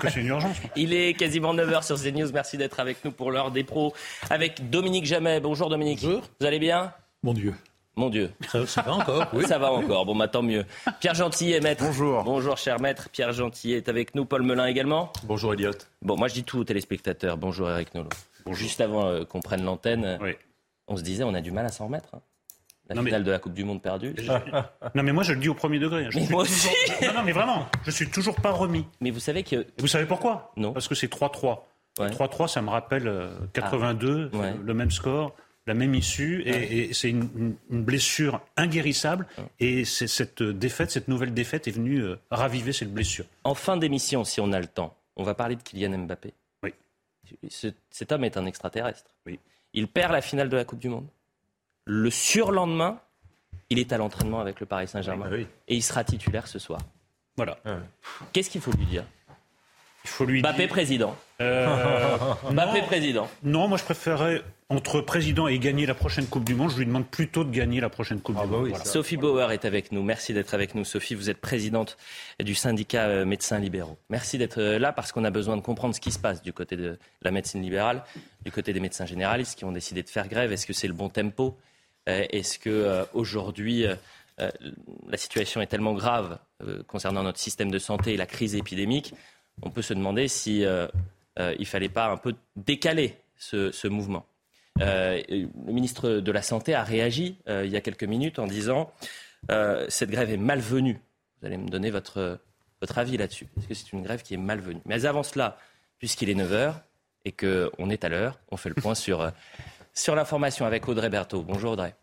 Que c'est une urgence. Il est quasiment 9h sur CNews. Merci d'être avec nous pour l'heure des pros avec Dominique Jamet. Bonjour Dominique. Bonjour. Vous allez bien? Mon Dieu. Mon Dieu. Ça, ça va encore oui. Ça va encore. Bon, bah, tant mieux. Pierre Gentillet, maître. Bonjour. Bonjour, cher maître. Pierre Gentillet est avec nous. Paul Melun également. Bonjour Elliot. Bon, moi, je dis tout aux téléspectateurs. Bonjour, Eric Nolot. Juste avant euh, qu'on prenne l'antenne, Oui. on se disait, on a du mal à s'en remettre. hein. La Non, mais- finale de la Coupe du Monde perdue. Non, mais moi, je le dis au premier degré. Je Mais suis moi toujours- aussi. Non, non, mais vraiment, je suis toujours pas remis. Mais vous savez que. Vous savez pourquoi? Non. Parce que c'est 3-3. Ouais. 3-3, ça me rappelle euh, 82, Ah. Ouais. le même score, la même issue, et, et c'est une, blessure inguérissable. Et c'est cette défaite, cette nouvelle défaite est venue euh, raviver cette blessure. En fin d'émission, si on a le temps, on va parler de Kylian Mbappé. Oui. Ce- cet homme est un extraterrestre. Oui. Il perd la finale de la Coupe du Monde. Le surlendemain, il est à l'entraînement avec le Paris Saint-Germain. Ah oui. Et il sera titulaire ce soir. Voilà. Qu'est-ce qu'il faut lui dire? Il faut lui Mbappé dire. président. Euh, Mbappé non, président. non, moi je préférerais, entre président et gagner la prochaine Coupe du Monde, je lui demande plutôt de gagner la prochaine Coupe Ah du bah Monde. oui, Voilà. ça- Sophie Bauer est avec nous. Merci d'être avec nous. Sophie, vous êtes présidente du syndicat euh, médecins libéraux. Merci d'être euh, là parce qu'on a besoin de comprendre ce qui se passe du côté de la médecine libérale, du côté des médecins généralistes qui ont décidé de faire grève. Est-ce que c'est le bon tempo? Est-ce que euh, aujourd'hui euh, euh, la situation est tellement grave euh, concernant notre système de santé et la crise épidémique On peut se demander si euh, euh, il fallait pas un peu décaler ce, mouvement. Euh, le ministre de la Santé a réagi euh, il y a quelques minutes en disant euh, cette grève est malvenue. Vous allez me donner votre, votre avis là-dessus. Est-ce que c'est une grève qui est malvenue? Mais avant cela, puisqu'il est 9h et qu'on est à l'heure, on fait le point sur, euh, sur l'information avec Audrey Berthaud. Bonjour Audrey.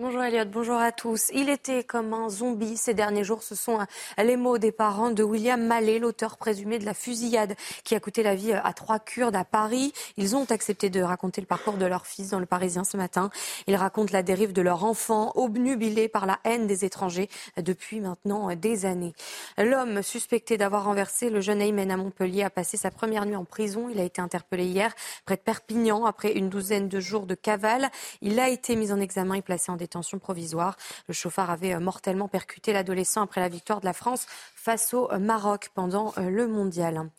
Bonjour Elliot, bonjour à tous. Il était comme un zombie ces derniers jours. Ce sont euh, les mots des parents de William Mallet, l'auteur présumé de la fusillade qui a coûté la vie euh, à trois Kurdes à Paris. Ils ont accepté de raconter le parcours de leur fils dans le Parisien ce matin. Ils racontent la dérive de leur enfant, obnubilé par la haine des étrangers euh, depuis maintenant des années. L'homme suspecté d'avoir renversé le jeune Aymen à Montpellier a passé sa première nuit en prison. Il a été interpellé hier près de Perpignan après une douzaine de jours de cavale. Il a été mis en examen et placé en détention provisoire. Le chauffard avait euh, mortellement percuté l'adolescent après la victoire de la France face au euh, Maroc pendant euh, le mondial.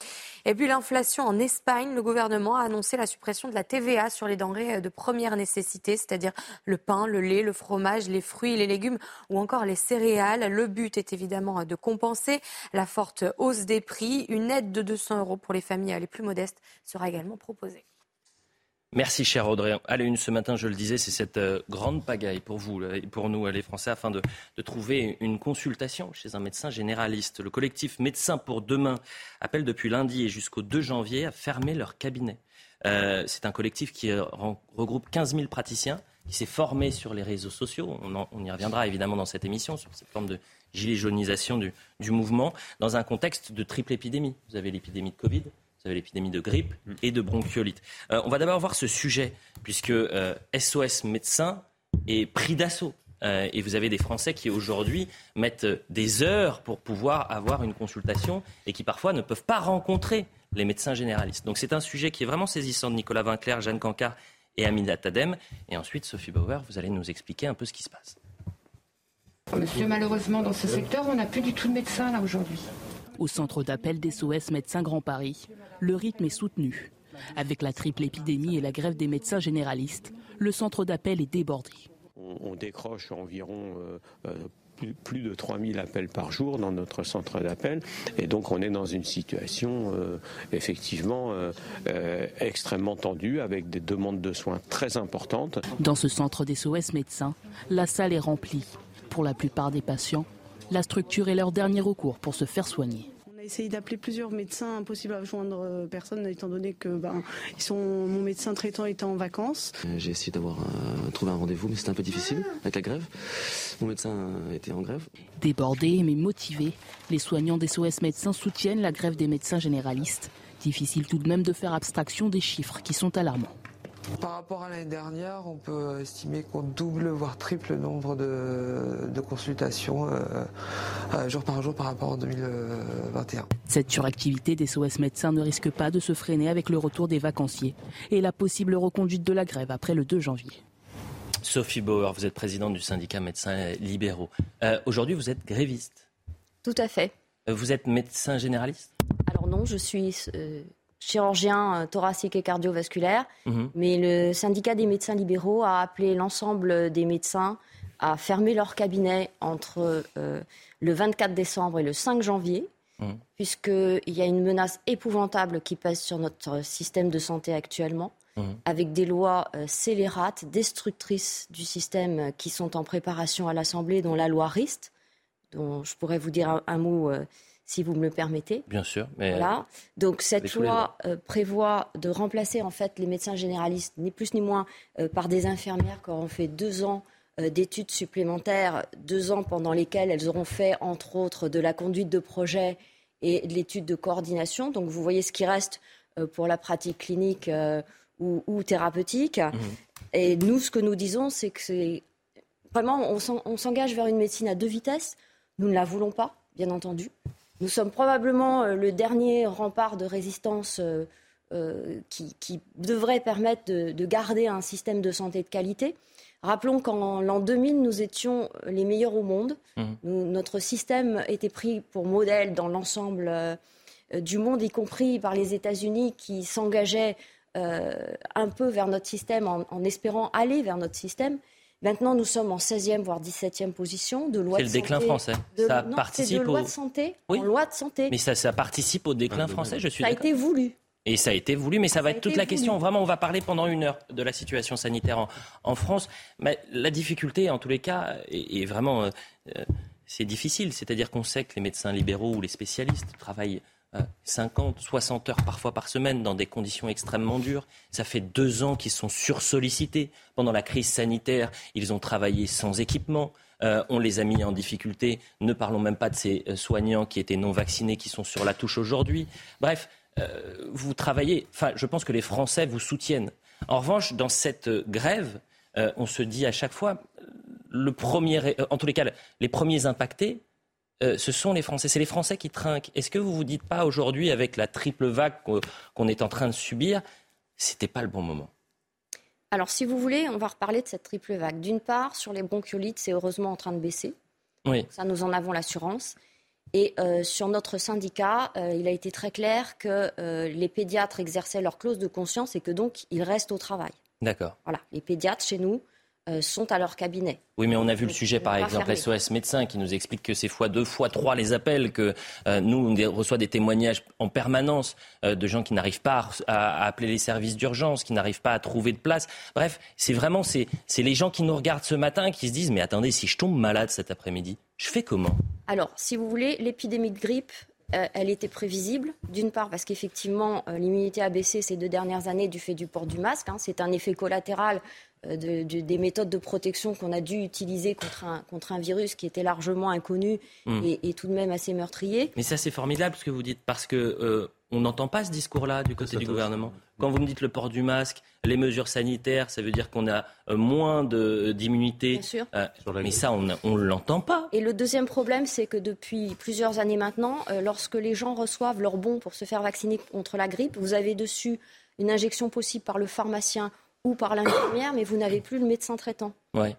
Et puis l'inflation en Espagne, le gouvernement a annoncé la suppression de la TVA sur les denrées de première nécessité, c'est-à-dire le pain, le lait, le fromage, les fruits, les légumes ou encore les céréales. Le but est évidemment de compenser la forte hausse des prix. Une aide de 200 euros pour les familles les plus modestes sera également proposée. Merci, cher Audrey. Allez, une ce matin, je le disais, c'est cette euh, grande pagaille pour vous et pour nous, les Français, afin de, trouver une consultation chez un médecin généraliste. Le collectif Médecins pour demain appelle depuis lundi et jusqu'au 2 janvier à fermer leur cabinet. Euh, c'est un collectif qui euh, regroupe 15 000 praticiens, qui s'est formé sur les réseaux sociaux. On, y reviendra évidemment dans cette émission, sur cette forme de gilet jaunisation du mouvement, dans un contexte de triple épidémie. Vous avez l'épidémie de Covid, vous avez l'épidémie de grippe et de bronchiolite. Euh, on va d'abord voir ce sujet, puisque euh, SOS Médecins est pris d'assaut. Euh, et vous avez des Français qui aujourd'hui mettent euh, des heures pour pouvoir avoir une consultation et qui parfois ne peuvent pas rencontrer les médecins généralistes. Donc c'est un sujet qui est vraiment saisissant de Nicolas Vinclair, Jeanne Cancard et Amina Tadem. Et ensuite, Sophie Bauer, vous allez nous expliquer un peu ce qui se passe. Monsieur, malheureusement, dans ce secteur, on n'a plus du tout de médecins là aujourd'hui. Au centre d'appel des SOS Médecins Grand Paris, le rythme est soutenu. Avec la triple épidémie et la grève des médecins généralistes, le centre d'appel est débordé. On, on décroche environ euh, euh, plus, de 3000 appels par jour dans notre centre d'appel. Et donc on est dans une situation euh, effectivement euh, euh, extrêmement tendue avec des demandes de soins très importantes. Dans ce centre des SOS Médecins, la salle est remplie. Pour la plupart des patients, la structure est leur dernier recours pour se faire soigner. On a essayé d'appeler plusieurs médecins, impossible à joindre euh, personne étant donné que ben, ils sont, mon médecin traitant était en vacances. J'ai essayé d'avoir trouvé un rendez-vous, mais c'était un peu difficile avec la grève. Mon médecin était en grève. Débordés mais motivés, les soignants des SOS médecins soutiennent la grève des médecins généralistes. Difficile tout de même de faire abstraction des chiffres qui sont alarmants. Par rapport à l'année dernière, on peut estimer qu'on double, voire triple le nombre de, consultations euh, euh, jour par jour par rapport à 2021. Cette suractivité des SOS médecins ne risque pas de se freiner avec le retour des vacanciers et la possible reconduite de la grève après le 2 janvier. Sophie Bauer, vous êtes présidente du syndicat médecins libéraux. Euh, aujourd'hui, vous êtes gréviste. Tout à fait. Vous êtes médecin généraliste? Alors non, je suis chirurgien euh, thoracique et cardiovasculaire. Mhm. Mais le syndicat des médecins libéraux a appelé l'ensemble des médecins à fermer leur cabinet entre euh, le 24 décembre et le 5 janvier, mhm. puisqu'il y a une menace épouvantable qui pèse sur notre système de santé actuellement, mhm. avec des lois euh, scélérates, destructrices du système qui sont en préparation à l'Assemblée, dont la loi RIST, dont je pourrais vous dire un mot si vous me le permettez. Bien sûr. Mais voilà. Donc cette loi euh, prévoit de remplacer en fait les médecins généralistes, ni plus ni moins, euh, par des infirmières qui auront fait deux ans euh, d'études supplémentaires, deux ans pendant lesquels elles auront fait entre autres de la conduite de projet et de l'étude de coordination. Donc vous voyez ce qui reste pour la pratique clinique ou, thérapeutique. Mhm. Et nous, ce que nous disons, c'est que c'est vraiment on s'engage vers une médecine à deux vitesses. Nous ne la voulons pas, bien entendu. Nous sommes probablement euh, le dernier rempart de résistance euh, euh, qui, devrait permettre de, garder un système de santé de qualité. Rappelons qu'en l'an 2000, nous étions les meilleurs au monde. Mmh. notre système était pris pour modèle dans l'ensemble du monde, y compris par les États-Unis qui s'engageaient un peu vers notre système en, espérant aller vers notre système. Maintenant, nous sommes en 16e, voire 17e position de loi de santé. C'est le déclin français. ça participe de loi de santé oui. loi de santé. Mais ça, ça participe au déclin français, je suis Ça a été voulu. Et ça a été voulu, mais ça, va être toute la question. Vraiment, on va parler pendant une heure de la situation sanitaire en, France. Mais la difficulté, en tous les cas, est, vraiment... Euh, euh, c'est difficile. C'est-à-dire qu'on sait que les médecins libéraux ou les spécialistes travaillent 50, euh, 60 heures parfois par semaine dans des conditions extrêmement dures. Ça fait deux ans qu'ils sont sursollicités. Pendant la crise sanitaire, ils ont travaillé sans équipement. Euh, on les a mis en difficulté. Ne parlons même pas de ces euh, soignants qui étaient non vaccinés, qui sont sur la touche aujourd'hui. Bref, vous travaillez. Enfin, je pense que les Français vous soutiennent. En revanche, dans cette grève, on se dit à chaque fois, le premier, en tous les cas, les premiers impactés, euh, ce sont les Français. C'est les Français qui trinquent. Est-ce que vous vous dites pas aujourd'hui, avec la triple vague qu'on est en train de subir, c'était pas le bon moment? Alors, si vous voulez, on va reparler de cette triple vague. D'une part, sur les bronchiolites, c'est heureusement en train de baisser. Oui. Ça, nous en avons l'assurance. Et euh, sur notre syndicat, euh, il a été très clair que les pédiatres exerçaient leur clause de conscience et que donc ils restent au travail. D'accord. Voilà, les pédiatres chez nous sont à leur cabinet. Oui, mais on a vu le sujet, par exemple, SOS Médecins, qui nous explique que c'est fois deux, fois trois les appels, que euh, nous, on reçoit des témoignages en permanence euh, de gens qui n'arrivent pas à, appeler les services d'urgence, qui n'arrivent pas à trouver de place. Bref, c'est vraiment, c'est les gens qui nous regardent ce matin qui se disent, mais attendez, si je tombe malade cet après-midi, je fais comment? Alors, si vous voulez, l'épidémie de grippe, elle était prévisible, d'une part parce qu'effectivement, l'immunité a baissé ces deux dernières années du fait du port du masque. Hein. c'est un effet collatéral euh, des méthodes de protection qu'on a dû utiliser contre un, contre un virus qui était largement inconnu hmm. et, tout de même assez meurtrier. Mais ça, c'est formidable ce que vous dites, parce que euh, on n'entend pas ce discours-là du côté du gouvernement. Quand vous me dites le port du masque, les mesures sanitaires, ça veut dire qu'on a euh, moins d'immunité. Bien sûr. mais ça, on ne l'entend pas. Et le deuxième problème, c'est que depuis plusieurs années maintenant, lorsque les gens reçoivent leur bon pour se faire vacciner contre la grippe, vous avez dessus une injection possible par le pharmacien ou par l'infirmière, mais vous n'avez plus le médecin traitant. Ouais.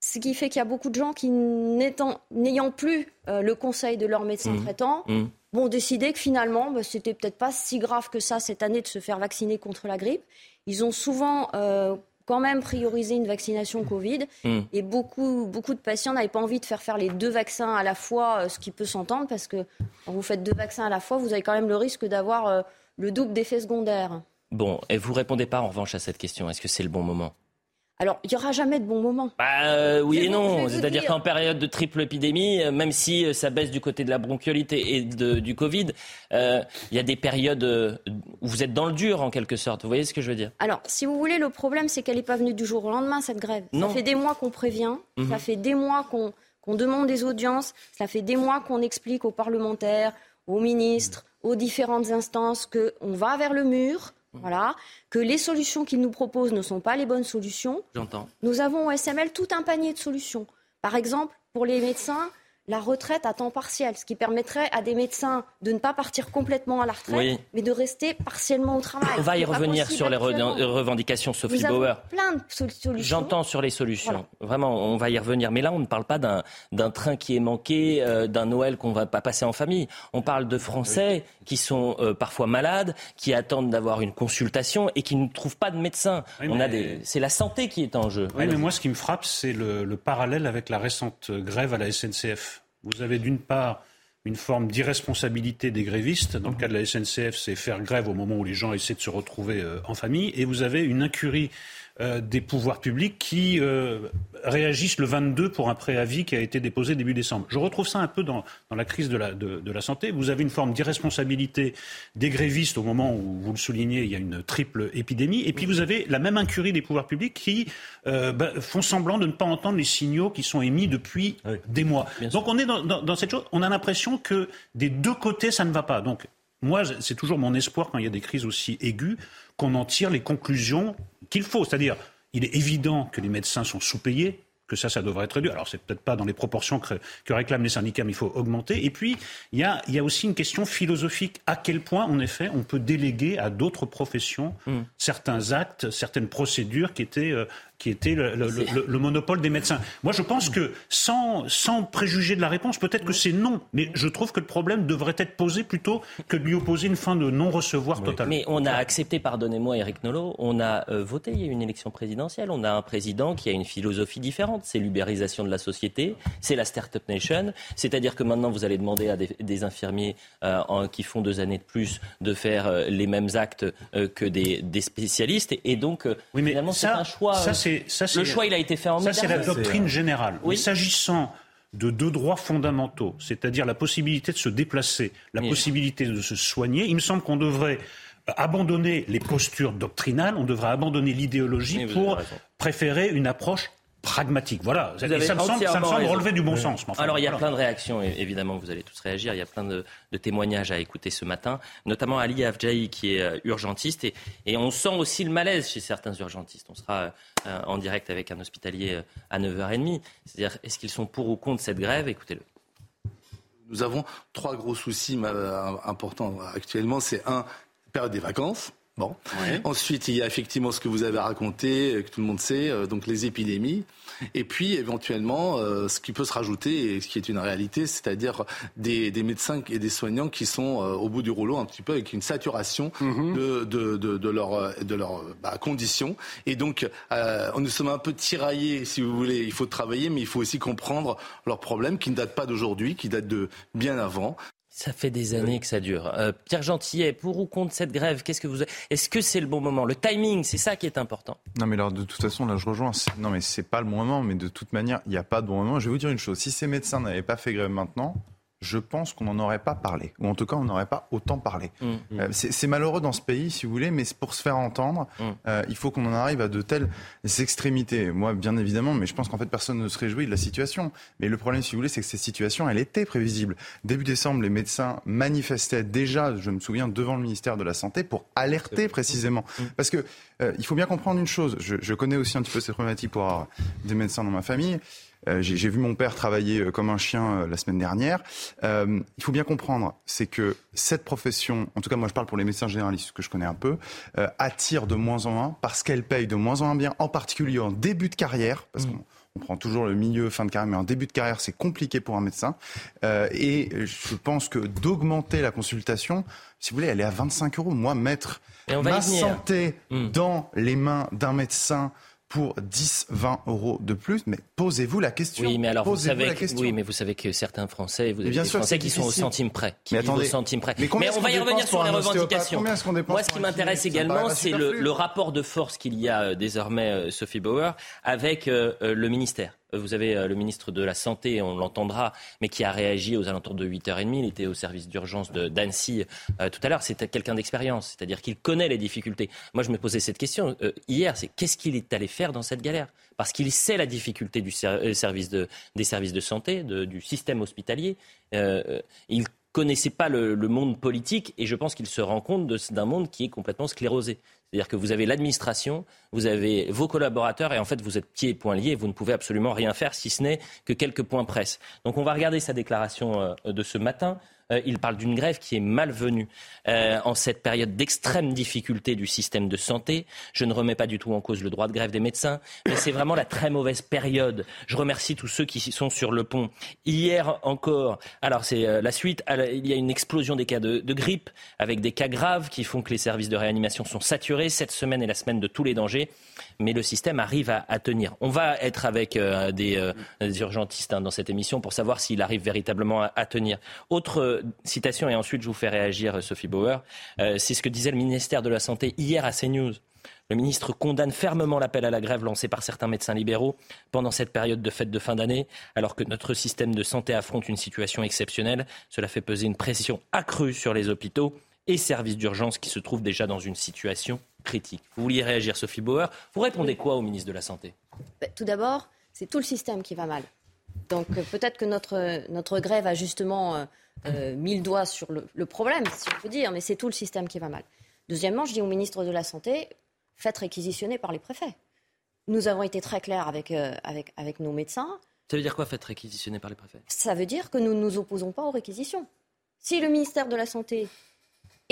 Ce qui fait qu'il y a beaucoup de gens qui, n'ayant plus euh, le conseil de leur médecin mmh. traitant, mmh. Vont décider que finalement, bah, c'était peut-être pas si grave que ça cette année de se faire vacciner contre la grippe. Ils ont souvent euh, quand même priorisé une vaccination Covid mmh. et beaucoup, beaucoup de patients n'avaient pas envie de faire faire les deux vaccins à la fois, euh, ce qui peut s'entendre parce que quand vous faites deux vaccins à la fois, vous avez quand même le risque d'avoir le double d'effets secondaires. Bon, et vous répondez pas en revanche à cette question. Est-ce que c'est le bon moment? Alors, il n'y aura jamais de bon moment. Bah, euh, oui et non. C'est-à-dire qu'en période de triple épidémie, euh, même si euh, ça baisse du côté de la bronchiolite et du Covid, il y a des périodes où vous êtes dans le dur, en quelque sorte. Vous voyez ce que je veux dire? Alors, si vous voulez, le problème, c'est qu'elle n'est pas venue du jour au lendemain, cette grève. Ça fait des mois qu'on prévient, ça mhm. fait des mois qu'on demande des audiences, ça fait des mois qu'on explique aux parlementaires, aux ministres, aux différentes instances qu'on va vers le mur voilà, que les solutions qu'ils nous proposent ne sont pas les bonnes solutions. J'entends. Nous avons au SML tout un panier de solutions. Par exemple, pour les médecins, la retraite à temps partiel, ce qui permettrait à des médecins de ne pas partir complètement à la retraite, mais de rester partiellement au travail. On va y revenir sur les revendications, Sophie Bauer. plein de solutions. J'entends sur les solutions. Vraiment, on va y revenir. Mais là, on ne parle pas d'un train qui est manqué, euh, d'un Noël qu'on va pas passer en famille. On parle de Français qui sont euh, parfois malades, qui attendent d'avoir une consultation et qui ne trouvent pas de médecin. des... C'est la santé qui est en jeu. Oui, mais moi, ce qui me frappe, c'est le parallèle avec la récente grève à la SNCF. Vous avez d'une part une forme d'irresponsabilité des grévistes. Dans le cas de la SNCF, c'est faire grève au moment où les gens essaient de se retrouver euh, en famille. Et vous avez une incurie euh, des pouvoirs publics qui euh, réagissent le 22 pour un préavis qui a été déposé début décembre. Je retrouve ça un peu dans, la crise de la, de, la, santé. Vous avez une forme d'irresponsabilité des grévistes au moment où, vous le soulignez, il y a une triple épidémie. Et puis vous avez la même incurie des pouvoirs publics qui euh, bah, font semblant de ne pas entendre les signaux qui sont émis depuis des mois. Donc on est dans, dans cette chose, on a l'impression que des deux côtés, ça ne va pas. Donc moi, c'est toujours mon espoir quand il y a des crises aussi aiguës qu'on en tire les conclusions qu'il faut. C'est-à-dire, il est évident que les médecins sont sous-payés, que ça, ça devrait être réduit. Alors, c'est peut-être pas dans les proportions que, réclament les syndicats, mais il faut augmenter. Et puis, il y a, aussi une question philosophique. À quel point, en effet, on peut déléguer à d'autres professions hmm. certains actes, certaines procédures qui étaient euh, qui était le, monopole des médecins. Moi, je pense que, sans, sans préjuger de la réponse, peut-être que c'est non, mais je trouve que le problème devrait être posé plutôt que de lui opposer une fin de non-recevoir totale. Mais on a accepté, pardonnez-moi Eric Nolot, on a euh, voté, il y a eu une élection présidentielle, on a un président qui a une philosophie différente, c'est l'ubérisation de la société, c'est la Startup Nation, c'est-à-dire que maintenant vous allez demander à des, infirmiers euh, qui font deux années de plus de faire euh, les mêmes actes que des, spécialistes, et, donc finalement c'est un choix le choix, il a été fait en Ça, c'est la doctrine générale. Oui. s'agissant de deux droits fondamentaux, c'est-à-dire la possibilité de se déplacer, la possibilité de se soigner, il me semble qu'on devrait abandonner les postures doctrinales, on devrait abandonner l'idéologie pour préférer une approche pragmatique. Voilà. ça, me semble, relever du bon sens. Alors, il y a plein de réactions, évidemment, vous allez tous réagir. Il y a plein de, témoignages à écouter ce matin, notamment Ali Afjaï, qui est euh, urgentiste. Et, et, on sent aussi le malaise chez certains urgentistes. On sera euh, en direct avec un hospitalier euh, à 9h30. C'est-à-dire, est-ce qu'ils sont pour ou contre cette grève? Écoutez-le. Nous avons trois gros soucis importants actuellement. C'est un, période des vacances. Bon. Ensuite, il y a effectivement ce que vous avez raconté, euh, que tout le monde sait, euh, donc les épidémies. Et puis, éventuellement, euh, ce qui peut se rajouter, et ce qui est une réalité, c'est-à-dire des, médecins et des soignants qui sont au bout du rouleau un petit peu avec une saturation mhm. de, de, de, de leurs de leur, bah, conditions. Et donc, nous sommes un peu tiraillés, si vous voulez. Il faut travailler, mais il faut aussi comprendre leurs problèmes qui ne datent pas d'aujourd'hui, qui datent de bien avant. Ça fait des années que ça dure. Euh, Pierre Gentillet, pour ou contre cette grève, qu'est-ce que vous Est-ce que c'est le bon moment? Le timing, c'est ça qui est important. Non, mais alors de toute façon, là, je rejoins. Non, mais c'est pas le bon moment. Mais de toute manière, il n'y a pas de bon moment. Je vais vous dire une chose. Si ces médecins n'avaient pas fait grève maintenant, je pense qu'on n'en aurait pas parlé, ou en tout cas on n'aurait pas autant parlé. Mm. Euh, c'est malheureux dans ce pays, si vous voulez, mais pour se faire entendre, mm. euh, il faut qu'on en arrive à de telles extrémités. Moi, bien évidemment, mais je pense qu'en fait personne ne se réjouit de la situation. Mais le problème, si vous voulez, c'est que cette situation, elle était prévisible. Début décembre, les médecins manifestaient déjà, je me souviens, devant le ministère de la Santé pour alerter précisément. Mm. Parce que euh, il faut bien comprendre une chose. Je, je, connais aussi un petit peu cette problématique pour avoir des médecins dans ma famille. Euh, j'ai vu mon père travailler euh, comme un chien euh, la semaine dernière. il faut bien comprendre, c'est que cette profession, en tout cas moi je parle pour les médecins généralistes que je connais un peu, attire de moins en moins parce qu'elle paye de moins en moins bien, en particulier en début de carrière, parce mmh. qu'on prend toujours le milieu, fin de carrière, mais en début de carrière, c'est compliqué pour un médecin. et je pense que d'augmenter la consultation, si vous voulez, elle est à 25 euros. Moi, mettre ma santé mmh. dans les mains d'un médecin pour 10, 20 euros de plus, mais posez-vous la question. Oui, mais alors vous savez, que, oui, mais vous savez que certains Français, vous avez des Français qui sont au centime près, qui mais au centime près. Mais, on va y revenir sur les revendications. Moi, ce qui m'intéresse également, c'est le, rapport de force qu'il y a euh, désormais, euh, Sophie Bauer, avec euh, le ministère. Vous avez le ministre de la Santé, on l'entendra, mais qui a réagi aux alentours de 8h30. Il était au service d'urgence d'Annecy tout à l'heure. C'est quelqu'un d'expérience, c'est-à-dire qu'il connaît les difficultés. Moi, je me posais cette question hier, c'est qu'est-ce qu'il est allé faire dans cette galère? Parce qu'il sait la difficulté du service de, des services de santé, du système hospitalier. il connaissait pas le, monde politique et je pense qu'il se rend compte d'un monde qui est complètement sclérosé. C'est-à-dire que vous avez l'administration, vous avez vos collaborateurs et en fait vous êtes pieds et poings liés vous ne pouvez absolument rien faire si ce n'est que quelques points presse. Donc on va regarder sa déclaration euh, de ce matin. Euh, il parle d'une grève qui est malvenue euh, en cette période d'extrême difficulté du système de santé. Je ne remets pas du tout en cause le droit de grève des médecins, mais c'est vraiment la très mauvaise période. Je remercie tous ceux qui sont sur le pont. Hier encore, alors c'est euh, la suite, il y a une explosion des cas de, de, grippe avec des cas graves qui font que les services de réanimation sont saturés. Cette semaine est la semaine de tous les dangers mais le système arrive à, tenir. On va être avec euh, euh, des, urgentistes hein, dans cette émission pour savoir s'il arrive véritablement à, tenir. Autre euh, citation, et ensuite je vous fais réagir, Sophie Bauer, c'est ce que disait le ministère de la Santé hier à CNews. Le ministre condamne fermement l'appel à la grève lancé par certains médecins libéraux pendant cette période de fête de fin d'année, alors que notre système de santé affronte une situation exceptionnelle. Cela fait peser une pression accrue sur les hôpitaux et services d'urgence qui se trouvent déjà dans une situation critique. Vous vouliez réagir, Sophie Bauer. Vous répondez quoi au ministre de la Santé? Bah, Tout d'abord, c'est tout le système qui va mal. Donc euh, peut-être que notre, notre grève a justement euh, euh, mis le doigt sur le, problème, si on peut dire, mais c'est tout le système qui va mal. Deuxièmement, je dis au ministre de la Santé, faites réquisitionner par les préfets. Nous avons été très clairs avec, avec, avec nos médecins. Ça veut dire quoi, faites réquisitionner par les préfets? Ça veut dire que nous ne nous opposons pas aux réquisitions. Si le ministère de la Santé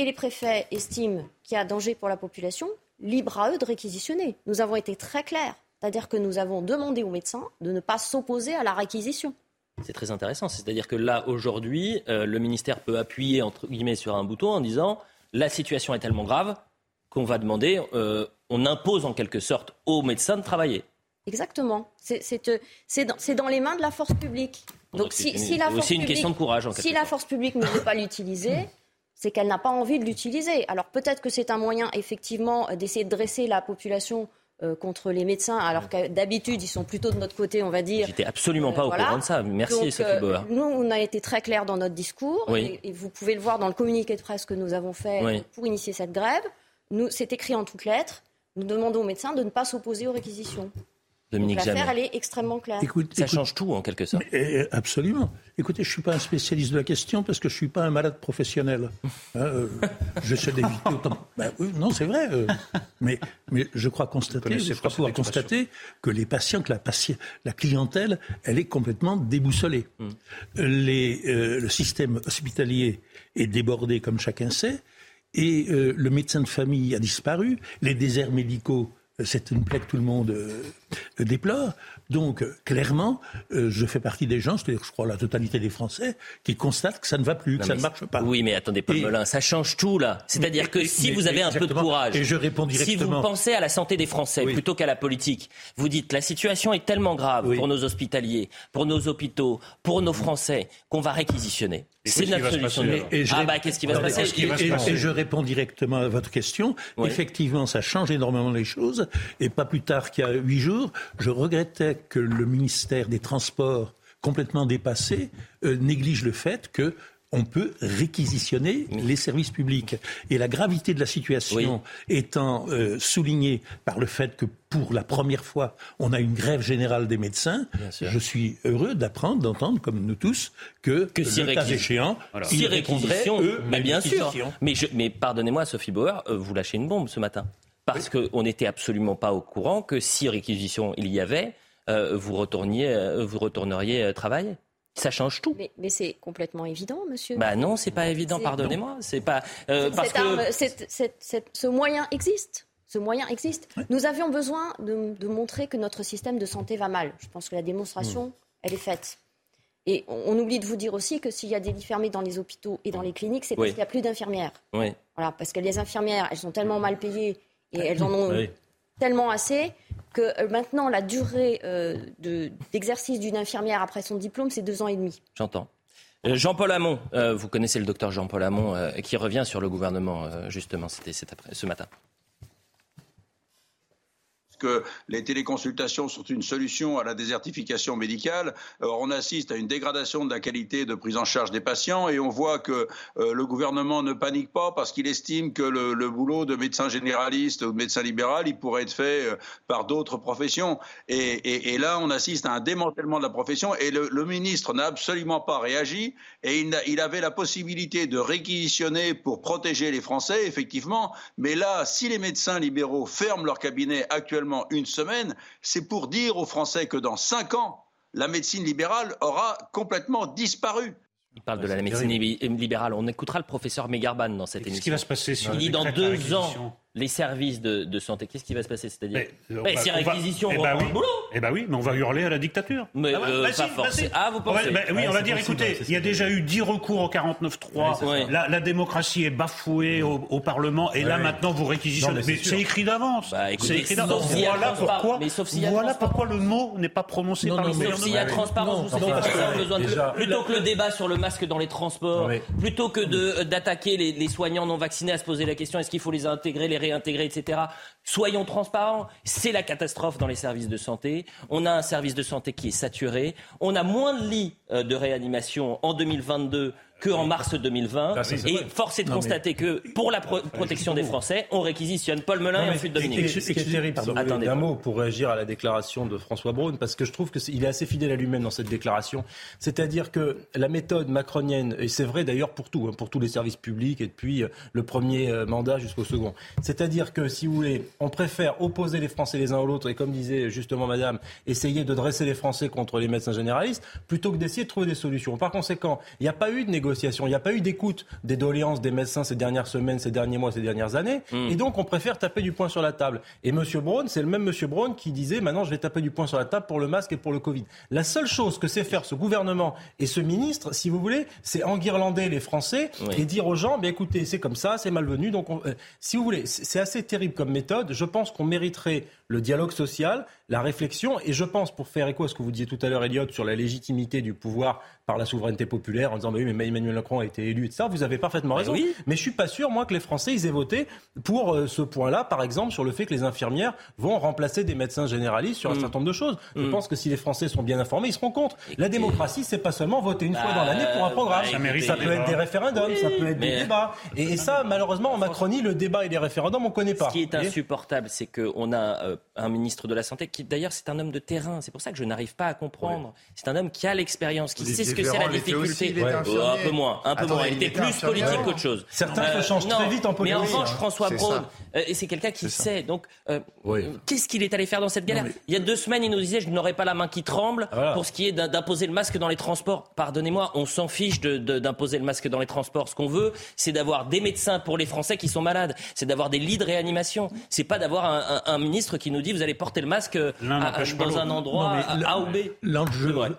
et les préfets estiment qu'il y a danger pour la population, libre à eux de réquisitionner. Nous avons été très clairs. C'est-à-dire que nous avons demandé aux médecins de ne pas s'opposer à la réquisition. C'est très intéressant. C'est-à-dire que là, aujourd'hui, euh, le ministère peut appuyer entre guillemets sur un bouton en disant la situation est tellement grave qu'on va demander, euh, on impose en quelque sorte aux médecins de travailler. Exactement. C'est dans, dans, les mains de la force publique. Donc, si, si la force aussi une question de courage. En si la force publique ne veut pas l'utiliser, c'est qu'elle n'a pas envie de l'utiliser. Alors peut-être que c'est un moyen effectivement d'essayer de dresser la population euh, contre les médecins, alors que d'habitude ils sont plutôt de notre côté, on va dire. J'étais absolument pas au courant de ça. Merci Sophie euh, nous, on a été très clair dans notre discours, et, vous pouvez le voir dans le communiqué de presse que nous avons fait pour initier cette grève. Nous, c'est écrit en toutes lettres. Nous demandons aux médecins de ne pas s'opposer aux réquisitions. Dominique L'affaire, elle est extrêmement claire. ça change tout en quelque sorte. Eh, absolument. Écoutez, je ne suis pas un spécialiste de la question parce que je ne suis pas un malade professionnel. Hein, euh, J'essaie d'éviter autant. Ben, non, c'est vrai. Euh, mais, mais je crois constater, je crois pouvoir constater que les patients, que la, la clientèle, elle est complètement déboussolée. Les, euh, le système hospitalier est débordé, comme chacun sait, et le médecin de famille a disparu. Les déserts médicaux c'est une plaie que tout le monde euh, déplore. Donc, euh, clairement, euh, je fais partie des gens, c'est-à-dire je crois la totalité des Français, qui constatent que ça ne va plus, que ça ne marche pas. Oui, mais attendez, Paul Melun, ça change tout, là. C'est-à-dire que si vous avez un peu de courage, et je réponds si vous pensez à la santé des Français plutôt qu'à la politique, vous dites la situation est tellement grave pour nos hospitaliers, pour nos hôpitaux, pour nos Français, qu'on va réquisitionner. C'est notre solution. ah bah qu'est-ce qui va se passer? et, je réponds directement à votre question. Effectivement, ça change énormément les choses. Et pas plus tard qu'il y a huit jours, je regrettais que le ministère des Transports, complètement dépassé, euh, néglige le fait que on peut réquisitionner les services publics. Et la gravité de la situation étant euh, soulignée par le fait que pour la première fois, on a une grève générale des médecins, je suis heureux d'apprendre, d'entendre, comme nous tous, que, que si le cas échéant, si eux, mais bien sûr. Mais, mais pardonnez-moi, Sophie Bauer, euh, vous lâchez une bombe ce matin. Parce qu'on n'était absolument pas au courant que si réquisition il y avait, euh, vous, retourniez, euh, vous retourneriez euh, travailler. Ça change tout. Mais, c'est complètement évident, monsieur. Bah non, c'est pas évident. Pardonnez-moi. C'est pas parce que ce moyen existe. Ce moyen existe. Nous avions besoin de, montrer que notre système de santé va mal. Je pense que la démonstration, hmm. elle est faite. Et on, oublie de vous dire aussi que s'il y a des lits fermés dans les hôpitaux et dans les cliniques, c'est parce qu'il n'y a plus d'infirmières. Oui. Voilà, parce que les infirmières, elles sont tellement mal payées et elles en ont tellement assez que euh, maintenant la durée euh, d'exercice d'une infirmière après son diplôme, c'est deux ans et demi. J'entends. Euh, Jean-Paul Hamon, vous connaissez le docteur Jean-Paul Hamon, qui revient sur le gouvernement, justement, c'était ce matin que les téléconsultations sont une solution à la désertification médicale. Euh, on assiste à une dégradation de la qualité de prise en charge des patients et on voit que euh, le gouvernement ne panique pas parce qu'il estime que le, boulot de médecin généraliste ou de médecin libéral, il pourrait être fait euh, par d'autres professions. Et, là, on assiste à un démantèlement de la profession et le, ministre n'a absolument pas réagi et il, il avait la possibilité de réquisitionner pour protéger les Français, effectivement. Mais là, si les médecins libéraux ferment leur cabinet actuellement, une semaine, c'est pour dire aux Français que dans cinq ans, la médecine libérale aura complètement disparu. Il parle de la médecine libérale. On écoutera le professeur Megarban dans cette émission. Qu'est-ce qui va se passer Il dit dans deux ans, les services de, santé, qu'est-ce qui va se passer? C'est-à-dire mais, si réquisition, eh ben oui, boulot. Eh ben oui, mais on va hurler à la dictature. Mais ah, euh, pas forcément. Ah, vous pensez? Oui, on va dire, écoutez, il y a déjà eu dix recours au 49.3. la, la, démocratie est bafouée au, Parlement, et là maintenant vous réquisitionnez. Mais c'est écrit d'avance. Bah, c'est écrit d'avance. Voilà pourquoi. Voilà pourquoi le mot n'est pas prononcé par le gouvernement. S'il y a transparence, vous besoin de plutôt que le débat sur le masque dans les transports, plutôt que d'attaquer les soignants non vaccinés, à se poser la question est-ce qu'il faut les intégrer, les réintégrer, etc. Soyons transparents, c'est la catastrophe dans les services de santé. On a un service de santé qui est saturé. On a moins de lits euh, de réanimation en 2022 qu'en mars 2020. et force est de constater que pour la protection des Français, on réquisitionne Paul Melun et ensuite Dominique. C'est terrible. Un mot pour réagir à la déclaration de François Braun, parce que je trouve qu'il est, est assez fidèle à lui-même dans cette déclaration. C'est-à-dire que la méthode macronienne, et c'est vrai d'ailleurs pour tout, hein, pour tous les services publics et depuis euh, le premier euh, mandat jusqu'au second. C'est-à-dire que, si vous voulez, on préfère opposer les Français les uns aux autres et, comme disait justement Madame, essayer de dresser les Français contre les médecins généralistes, plutôt que d'essayer de trouver des solutions. Par conséquent, il n'y a pas eu de négociation il n'y a pas eu d'écoute des doléances des médecins ces dernières semaines, ces derniers mois, ces dernières années. Hmm. Et donc, on préfère taper du poing sur la table. Et M. Braun, c'est le même M. Braun qui disait maintenant, je vais taper du poing sur la table pour le masque et pour le Covid. La seule chose que sait faire ce gouvernement et ce ministre, si vous voulez, c'est enguirlander les Français et dire aux gens, bien, écoutez, c'est comme ça, c'est malvenu. Donc, euh, si vous voulez, c'est assez terrible comme méthode. Je pense qu'on mériterait le dialogue social, la réflexion. Et je pense, pour faire écho à ce que vous disiez tout à l'heure, Elliot, sur la légitimité du pouvoir par la souveraineté populaire, en disant bah oui, mais Emmanuel Macron a été élu, etc. Vous avez parfaitement raison. Oui. Mais je suis pas sûr, moi, que les Français ils aient voté pour euh, ce point-là, par exemple, sur le fait que les infirmières vont remplacer des médecins généralistes sur un mm. certain nombre de choses. Je mm. pense que si les Français sont bien informés, ils seront contre. La démocratie, c'est pas seulement voter une fois dans l'année pour un programme. Bah, ça, peut être des référendums, ça peut être des débats. Et, ça, malheureusement, en Macronie, le débat et les référendums, on connaît pas. Ce qui est insupportable, c'est qu'on a euh, un ministre de la Santé qui, d'ailleurs, c'est un homme de terrain. C'est pour ça que je n'arrive pas à comprendre. C'est un homme qui a l'expérience, qui sait ce que c'est la difficulté. Oh, un peu moins, un peu moins. Il était plus politique qu'autre chose. Certains se euh, changent très vite en politique. Mais en revanche, François Braun, euh, et c'est quelqu'un qui sait. Donc, euh, qu'est-ce qu'il est allé faire dans cette galère Il y a deux semaines, il nous disait je n'aurais pas la main qui tremble pour ce qui est d'imposer le masque dans les transports. Pardonnez-moi, on s'en fiche d'imposer le masque dans les transports. Ce qu'on veut, c'est d'avoir des médecins pour les Français qui sont malades. C'est d'avoir des lits de réanimation. C'est pas d'avoir un, ministre qui nous dit vous allez porter le masque dans un endroit A ou B.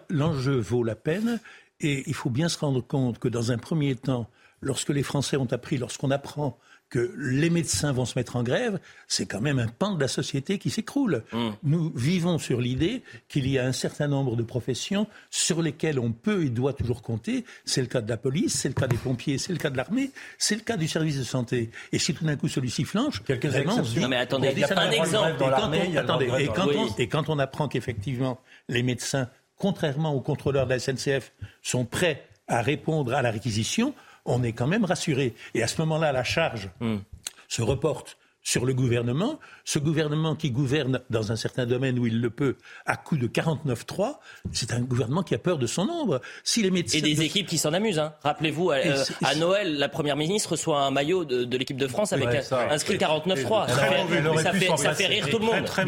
L'enjeu vaut la peine. Et il faut bien se rendre compte que dans un premier temps, lorsque les Français ont appris, lorsqu'on apprend que les médecins vont se mettre en grève, c'est quand même un pan de la société qui s'écroule. Mm. Nous vivons sur l'idée qu'il y a un certain nombre de professions sur lesquelles on peut et doit toujours compter. C'est le cas de la police, c'est le cas des pompiers, c'est le cas de l'armée, c'est le cas du service de santé. Et si tout d'un coup celui-ci flanche, vraiment on se dit... Non mais attendez, il y a pas un exemple. Et quand on apprend qu'effectivement les médecins, contrairement aux contrôleurs de la SNCF, sont prêts à répondre à la réquisition, on est quand même rassuré. Et à ce moment-là, la charge hmm. se reporte sur le gouvernement, ce gouvernement qui gouverne dans un certain domaine où il le peut à coup de 49-3, c'est un gouvernement qui a peur de son nombre. Si les médecins... Et des équipes qui s'en amusent. Hein. Rappelez-vous, euh, à Noël, la Première ministre reçoit un maillot de, l'équipe de France avec inscrit 49-3. Ça, fait, ça fait rire tout le monde. Très,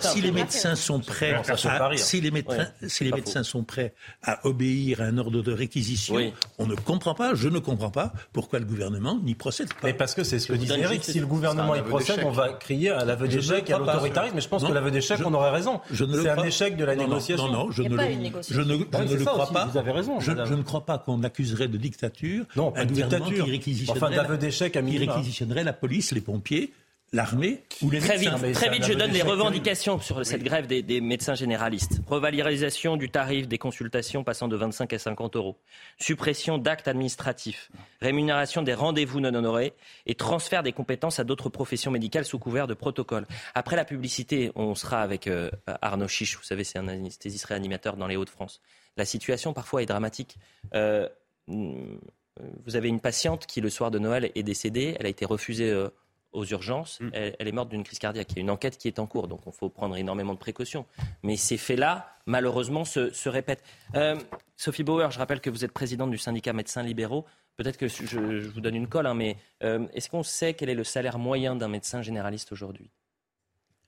si les médecins sont prêts, à, si les médecins, si les médecins sont prêts à obéir à un ordre de réquisition, on ne comprend pas, je ne comprends pas pourquoi le gouvernement n'y procède pas. Mais parce que c'est ce que disait Eric, si le gouvernement y procède, on va crier à l'aveu d'échec et à l'autoritarisme. Mais je pense que l'aveu d'échec, on aurait raison. C'est un échec de la négociation. Non, non, je ne le crois pas. Vous avez raison. Je ne crois pas qu'on accuserait de dictature non, un gouvernement qui réquisitionnerait d'aveu d'échec à réquisitionnerait la police, les pompiers l'armée ou les très médecins. Vite, très vite, je donne les revendications sur cette grève des, médecins généralistes. Revalorisation du tarif des consultations passant de 25 à 50 euros. Suppression d'actes administratifs. Rémunération des rendez-vous non honorés. Et transfert des compétences à d'autres professions médicales sous couvert de protocole. Après la publicité, on sera avec euh, Arnaud Chiche. Vous savez, c'est un anesthésiste réanimateur dans les Hauts-de-France. La situation parfois est dramatique. Euh, vous avez une patiente qui, le soir de Noël, est décédée. Elle a été refusée euh, aux urgences. Mm. Elle, est morte d'une crise cardiaque. Il y a une enquête qui est en cours, donc il faut prendre énormément de précautions. Mais ces faits-là, malheureusement, se, répètent. Euh, Sophie Bauer, je rappelle que vous êtes présidente du syndicat médecins libéraux. Peut-être que je, vous donne une colle, hein, mais euh, est-ce qu'on sait quel est le salaire moyen d'un médecin généraliste aujourd'hui?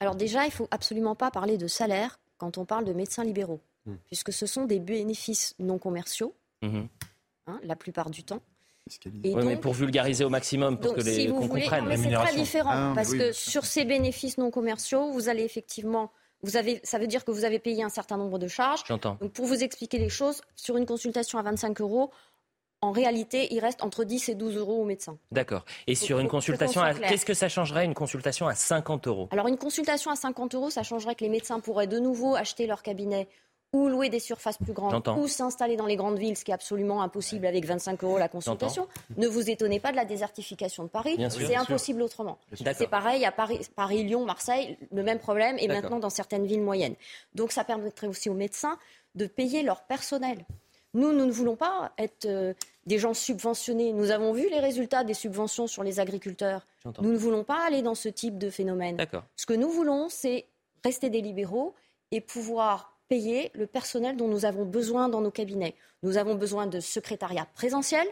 Alors déjà, il ne faut absolument pas parler de salaire quand on parle de médecins libéraux, mm. puisque ce sont des bénéfices non commerciaux. Mm-hmm. Hein, la plupart du temps. Oui, mais pour vulgariser au maximum, pour que les qu'on comprenne. Mais c'est très différent ah, parce que sur ces bénéfices non commerciaux, vous allez effectivement vous avez, ça veut dire que vous avez payé un certain nombre de charges. J'entends. Donc pour vous expliquer les choses, sur une consultation à 25 euros, en réalité, il reste entre 10 et 12 euros au médecin. D'accord. Et sur une consultation, qu'est-ce que ça changerait une consultation à 50 euros? Alors une consultation à 50 euros, ça changerait que les médecins pourraient de nouveau acheter leur cabinet ou louer des surfaces plus grandes, ou s'installer dans les grandes villes, ce qui est absolument impossible avec 25 euros la consultation. Ne vous étonnez pas de la désertification de Paris, c'est impossible autrement. C'est pareil à Paris, Paris, Lyon, Marseille, le même problème, et maintenant dans certaines villes moyennes. Donc ça permettrait aussi aux médecins de payer leur personnel. Nous, nous ne voulons pas être euh, des gens subventionnés. Nous avons vu les résultats des subventions sur les agriculteurs. Nous ne voulons pas aller dans ce type de phénomène. Ce que nous voulons, c'est rester des libéraux et pouvoir payer le personnel dont nous avons besoin dans nos cabinets. Nous avons besoin de secrétariat présentiel,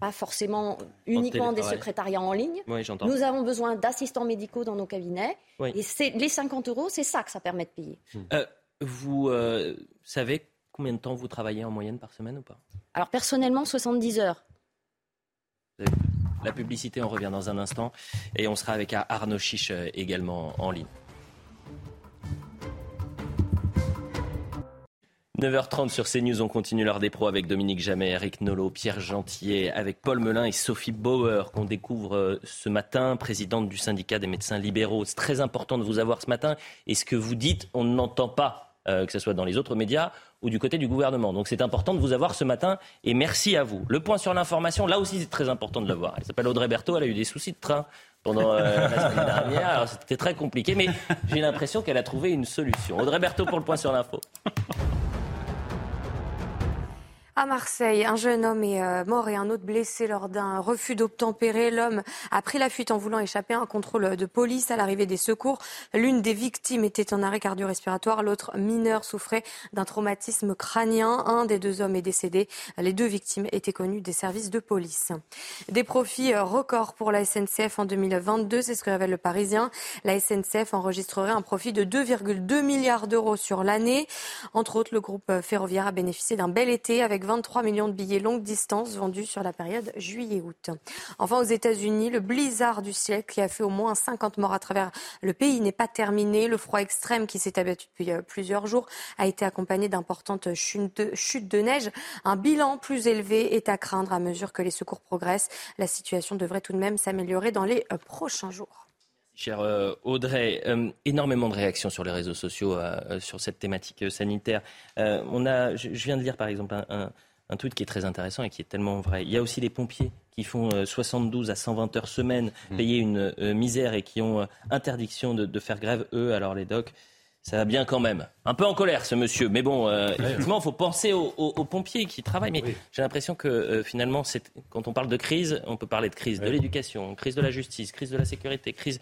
pas forcément uniquement des secrétariats en ligne. nous avons besoin d'assistants médicaux dans nos cabinets. Et les 50 euros, c'est ça que ça permet de payer. Euh, vous euh, savez combien de temps vous travaillez en moyenne par semaine ou pas? Alors personnellement, 70 heures. La publicité, on revient dans un instant. Et on sera avec Arnaud Chiche euh, également en ligne. 9h30 sur CNews, on continue l'heure des pros avec Dominique Jamais, Eric Nolot, Pierre Gentillet, avec Paul Melun et Sophie Bauer qu'on découvre euh, ce matin, présidente du syndicat des médecins libéraux. C'est très important de vous avoir ce matin et ce que vous dites, on n'entend pas, euh, que ce soit dans les autres médias ou du côté du gouvernement. Donc c'est important de vous avoir ce matin et merci à vous. Le point sur l'information, là aussi c'est très important de le voir. Elle s'appelle Audrey Berthaud, elle a eu des soucis de train pendant euh, la semaine dernière. Alors c'était très compliqué, mais j'ai l'impression qu'elle a trouvé une solution. Audrey Berthaud pour le point sur l'info. À Marseille, un jeune homme est euh, mort et un autre blessé lors d'un refus d'obtempérer. L'homme a pris la fuite en voulant échapper à un contrôle de police à l'arrivée des secours. L'une des victimes était en arrêt cardio-respiratoire, l'autre mineur souffrait d'un traumatisme crânien. Un des deux hommes est décédé. Les deux victimes étaient connues des services de police. Des profits euh, records pour la SNCF en 2022, c'est ce que révèle le Parisien. La SNCF enregistrerait un profit de 2,2 milliards d'euros sur l'année. Entre autres, le groupe ferroviaire a bénéficié d'un bel été avec 23 millions de billets longue distance vendus sur la période juillet-août. Enfin, aux États-Unis, le blizzard du siècle qui a fait au moins 50 morts à travers le pays n'est pas terminé. Le froid extrême qui s'est abattu depuis euh, plusieurs jours a été accompagné d'importantes chutes de neige. Un bilan plus élevé est à craindre à mesure que les secours progressent. La situation devrait tout de même s'améliorer dans les euh, prochains jours. Cher euh, Audrey, énormément de réactions sur les réseaux sociaux sur cette thématique sanitaire. on a, je, viens de lire par exemple un, un tweet qui est très intéressant et qui est tellement vrai. Il y a aussi les pompiers qui font 72 euh, à 120 heures semaine, mmh. payer une euh, misère et qui ont euh, interdiction de, faire grève, eux, alors les docs. Ça va bien quand même. Un peu en colère, ce monsieur. Mais bon, effectivement, il faut penser aux, pompiers qui travaillent. Mais j'ai l'impression que finalement, quand on parle de crise, on peut parler de crise de l'éducation, crise de la justice, crise de la sécurité, crise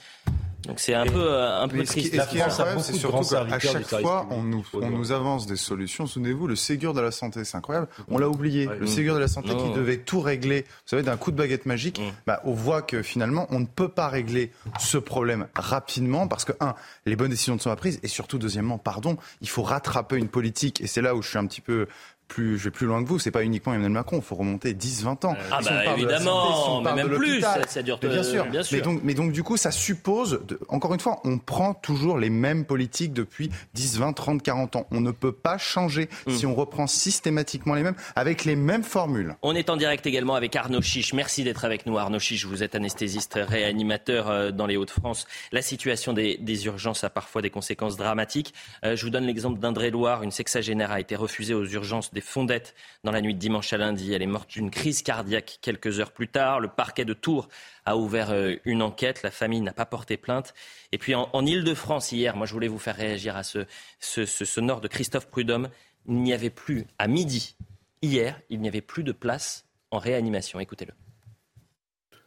donc c'est un peu, euh, un peu triste. Ce qui est incroyable, c'est surtout qu'à chaque fois, on nous, on nous avance des solutions. Souvenez-vous, le Ségur de la santé, c'est incroyable. On l'a oublié. Le Ségur de la santé qui devait tout régler, vous savez, d'un coup de baguette magique. Bah, on voit que finalement, on ne peut pas régler ce problème rapidement parce que, un, les bonnes décisions ne sont pas prises et surtout, deuxièmement, pardon, il faut rattraper une politique. Et c'est là où je suis un petit peu plus, je vais plus loin que vous. C'est pas uniquement Emmanuel Macron. Il faut remonter 10, 20 ans. Ah bah évidemment, mais même plus. Ça, dure. bien sûr. Bien sûr. Mais donc, mais donc du coup, ça suppose. encore une fois, on prend toujours les mêmes politiques depuis 10, 20, 30, 40 ans. On ne peut pas changer hmm. si on reprend systématiquement les mêmes avec les mêmes formules. On est en direct également avec Arnaud Chiche. Merci d'être avec nous, Arnaud Chiche. Vous êtes anesthésiste réanimateur euh, dans les Hauts-de-France. La situation des, des, urgences a parfois des conséquences dramatiques. Euh, je vous donne l'exemple d'Indre-et-Loire. Une sexagénaire a été refusée aux urgences des Fondettes dans la nuit de dimanche à lundi. Elle est morte d'une crise cardiaque quelques heures plus tard. Le parquet de Tours a ouvert euh, une enquête. La famille n'a pas porté plainte. Et puis en, en Ile-de-France hier, moi je voulais vous faire réagir à ce, ce, ce sonore de Christophe Prudhomme. Il n'y avait plus, à midi, hier, il n'y avait plus de place en réanimation. Écoutez-le.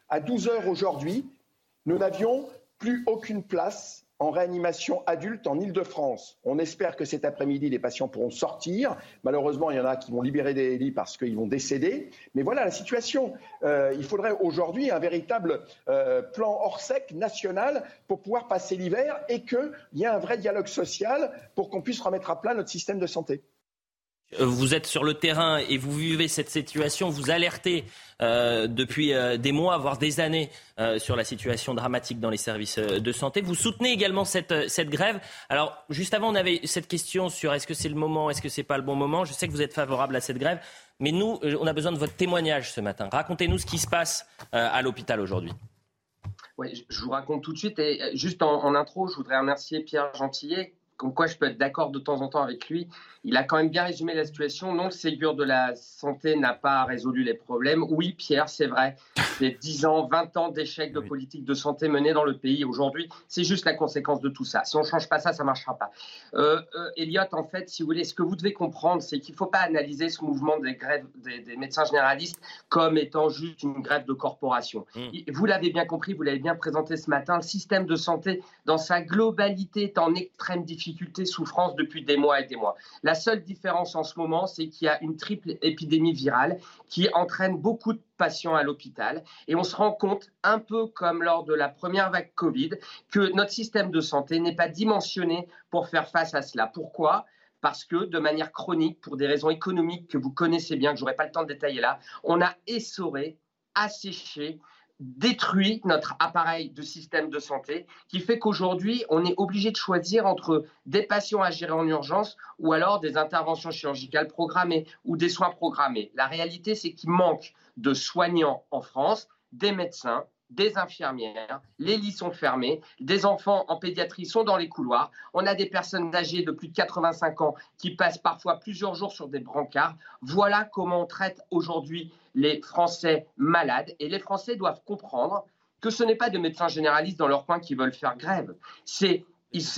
À 12 heures aujourd'hui, nous n'avions plus aucune place en réanimation adulte en Ile-de-France. On espère que cet après-midi, les patients pourront sortir. Malheureusement, il y en a qui vont libérer des lits parce qu'ils vont décéder. Mais voilà la situation. Euh, il faudrait aujourd'hui un véritable euh, plan hors sec national pour pouvoir passer l'hiver et qu'il y ait un vrai dialogue social pour qu'on puisse remettre à plat notre système de santé. Euh, vous êtes sur le terrain et vous vivez cette situation, vous alertez euh, depuis euh, des mois, voire des années, sur la situation dramatique dans les services de santé. Vous soutenez également cette, grève. Alors, juste avant, on avait cette question sur est-ce que c'est le moment, est-ce que c'est pas le bon moment. Je sais que vous êtes favorable à cette grève, mais nous, on a besoin de votre témoignage ce matin. Racontez-nous ce qui se passe à l'hôpital aujourd'hui. Oui, je vous raconte tout de suite. Et juste en, en intro, je voudrais remercier Pierre Gentillet, comme quoi je peux être d'accord de temps en temps avec lui il a quand même bien résumé la situation. Non, le Ségur de la santé n'a pas résolu les problèmes. Oui, Pierre, c'est vrai. C'est 10 ans, 20 ans d'échecs de politique de santé menés dans le pays. Aujourd'hui, c'est juste la conséquence de tout ça. Si on ne change pas ça, ça ne marchera pas. Euh, euh, Elliot, en fait, si vous voulez, ce que vous devez comprendre, c'est qu'il ne faut pas analyser ce mouvement des grèves des, médecins généralistes comme étant juste une grève de corporation. Mmh. Vous l'avez bien compris, vous l'avez bien présenté ce matin, le système de santé dans sa globalité est en extrême difficulté, souffrance depuis des mois et des mois. La seule différence en ce moment, c'est qu'il y a une triple épidémie virale qui entraîne beaucoup de patients à l'hôpital. Et on se rend compte, un peu comme lors de la première vague Covid, que notre système de santé n'est pas dimensionné pour faire face à cela. Pourquoi? Parce que de manière chronique, pour des raisons économiques que vous connaissez bien, que je n'aurai pas le temps de détailler là, on a essoré, asséché détruit notre appareil de système de santé, qui fait qu'aujourd'hui, on est obligé de choisir entre des patients à gérer en urgence ou alors des interventions chirurgicales programmées ou des soins programmés. La réalité, c'est qu'il manque de soignants en France, des médecins, des infirmières, les lits sont fermés, des enfants en pédiatrie sont dans les couloirs, on a des personnes âgées de plus de 85 ans qui passent parfois plusieurs jours sur des brancards. Voilà comment on traite aujourd'hui les Français malades et les Français doivent comprendre que ce n'est pas de médecins généralistes dans leur coin qui veulent faire grève. C'est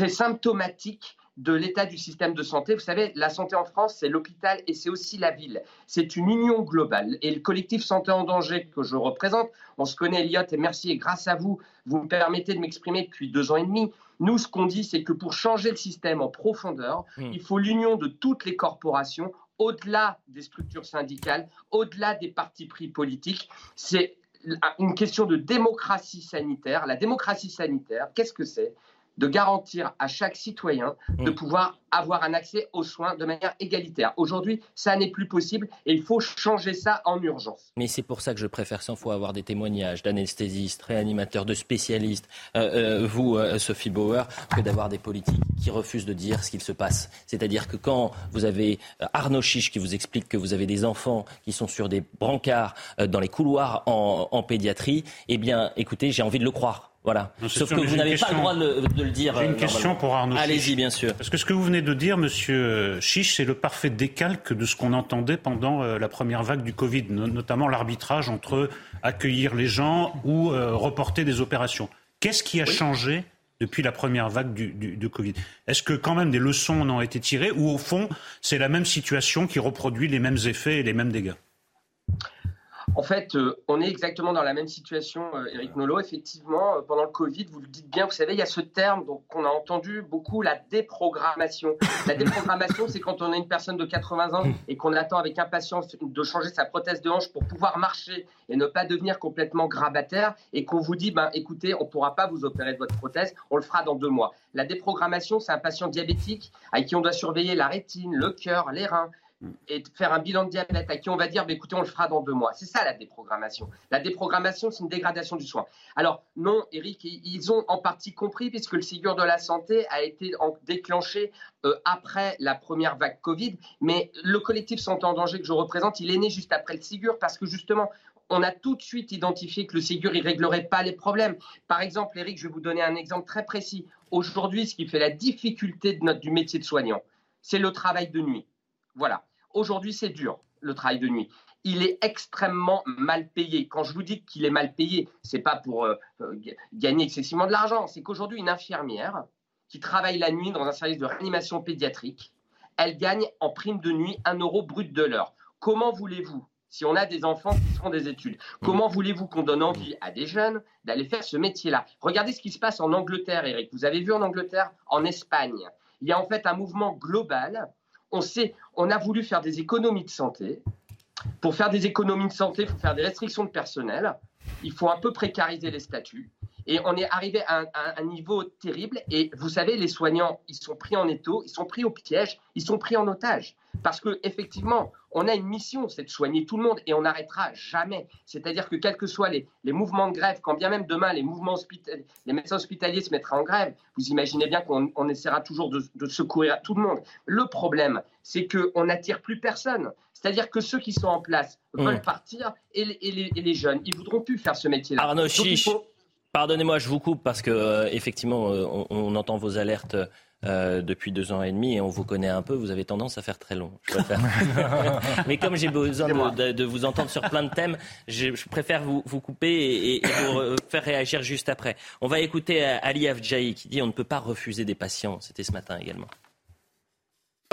symptomatique de l'état du système de santé. Vous savez, la santé en France, c'est l'hôpital et c'est aussi la ville. C'est une union globale. Et le collectif Santé en danger que je représente, on se connaît, Elliot, et merci, et grâce à vous, vous me permettez de m'exprimer depuis deux ans et demi. Nous, ce qu'on dit, c'est que pour changer le système en profondeur, hmm. il faut l'union de toutes les corporations au-delà des structures syndicales, au-delà des partis pris politiques. C'est une question de démocratie sanitaire. La démocratie sanitaire, qu'est-ce que c'est? De garantir à chaque citoyen de mm. pouvoir avoir un accès aux soins de manière égalitaire. Aujourd'hui, ça n'est plus possible et il faut changer ça en urgence. Mais c'est pour ça que je préfère 100 fois avoir des témoignages d'anesthésistes, réanimateurs, de spécialistes, euh, euh, vous, euh, Sophie Bauer, que d'avoir des politiques qui refusent de dire ce qu'il se passe. C'est-à-dire que quand vous avez Arnaud Chiche qui vous explique que vous avez des enfants qui sont sur des brancards dans les couloirs en, en pédiatrie, eh bien, écoutez, j'ai envie de le croire. Voilà. Sauf que vous n'avez pas le droit de, le dire. J'ai une euh, question pour Arnaud Allez-y, bien sûr. Parce que ce que vous venez de dire, Monsieur Chiche, c'est le parfait décalque de ce qu'on entendait pendant euh, la première vague du Covid, notamment l'arbitrage entre accueillir les gens ou euh, reporter des opérations. Qu'est-ce qui a changé depuis la première vague du, du Covid? Est-ce que quand même des leçons en ont été tirées ou au fond c'est la même situation qui reproduit les mêmes effets et les mêmes dégâts? En fait, euh, on est exactement dans la même situation, Eric euh, Nolot. Effectivement, euh, pendant le Covid, vous le dites bien, vous savez, il y a ce terme qu'on a entendu beaucoup, la déprogrammation. La déprogrammation, c'est quand on a une personne de 80 ans et qu'on attend avec impatience de changer sa prothèse de hanche pour pouvoir marcher et ne pas devenir complètement grabataire et qu'on vous dit, ben, écoutez, on ne pourra pas vous opérer de votre prothèse, on le fera dans deux mois. La déprogrammation, c'est un patient diabétique à qui on doit surveiller la rétine, le cœur, les reins, et de faire un bilan de diabète à qui on va dire, bah, écoutez, on le fera dans deux mois. C'est ça la déprogrammation. La déprogrammation, c'est une dégradation du soin. Alors non, Eric, ils ont en partie compris puisque le Ségur de la santé a été déclenché euh, après la première vague Covid, mais le collectif Santé en danger que je représente, il est né juste après le Ségur parce que justement, on a tout de suite identifié que le Ségur, il réglerait pas les problèmes. Par exemple, Eric, je vais vous donner un exemple très précis. Aujourd'hui, ce qui fait la difficulté du métier de soignant, c'est le travail de nuit. Voilà. Aujourd'hui, c'est dur, le travail de nuit. Il est extrêmement mal payé. Quand je vous dis qu'il est mal payé, c'est pas pour euh, euh, gagner excessivement de l'argent. C'est qu'aujourd'hui, une infirmière qui travaille la nuit dans un service de réanimation pédiatrique, elle gagne en prime de nuit un euro brut de l'heure. Comment voulez-vous si on a des enfants qui font des études. Comment voulez-vous qu'on donne envie à des jeunes d'aller faire ce métier-là? Regardez ce qui se passe en Angleterre, Eric. Vous avez vu en Angleterre, en Espagne. Il y a en fait un mouvement global. On sait, on a voulu faire des économies de santé. Pour faire des économies de santé, il faut faire des restrictions de personnel. Il faut un peu précariser les statuts. Et on est arrivé à un, niveau terrible. Et vous savez, les soignants, ils sont pris en étau, ils sont pris au piège, ils sont pris en otage. Parce que effectivement, on a une mission, c'est de soigner tout le monde, et on n'arrêtera jamais. C'est-à-dire que quels que soient les, mouvements de grève, quand bien même demain les mouvements les médecins hospitaliers se mettraient en grève, vous imaginez bien qu'on essaiera toujours de, secourir tout le monde. Le problème, c'est qu'on n'attire plus personne. C'est-à-dire que ceux qui sont en place veulent mmh. partir, et les, jeunes, ils voudront plus faire ce métier-là. Arnaud Chiche. Pardonnez-moi, je vous coupe parce que euh, effectivement, euh, on, entend vos alertes euh, depuis deux ans et demi et on vous connaît un peu. Vous avez tendance à faire très long. Mais comme j'ai besoin de, vous entendre sur plein de thèmes, je, préfère vous, couper et, vous faire réagir juste après. On va écouter Ali Afjaï qui dit on ne peut pas refuser des patients. C'était ce matin également.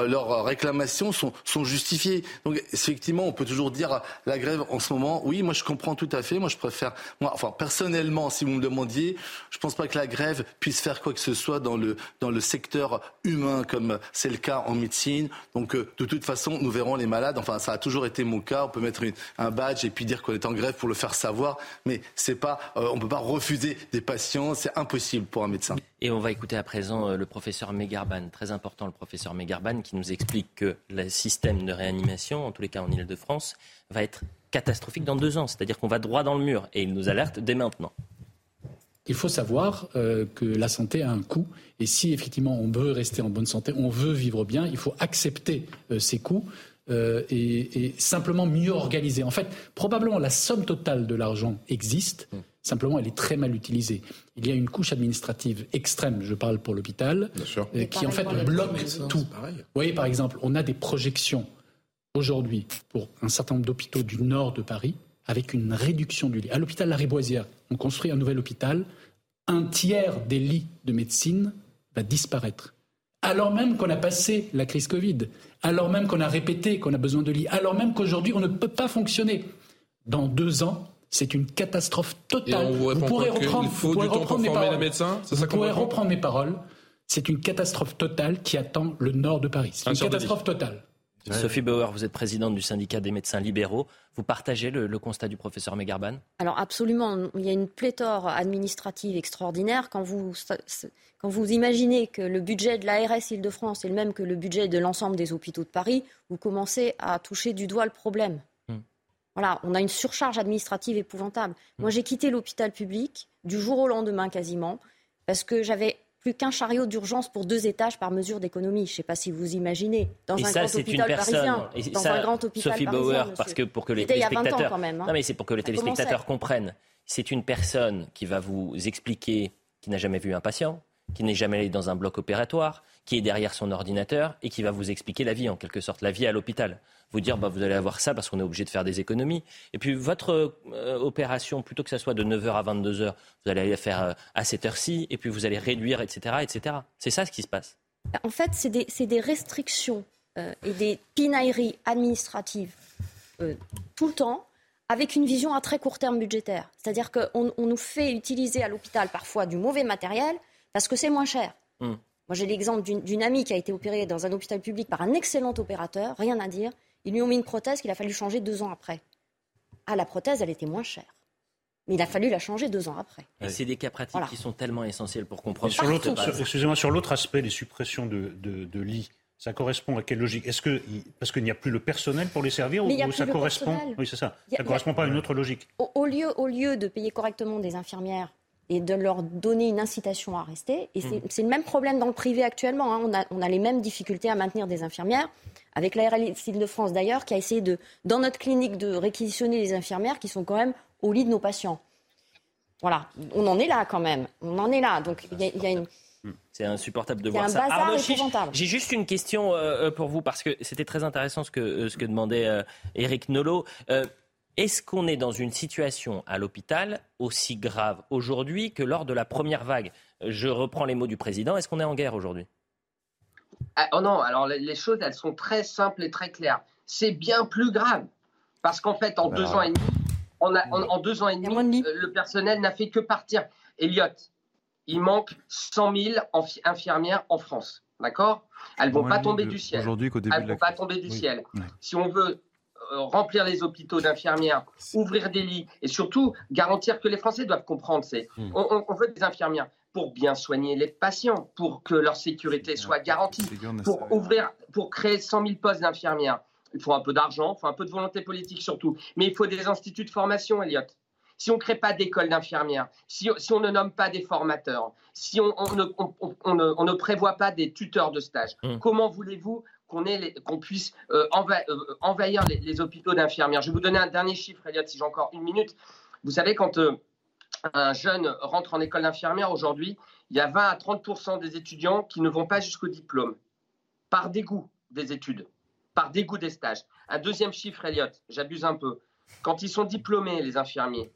Euh, leurs réclamations sont, sont justifiées. Donc effectivement, on peut toujours dire la grève en ce moment. Oui, moi je comprends tout à fait. Moi je préfère, moi, enfin personnellement, si vous me demandiez, je pense pas que la grève puisse faire quoi que ce soit dans le dans le secteur humain comme c'est le cas en médecine. Donc euh, de toute façon, nous verrons les malades. Enfin, ça a toujours été mon cas. On peut mettre un badge et puis dire qu'on est en grève pour le faire savoir, mais c'est pas, euh, on peut pas refuser des patients. C'est impossible pour un médecin. Et on va écouter à présent euh, le professeur Megarban, très important le professeur Megarban, qui nous explique que le système de réanimation, en tous les cas en Ile-de-France, va être catastrophique dans deux ans. C'est-à-dire qu'on va droit dans le mur. Et il nous alerte dès maintenant. Il faut savoir euh, que la santé a un coût et si effectivement on veut rester en bonne santé, on veut vivre bien, il faut accepter euh, ces coûts et, et, simplement mieux organiser. En fait, probablement la somme totale de l'argent existe. Mmh. Simplement, elle est très mal utilisée. Il y a une couche administrative extrême, je parle pour l'hôpital, euh, qui en fait bloque tout. Vous voyez, par exemple, on a des projections aujourd'hui pour un certain nombre d'hôpitaux du nord de Paris avec une réduction du lit. À l'hôpital Lariboisière, on construit un nouvel hôpital. Un tiers des lits de médecine va disparaître. Alors même qu'on a passé la crise Covid, alors même qu'on a répété qu'on a besoin de lits, alors même qu'aujourd'hui on ne peut pas fonctionner. Dans deux ans, c'est une catastrophe totale. Vous, pourrez reprendre, vous pourrez reprendre mes paroles. vous pourrez reprendre mes paroles. C'est une catastrophe totale qui attend le nord de Paris. C'est une catastrophe totale. Sophie Bauer, vous êtes présidente du syndicat des médecins libéraux. Vous partagez le, constat du professeur Megarban Alors absolument. Il y a une pléthore administrative extraordinaire. Quand vous, quand vous imaginez que le budget de l'ARS Île-de-France est le même que le budget de l'ensemble des hôpitaux de Paris, vous commencez à toucher du doigt le problème. Voilà, on a une surcharge administrative épouvantable. Moi, j'ai quitté l'hôpital public du jour au lendemain quasiment parce que j'avais plus qu'un chariot d'urgence pour deux étages par mesure d'économie. Je ne sais pas si vous imaginez. Dans un grand hôpital parisien. dans un grand hôpital Sophie Bauer, parce que pour que les téléspectateurs, quand même, hein. non mais c'est pour que les téléspectateurs comprennent. C'est une personne qui va vous expliquer, qui n'a jamais vu un patient, qui n'est jamais allé dans un bloc opératoire, qui est derrière son ordinateur et qui va vous expliquer la vie en quelque sorte, la vie à l'hôpital vous dire bah, vous allez avoir ça parce qu'on est obligé de faire des économies. Et puis votre euh, opération, plutôt que ça soit de 9h à 22h, vous allez la faire euh, à cette heure-ci, et puis vous allez réduire, etc. etc. C'est ça ce qui se passe. En fait, c'est des, des, restrictions euh, et des pinailleries administratives tout le temps avec une vision à très court terme budgétaire. C'est-à-dire qu'on on nous fait utiliser à l'hôpital parfois du mauvais matériel parce que c'est moins cher. Hmm. Moi, j'ai l'exemple d'une amie qui a été opérée dans un hôpital public par un excellent opérateur, rien à dire. Ils lui ont mis une prothèse qu'il a fallu changer deux ans après. Ah, la prothèse, elle était moins chère. Mais il a fallu la changer deux ans après. c'est des cas pratiques qui sont tellement essentiels pour comprendre. Sur excusez-moi, sur l'autre aspect, les suppressions de, lits, Ça correspond à quelle logique? Est-ce que parce qu'il n'y a plus le personnel pour les servir ou, ça correspond? Oui, c'est ça. ça correspond pas à une autre logique. Au, lieu, au lieu de payer correctement des infirmières et de leur donner une incitation à rester, et c'est mmh. le même problème dans le privé actuellement. Hein. On, a, on, a, les mêmes difficultés à maintenir des infirmières. Avec la RLS de France d'ailleurs, qui a essayé de, dans notre clinique de réquisitionner les infirmières qui sont quand même au lit de nos patients. Voilà, on en est là quand même. On en est là. Donc il y, a une c'est insupportable de voir ça. j'ai juste une question euh, euh, pour vous parce que c'était très intéressant ce que, euh, ce que demandait Eric Nolot. Est-ce qu'on est dans une situation à l'hôpital aussi grave aujourd'hui que lors de la première vague? Je reprends les mots du président. Est-ce qu'on est en guerre aujourd'hui? Ah, Oh non, alors les choses, elles sont très simples et très claires. C'est bien plus grave. Parce qu'en fait, en deux ans et demi, on a, en, deux ans et demi, le personnel n'a fait que partir. Elliot, il manque 100 000 infirmières en France. D'accord? Elles ne vont pas tomber du ciel. Elles ne vont pas tomber du ciel. Si on veut euh, remplir les hôpitaux d'infirmières, ouvrir des lits et surtout garantir que les Français doivent comprendre, c'est hmm. on, veut des infirmières pour bien soigner les patients, pour que leur sécurité soit garantie, pour ouvrir, pour créer 100 000 postes d'infirmières. Il faut un peu d'argent, il faut un peu de volonté politique surtout, mais il faut des instituts de formation, Elliot si on ne crée pas d'école d'infirmières, si, on ne nomme pas des formateurs, si on, ne, prévoit pas des tuteurs de stage, mmh. comment voulez-vous qu'on puisse euh, euh, envahir les, hôpitaux d'infirmières Je vais vous donner un dernier chiffre, Elliot, si j'ai encore une minute. Vous savez, quand euh, un jeune rentre en école d'infirmière aujourd'hui, il y a 20 à 30% des étudiants qui ne vont pas jusqu'au diplôme, par dégoût des études, par dégoût des stages. Un deuxième chiffre, Elliot, j'abuse un peu. Quand ils sont diplômés, les infirmiers,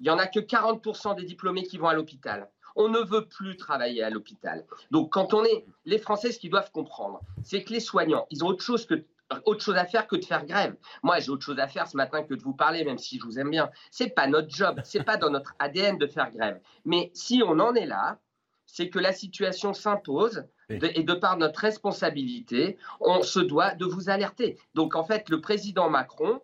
il n'y en a que 40% des diplômés qui vont à l'hôpital. On ne veut plus travailler à l'hôpital. Donc, quand on est. Les Français, ce qu'ils doivent comprendre, c'est que les soignants, ils ont autre chose, que, autre chose à faire que de faire grève. Moi, j'ai autre chose à faire ce matin que de vous parler, même si je vous aime bien. Ce n'est pas notre job, ce n'est pas dans notre ADN de faire grève. Mais si on en est là, c'est que la situation s'impose et de par notre responsabilité, on se doit de vous alerter. Donc, en fait, le président Macron,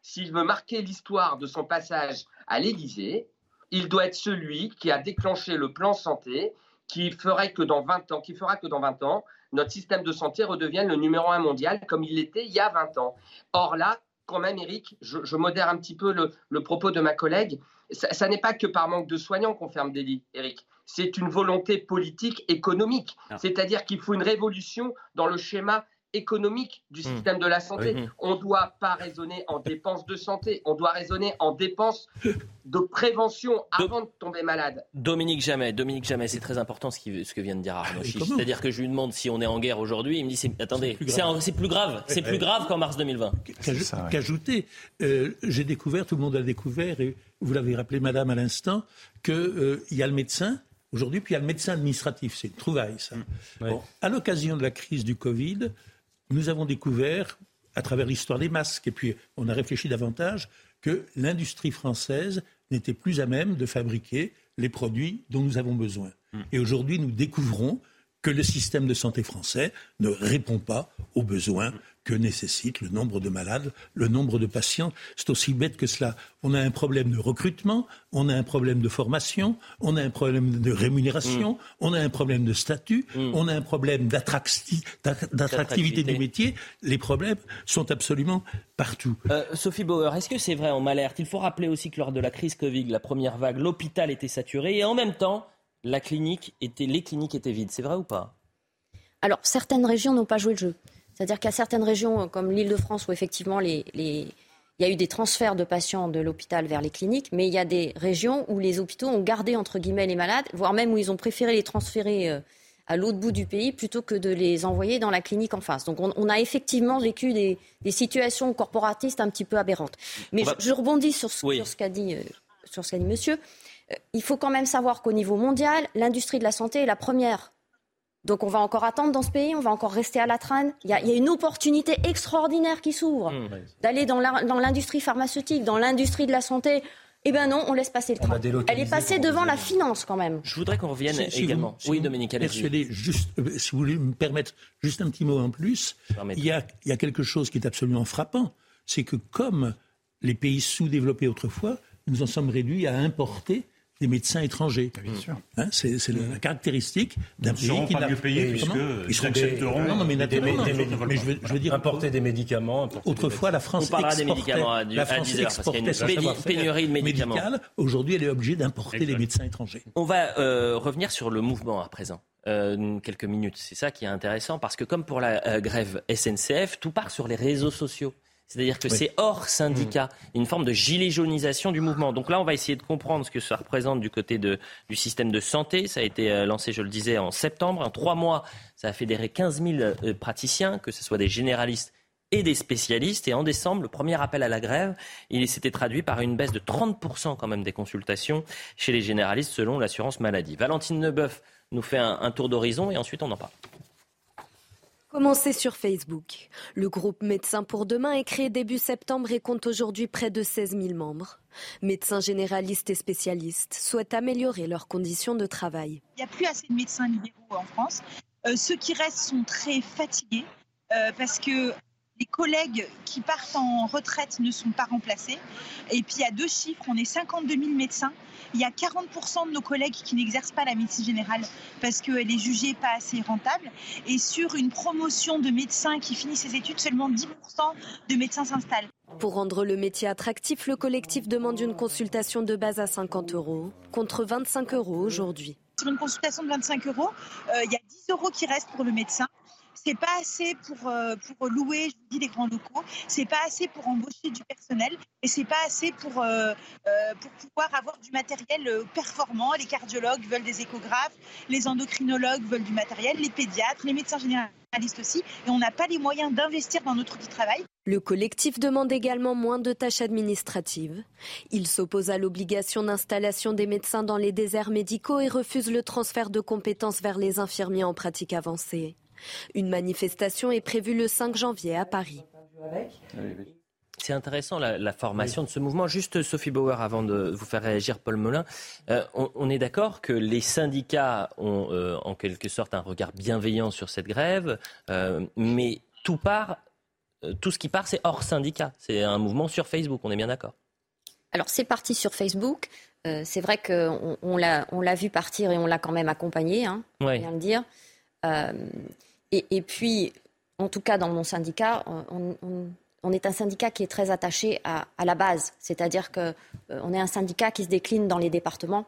s'il veut marquer l'histoire de son passage à l'Élysée, il doit être celui qui a déclenché le plan santé qui ferait que dans 20 ans, qui fera que dans 20 ans, notre système de santé redevienne le numéro un mondial comme il l'était il y a 20 ans. Or là, quand même, Eric, je, modère un petit peu le, propos de ma collègue, ça, n'est pas que par manque de soignants qu'on ferme des lits, Eric. C'est une volonté politique, économique. Ah. C'est-à-dire qu'il faut une révolution dans le schéma économique du hmm. système de la santé. On ne doit pas raisonner en dépenses de santé, on doit raisonner en dépenses de prévention avant de tomber malade. Dominique Jamais, Dominique Jamais, c'est très important ce, ce, que vient de dire Arnaud C'est-à-dire que je lui demande si on est en guerre aujourd'hui, il me dit attendez, c'est plus grave, c'est plus grave qu'en mars 2020. Qu'ajouter, euh, j'ai découvert, tout le monde a découvert, et vous l'avez rappelé Madame à l'instant, qu'il euh, y a le médecin aujourd'hui, puis il y a le médecin administratif. C'est une trouvaille, ça. Bon, à l'occasion de la crise du Covid, nous avons découvert, à travers l'histoire des masques, et puis on a réfléchi davantage, que l'industrie française n'était plus à même de fabriquer les produits dont nous avons besoin. Hmm. Et aujourd'hui, nous découvrons que le système de santé français ne répond pas aux besoins que nécessite le nombre de malades, le nombre de patients. C'est aussi bête que cela. On a un problème de recrutement, on a un problème de formation, on a un problème de rémunération, mm. on a un problème de statut, mm. on a un problème d'attractivité du métier. Les problèmes sont absolument partout. Euh, Sophie Bauer, est-ce que c'est vrai, on m'alerte Il faut rappeler aussi que lors de la crise Covid, la première vague, l'hôpital était saturé et en même temps, la clinique était, les cliniques étaient vides. C'est vrai ou pas? Alors, certaines régions n'ont pas joué le jeu. C'est-à-dire qu'à certaines régions, euh, comme l'Île-de-France, où effectivement il y a eu des transferts de patients de l'hôpital vers les cliniques, mais il y a des régions où les hôpitaux ont gardé, entre guillemets, les malades, voire même où ils ont préféré les transférer euh, à l'autre bout du pays plutôt que de les envoyer dans la clinique en face. Donc on, a effectivement vécu des, situations corporatistes un petit peu aberrantes. Mais je, rebondis sur ce, sur ce qu'a dit, euh, sur ce qu'a dit monsieur. Il faut quand même savoir qu'au niveau mondial, l'industrie de la santé est la première. Donc on va encore attendre dans ce pays, on va encore rester à la traîne. Il y a, une opportunité extraordinaire qui s'ouvre mmh. d'aller dans l'industrie pharmaceutique, dans l'industrie de la santé. Eh bien non, on laisse passer le train. Elle est passée devant la finance quand même. Je voudrais qu'on revienne également. oui, Dominique, juste, euh, si vous voulez me permettre juste un petit mot en plus, il y, a, il y a quelque chose qui est absolument frappant, c'est que comme les pays sous-développés autrefois, nous en sommes réduits à importer des médecins étrangers. Bien sûr. Hein, c'est la caractéristique d'un pays qui n'a pas mieux payés puisqu'ils accepteront non, non, mais, des, mais je, veux, je veux dire importer des médicaments. Autrefois, la France exportait, des médicaments à, la France à exportait parce qu'il y a une pénurie de médicaments. Aujourd'hui, elle est obligée d'importer les médecins étrangers. On va euh, revenir sur le mouvement à présent. Euh, quelques minutes. C'est ça qui est intéressant parce que comme pour la euh, grève SNCF, tout part sur les réseaux sociaux. C'est-à-dire que c'est hors syndicat, mmh. une forme de gilet jaunisation du mouvement. Donc là, on va essayer de comprendre ce que ça représente du côté de, du système de santé. Ça a été euh, lancé, je le disais, en septembre. En trois mois, ça a fédéré 15 000 euh, praticiens, que ce soit des généralistes et des spécialistes. Et en décembre, le premier appel à la grève, il s'était traduit par une baisse de 30% quand même des consultations chez les généralistes selon l'assurance maladie. Valentine Nebeuf nous fait un, un tour d'horizon et ensuite on en parle. Commencez sur Facebook. Le groupe Médecins pour demain est créé début septembre et compte aujourd'hui près de 16 000 membres. Médecins généralistes et spécialistes souhaitent améliorer leurs conditions de travail. Il n'y a plus assez de médecins libéraux en France. Euh, ceux qui restent sont très fatigués euh, parce que les collègues qui partent en retraite ne sont pas remplacés. Et puis il y a deux chiffres, on est 52 000 médecins il y a 40% de nos collègues qui n'exercent pas la médecine générale parce qu'elle est jugée pas assez rentable. Et sur une promotion de médecins qui finissent ses études, seulement 10% de médecins s'installent. Pour rendre le métier attractif, le collectif demande une consultation de base à 50 euros, contre 25 euros aujourd'hui. Sur une consultation de 25 euros, euh, il y a 10 euros qui restent pour le médecin c'est pas assez pour, euh, louer, je dis, les grands locaux. C'est pas assez pour embaucher du personnel et c'est pas assez pour, euh, euh, pouvoir avoir du matériel performant. Les cardiologues veulent des échographes, les endocrinologues veulent du matériel, les pédiatres, les médecins généralistes aussi. Et on n'a pas les moyens d'investir dans notre travail. Le collectif demande également moins de tâches administratives. Il s'oppose à l'obligation d'installation des médecins dans les déserts médicaux et refuse le transfert de compétences vers les infirmiers en pratique avancée. Une manifestation est prévue le 5 janvier à Paris. C'est intéressant la, formation de ce mouvement. Juste Sophie Bauer, avant de vous faire réagir, Paul Molin, euh, on, est d'accord que les syndicats ont euh, en quelque sorte un regard bienveillant sur cette grève, euh, mais tout part, tout ce qui part, c'est hors syndicat. C'est un mouvement sur Facebook. On est bien d'accord? Alors c'est parti sur Facebook. c'est vrai qu'on on, l'a vu partir et on l'a quand même accompagné, hein, bien le dire. Et, puis, en tout cas, dans mon syndicat, on, est un syndicat qui est très attaché à, la base. C'est-à-dire qu'on euh, est un syndicat qui se décline dans les départements.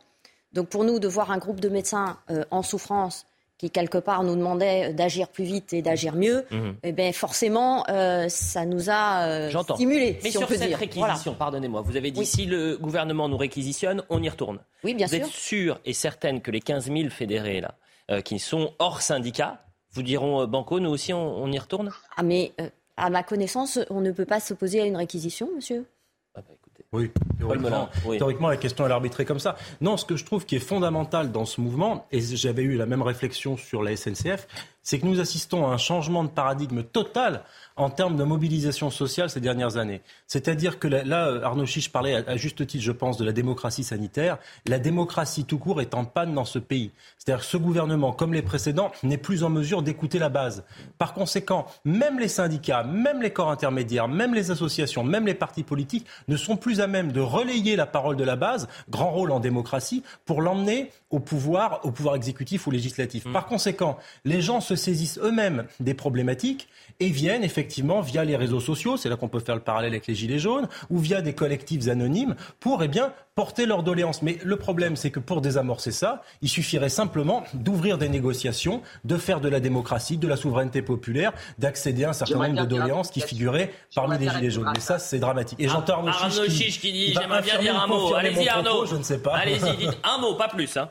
Donc, pour nous, de voir un groupe de médecins euh, en souffrance qui quelque part nous demandait d'agir plus vite et d'agir mieux, mhm. eh bien forcément, euh, ça nous a stimulé. Mais sur cette réquisition, pardonnez-moi, vous avez dit si le gouvernement nous réquisitionne, on y retourne. Oui, bien sûr. Vous êtes sûr et certaine que les 15 000 fédérés là, qui sont hors syndicat, vous diront euh, Banco, nous aussi, on, y retourne? Ah, mais euh, à ma connaissance, on ne peut pas s'opposer à une réquisition, monsieur? Ah bah, oui, théoriquement, la question est arbitrée comme ça. Non, ce que je trouve qui est fondamental dans ce mouvement, et j'avais eu la même réflexion sur la SNCF, c'est que nous assistons à un changement de paradigme total en termes de mobilisation sociale ces dernières années. C'est-à-dire que là, Arnaud Chiche parlait à, juste titre, je pense, de la démocratie sanitaire. La démocratie tout court est en panne dans ce pays. C'est-à-dire que ce gouvernement, comme les précédents, n'est plus en mesure d'écouter la base. Par conséquent, même les syndicats, même les corps intermédiaires, même les associations, même les partis politiques ne sont plus à même de relayer la parole de la base, grand rôle en démocratie, pour l'emmener au pouvoir, au pouvoir exécutif ou législatif. Mmh. Par conséquent, les gens se saisissent eux-mêmes des problématiques et viennent effectivement via les réseaux sociaux, c'est là qu'on peut faire le parallèle avec les Gilets jaunes, ou via des collectifs anonymes pour eh bien, porter leurs doléances. Mais le problème, c'est que pour désamorcer ça, il suffirait simplement d'ouvrir des négociations, de faire de la démocratie, de la souveraineté populaire, d'accéder à un certain nombre de doléances qui figuraient parmi les Gilets jaunes. Mais ça, c'est dramatique. Et j'entends Arnaud, Arnaud Chiche qui, dit J'aimerais bien dire un mot. Allez-y, Arnaud. je ne sais pas. Allez-y, dites un mot, pas plus. Hein.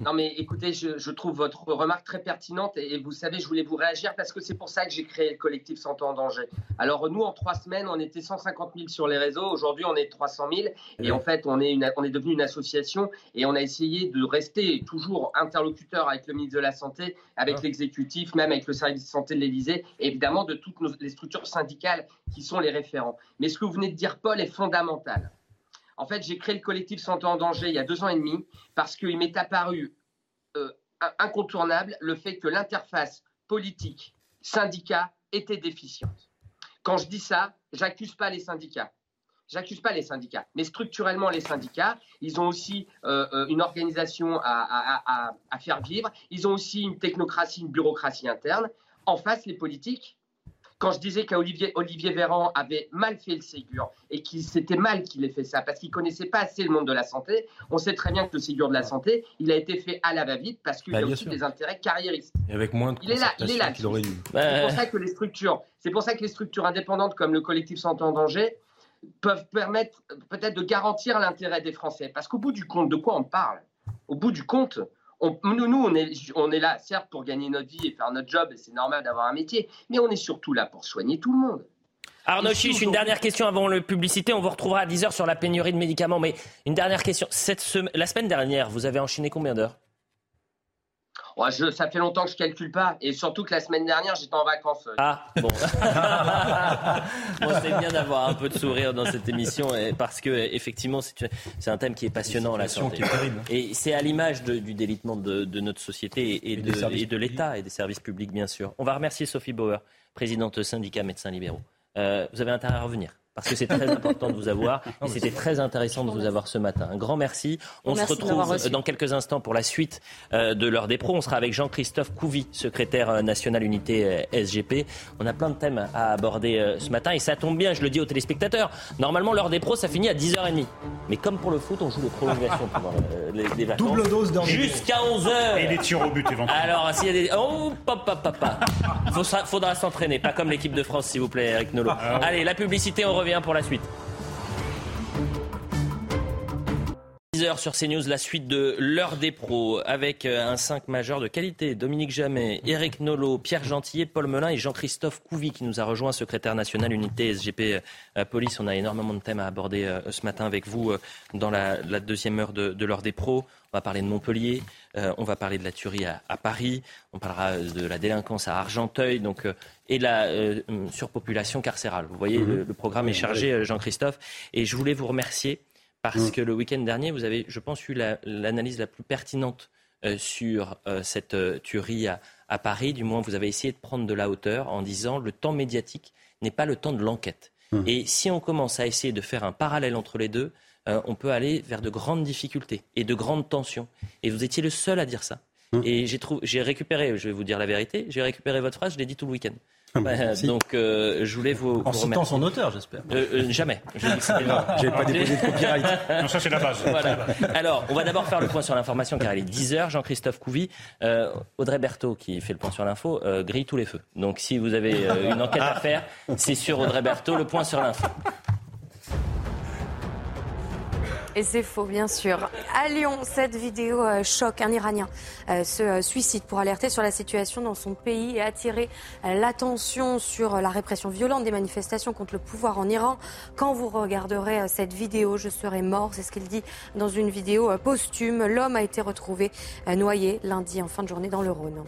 Non, mais écoutez, je, trouve votre remarque très pertinente et, vous savez, je voulais vous réagir parce que c'est pour ça que j'ai créé le collectif Santé en danger. Alors, nous, en trois semaines, on était 150 000 sur les réseaux. Aujourd'hui, on est 300 000. Et en fait, on est, une, on est devenu une association et on a essayé de rester toujours interlocuteur avec le ministre de la Santé, avec ah. l'exécutif, même avec le service de santé de l'Élysée et évidemment de toutes les structures syndicales qui sont les référents. Mais ce que vous venez de dire, Paul, est fondamental. En fait, j'ai créé le collectif Santé en danger il y a deux ans et demi parce qu'il m'est apparu euh, incontournable le fait que l'interface politique-syndicat était déficiente. Quand je dis ça, j'accuse pas les syndicats. J'accuse pas les syndicats, mais structurellement les syndicats, ils ont aussi euh, euh, une organisation à, faire vivre. Ils ont aussi une technocratie, une bureaucratie interne. En face, les politiques. Quand je disais qu'Olivier Olivier Véran avait mal fait le Ségur et qu'il c'était mal qu'il ait fait ça parce qu'il connaissait pas assez le monde de la santé, on sait très bien que le Ségur de la santé, il a été fait à la va-vite parce qu'il y a bah, aussi des intérêts carriéristes. Et avec moins de il est là, il est là. C'est pour ça que les structures, c'est pour ça que les structures indépendantes comme le collectif Santé en danger peuvent permettre peut-être de garantir l'intérêt des Français. Parce qu'au bout du compte, de quoi on parle? Au bout du compte, on, nous, nous on, est, on est là, certes, pour gagner notre vie et faire notre job, et c'est normal d'avoir un métier, mais on est surtout là pour soigner tout le monde. Arnaud Chiche, une dernière question avant le publicité. On vous retrouvera à 10h sur la pénurie de médicaments. Mais une dernière question. Cette la semaine dernière, vous avez enchaîné combien d'heures? Ça fait longtemps que je calcule pas. Et surtout que la semaine dernière, j'étais en vacances. Ah, bon. bon c'est bien d'avoir un peu de sourire dans cette émission parce que, effectivement, c'est un thème qui est passionnant, la santé. Qui est terrible. Et c'est à l'image du délitement de, notre société et, de, l'État et des services publics, bien sûr. On va remercier Sophie Bauer, présidente syndicat médecins libéraux. Euh, vous avez intérêt à revenir parce que c'est très important de vous avoir. Et c'était très intéressant de vous avoir ce matin. Un grand merci. On se retrouve dans quelques instants pour la suite euh, de l'heure des pros. On sera avec Jean-Christophe Couvi, secrétaire euh, national unité euh, SGP. On a plein de thèmes à aborder ce matin et ça tombe bien, je le dis aux téléspectateurs. Normalement, l'heure des pros, ça finit à 10h30. Mais comme pour le foot, on joue les prolongations pendant les, vacances. Double dose d'heure Jusqu'à 11h. Et les tirs au but éventuellement. Alors, s'il y a des. Oh, papa, papa. Faudra s'entraîner. Pas comme l'équipe de France, s'il vous plaît, Eric Nolot. Ah Allez, la publicité, on revient pour la suite. 10h sur CNews, la suite de l'heure des pros avec euh, un 5 majeur de qualité. Dominique Jamet, Eric Nolot, Pierre Gentillet, Paul Melun et Jean-Christophe Couvi qui nous a rejoint, secrétaire national unité SGP euh, Police. On a énormément de thèmes à aborder euh, ce matin avec vous dans la, deuxième heure de, l'heure des pros. On va parler de Montpellier, on va parler de la tuerie à, Paris, on parlera de la délinquance à Argenteuil donc, et de la surpopulation carcérale. Vous voyez, mhm. le, programme est chargé, Jean-Christophe. Et je voulais vous remercier parce mm. que le week-end dernier, vous avez, je pense, eu l'analyse la, plus pertinente euh, sur euh, cette euh, tuerie à, Paris. Du moins, vous avez essayé de prendre de la hauteur en disant le temps médiatique n'est pas le temps de l'enquête. Mm. Et si on commence à essayer de faire un parallèle entre les deux, on peut aller vers de grandes difficultés et de grandes tensions. Et vous étiez le seul à dire ça. Mm. Et j'ai récupéré, je vais vous dire la vérité, j'ai récupéré votre phrase, je l'ai dit tout le week-end. Ah donc, euh, je voulais vous. En citant son auteur, j'espère. Euh, euh, jamais. Je n'avais pas déposé de copyright. non, ça, c'est la base. Alors, on va d'abord faire le point sur l'information car il est 10h. Jean-Christophe Couvi, Audrey Berthaud, qui fait le point sur l'info, grille tous les feux. Donc, si vous avez une enquête à faire, c'est sur Audrey Berthaud, le point sur l'info. Et c'est faux, bien sûr. À Lyon, cette vidéo euh, choque. Un Iranien euh, se euh, suicide pour alerter sur la situation dans son pays et attirer l'attention sur la répression violente des manifestations contre le pouvoir en Iran. Quand vous regarderez cette vidéo, je serai mort. C'est ce qu'il dit dans une vidéo posthume. L'homme a été retrouvé noyé lundi en fin de journée dans le Rhône.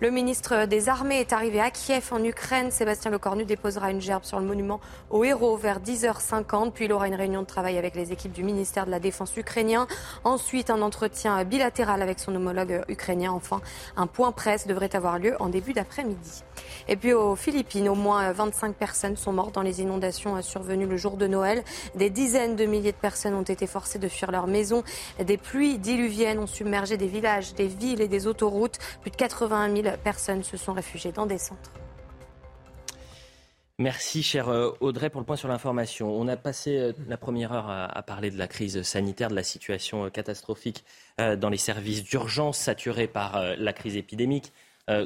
Le ministre des Armées est arrivé à Kiev en Ukraine. Sébastien Lecornu déposera une gerbe sur le monument aux héros vers 10h50. Puis il aura une réunion de travail avec les équipes du ministère la Défense ukrainien. Ensuite, un entretien bilatéral avec son homologue ukrainien. Enfin, un point presse devrait avoir lieu en début d'après-midi. Et puis aux Philippines, au moins 25 personnes sont mortes dans les inondations survenues le jour de Noël. Des dizaines de milliers de personnes ont été forcées de fuir leur maison. Des pluies diluviennes ont submergé des villages, des villes et des autoroutes. Plus de 81 000 personnes se sont réfugiées dans des centres. Merci, cher euh, Audrey, pour le point sur l'information. On a passé euh, la première heure à, parler de la crise sanitaire, de la situation euh, catastrophique dans les services d'urgence saturés par la crise épidémique.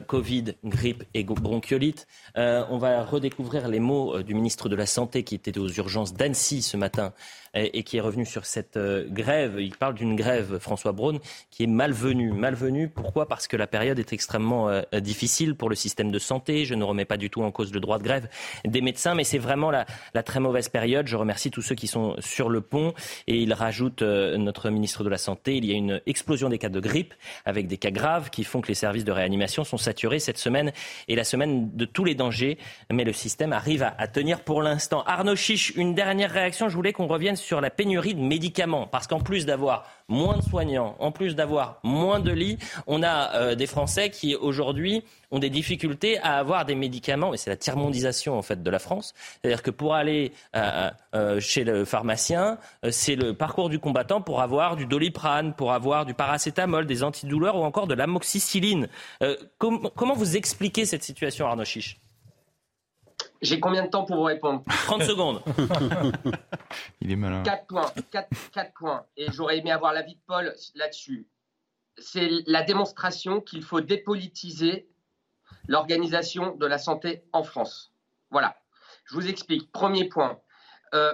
Covid, grippe et bronchiolite. on va redécouvrir les mots du ministre de la Santé qui était aux urgences d'Annecy ce matin et qui est revenu sur cette euh, grève. Il parle d'une grève, François Braun, qui est malvenue. Malvenue, pourquoi? Parce que la période est extrêmement euh, difficile pour le système de santé. Je ne remets pas du tout en cause le droit de grève des médecins, mais c'est vraiment la, très mauvaise période. Je remercie tous ceux qui sont sur le pont. Et il rajoute, euh, notre ministre de la Santé, il y a une explosion des cas de grippe avec des cas graves qui font que les services de réanimation sont saturés cette semaine et la semaine de tous les dangers. Mais le système arrive à, tenir pour l'instant. Arnaud Chiche, une dernière réaction. Je voulais qu'on revienne la pénurie de médicaments. Parce qu'en plus d'avoir moins de soignants, en plus d'avoir moins de lits, on a euh, des Français qui aujourd'hui ont des difficultés à avoir des médicaments, et c'est la tiers-mondisation en fait de la France. C'est-à-dire que pour aller euh, euh, chez le pharmacien, c'est le parcours du combattant pour avoir du doliprane, pour avoir du paracétamol, des antidouleurs ou encore de l'amoxicilline. comment vous expliquez cette situation, Arnaud Chiche? J'ai combien de temps pour vous répondre 30 secondes. Il est malin. 4 points. 4, points. Et j'aurais aimé avoir l'avis de Paul là-dessus. C'est la démonstration qu'il faut dépolitiser l'organisation de la santé en France. Voilà. Je vous explique. Premier point. Euh,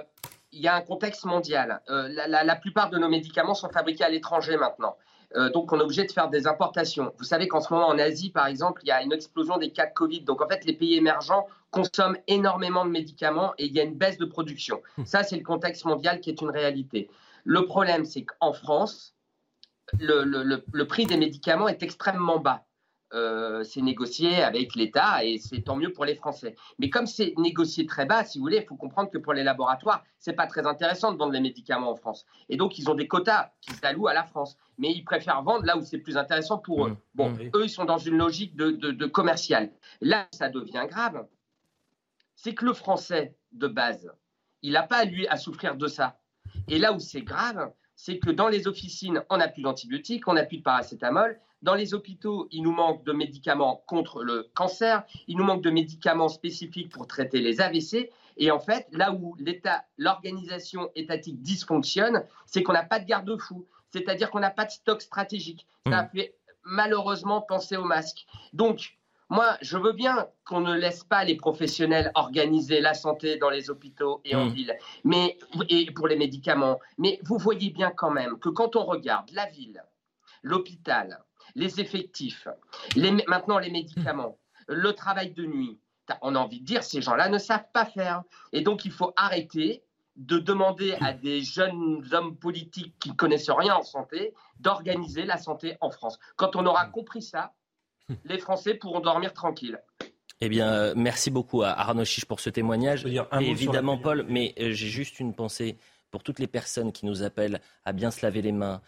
il y a un contexte mondial. Euh, la, plupart de nos médicaments sont fabriqués à l'étranger maintenant. Euh, donc, on est obligé de faire des importations. Vous savez qu'en ce moment, en Asie, par exemple, il y a une explosion des cas de Covid. Donc, en fait, les pays émergents consomment énormément de médicaments et il y a une baisse de production. Hmm. Ça, c'est le contexte mondial qui est une réalité. Le problème, c'est qu'en France, le, prix des médicaments est extrêmement bas. Euh, c'est négocié avec l'État et c'est tant mieux pour les Français. Mais comme c'est négocié très bas, si vous voulez, il faut comprendre que pour les laboratoires, c'est pas très intéressant de vendre les médicaments en France. Et donc, ils ont des quotas qui s'allouent à la France. Mais ils préfèrent vendre là où c'est plus intéressant pour eux. Mmh. Bon, mmh. eux, ils sont dans une logique de, de commercial. Là, ça devient grave. C'est que le Français, de base, il n'a pas, lui, à souffrir de ça. Et là où c'est grave, c'est que dans les officines, on n'a plus d'antibiotiques, on n'a plus de paracétamol, dans les hôpitaux, il nous manque de médicaments contre le cancer, il nous manque de médicaments spécifiques pour traiter les AVC. Et en fait, là où l'État, l'organisation étatique dysfonctionne, c'est qu'on n'a pas de garde-fou, c'est-à-dire qu'on n'a pas de stock stratégique. Ça mmh. fait malheureusement penser au masque. Donc, moi, je veux bien qu'on ne laisse pas les professionnels organiser la santé dans les hôpitaux et en mmh. ville, mais et pour les médicaments. Mais vous voyez bien quand même que quand on regarde la ville, l'hôpital, les effectifs, maintenant les médicaments, le travail de nuit. On a envie de dire, ces gens-là ne savent pas faire. Et donc, il faut arrêter de demander à des jeunes hommes politiques qui ne connaissent rien en santé d'organiser la santé en France. Quand on aura compris ça, les Français pourront dormir tranquilles. Eh bien, euh, merci beaucoup à Arnaud Chiche pour ce témoignage. évidemment, Paul, mais euh, j'ai juste une pensée pour toutes les personnes qui nous appellent à bien se laver les mains,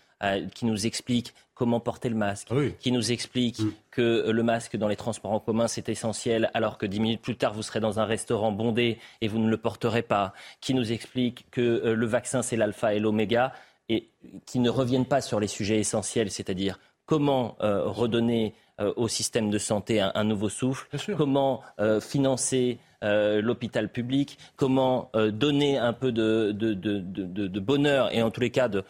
qui nous expliquent comment porter le masque, ah qui nous expliquent mm. que euh, le masque dans les transports en commun c'est essentiel, alors que dix minutes plus tard vous serez dans un restaurant bondé et vous ne le porterez pas, qui nous expliquent que euh, le vaccin c'est l'alpha et l'oméga, et qui ne reviennent pas sur les sujets essentiels, c'est-à-dire comment euh, redonner au système de santé un, nouveau souffle, comment financer euh, l'hôpital public, comment euh, donner un peu de, de, bonheur et en tous les cas de,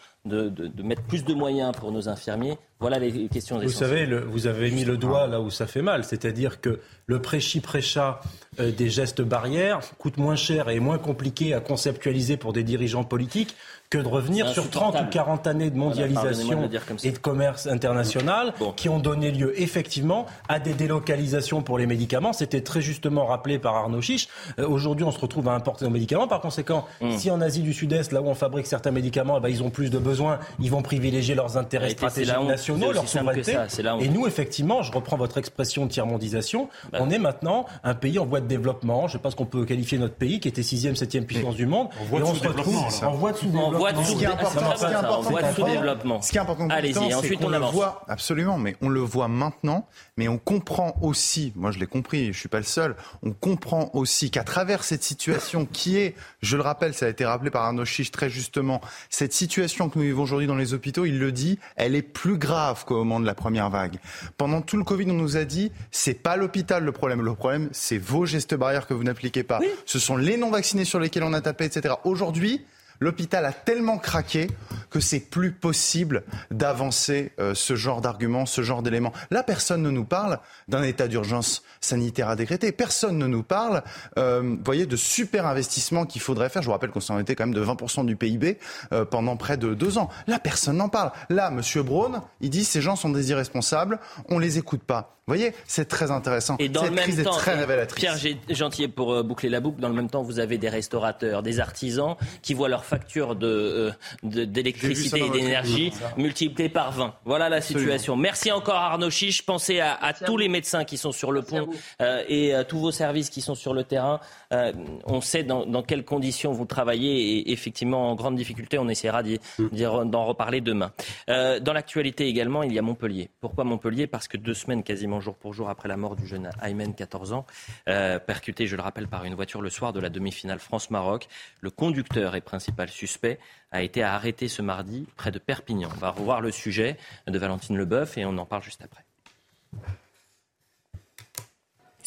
mettre plus de moyens pour nos infirmiers? Voilà les questions Vous savez, vous avez mis le doigt là où ça fait mal, c'est-à-dire que le prêchi-prêcha euh, des gestes barrières coûte moins cher et est moins compliqué à conceptualiser pour des dirigeants politiques que de revenir sur 30 ou 40 années de mondialisation et de commerce international qui ont donné lieu effectivement à des délocalisations pour les médicaments. C'était très justement rappelé par Arnaud Chiche. Euh, aujourd'hui, on se retrouve à importer nos médicaments. Par conséquent, hmm. si en Asie du Sud-Est, là où on fabrique certains médicaments, eh ben, ils ont plus de besoins, ils vont privilégier leurs intérêts stratégiques nationaux, leur souveraineté. Et nous, effectivement, je reprends votre expression de tiers-mondisation, bah on est maintenant un pays en voie de développement. Je ne sais pas ce qu'on peut qualifier notre pays, qui était sixième, septième puissance du monde. et on se retrouve en voie de sous-développement ce qui est important, ce qui est important. Ce qui est important, Allez-y, ensuite on, le voit absolument, mais on le voit maintenant, mais on comprend aussi, moi je l'ai compris, je suis pas le seul, on comprend aussi qu'à travers cette situation qui est, je le rappelle, ça a été rappelé par Arnaud Chiche très justement, cette situation que nous vivons aujourd'hui dans les hôpitaux, il le dit, elle est plus grave qu'au moment de la première vague. Pendant tout le Covid, on nous a dit, c'est pas l'hôpital le problème, le problème c'est vos gestes barrières que vous n'appliquez pas. Ce sont les non vaccinés sur lesquels on a tapé, etc. Aujourd'hui, l'hôpital a tellement craqué que c'est plus possible d'avancer euh, ce genre d'arguments, ce genre d'éléments. Là, personne ne nous parle d'un état d'urgence sanitaire à décréter. Personne ne nous parle, euh, voyez, de super investissements qu'il faudrait faire. Je vous rappelle qu'on s'en était quand même de 20% du PIB euh, pendant près de deux ans. Là, personne n'en parle. Là, Monsieur Braun, il dit ces gens sont des irresponsables, on les écoute pas. Vous voyez, c'est très intéressant. Et dans le même temps, très révélatrice. Pierre Gentil, pour euh, boucler la boucle, dans le même temps, vous avez des restaurateurs, des artisans qui voient leur facture d'électricité d'électricité et d'énergie multiplié par 20. Voilà la situation. Merci encore Arnaud Chiche. Pensez à, tous les médecins qui sont sur le pont euh, et à tous vos services qui sont sur le terrain. Euh, on sait dans, quelles conditions vous travaillez et effectivement en grande difficulté. On essaiera mm. d'en reparler demain. Euh, dans l'actualité également, il y a Montpellier. Pourquoi Montpellier? Parce que deux semaines quasiment jour pour jour après la mort du jeune Aymen, 14 ans, percuté, je le rappelle, par une voiture le soir de la demi-finale France-Maroc, le conducteur et principal suspect a été arrêté ce mardi près de Perpignan. On va revoir le sujet de Valentine Leboeuf et on en parle juste après.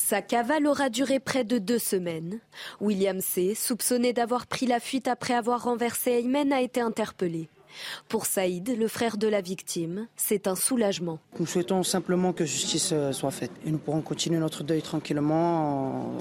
Sa cavale aura duré près de deux semaines. William C., soupçonné d'avoir pris la fuite après avoir renversé Aymen, a été interpellé. Pour Saïd, le frère de la victime, c'est un soulagement. Nous souhaitons simplement que justice euh, soit faite et nous pourrons continuer notre deuil tranquillement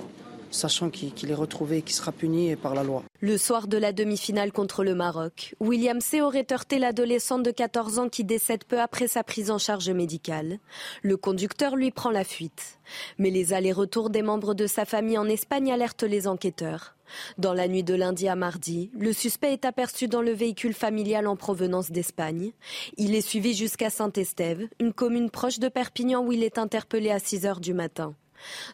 sachant qu'il est retrouvé et qu'il sera puni par la loi. Le soir de la demi-finale contre le Maroc, William C. aurait heurté l'adolescente de 14 ans qui décède peu après sa prise en charge médicale. Le conducteur lui prend la fuite. Mais les allers-retours des membres de sa famille en Espagne alertent les enquêteurs. Dans la nuit de lundi à mardi, le suspect est aperçu dans le véhicule familial en provenance d'Espagne. Il est suivi jusqu'à Saint-Estève, une commune proche de Perpignan où il est interpellé à 6 heures du matin.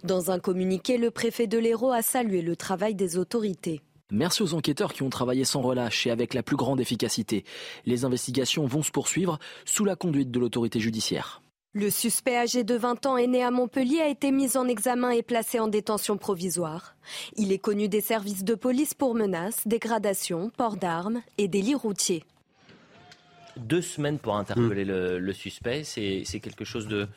Dans un communiqué, le préfet de l'Hérault a salué le travail des autorités. Merci aux enquêteurs qui ont travaillé sans relâche et avec la plus grande efficacité. Les investigations vont se poursuivre sous la conduite de l'autorité judiciaire. Le suspect âgé de 20 ans et né à Montpellier a été mis en examen et placé en détention provisoire. Il est connu des services de police pour menaces, dégradations, port d'armes et délits routiers. Deux semaines pour interpeller hmm. le, suspect, c'est quelque chose de,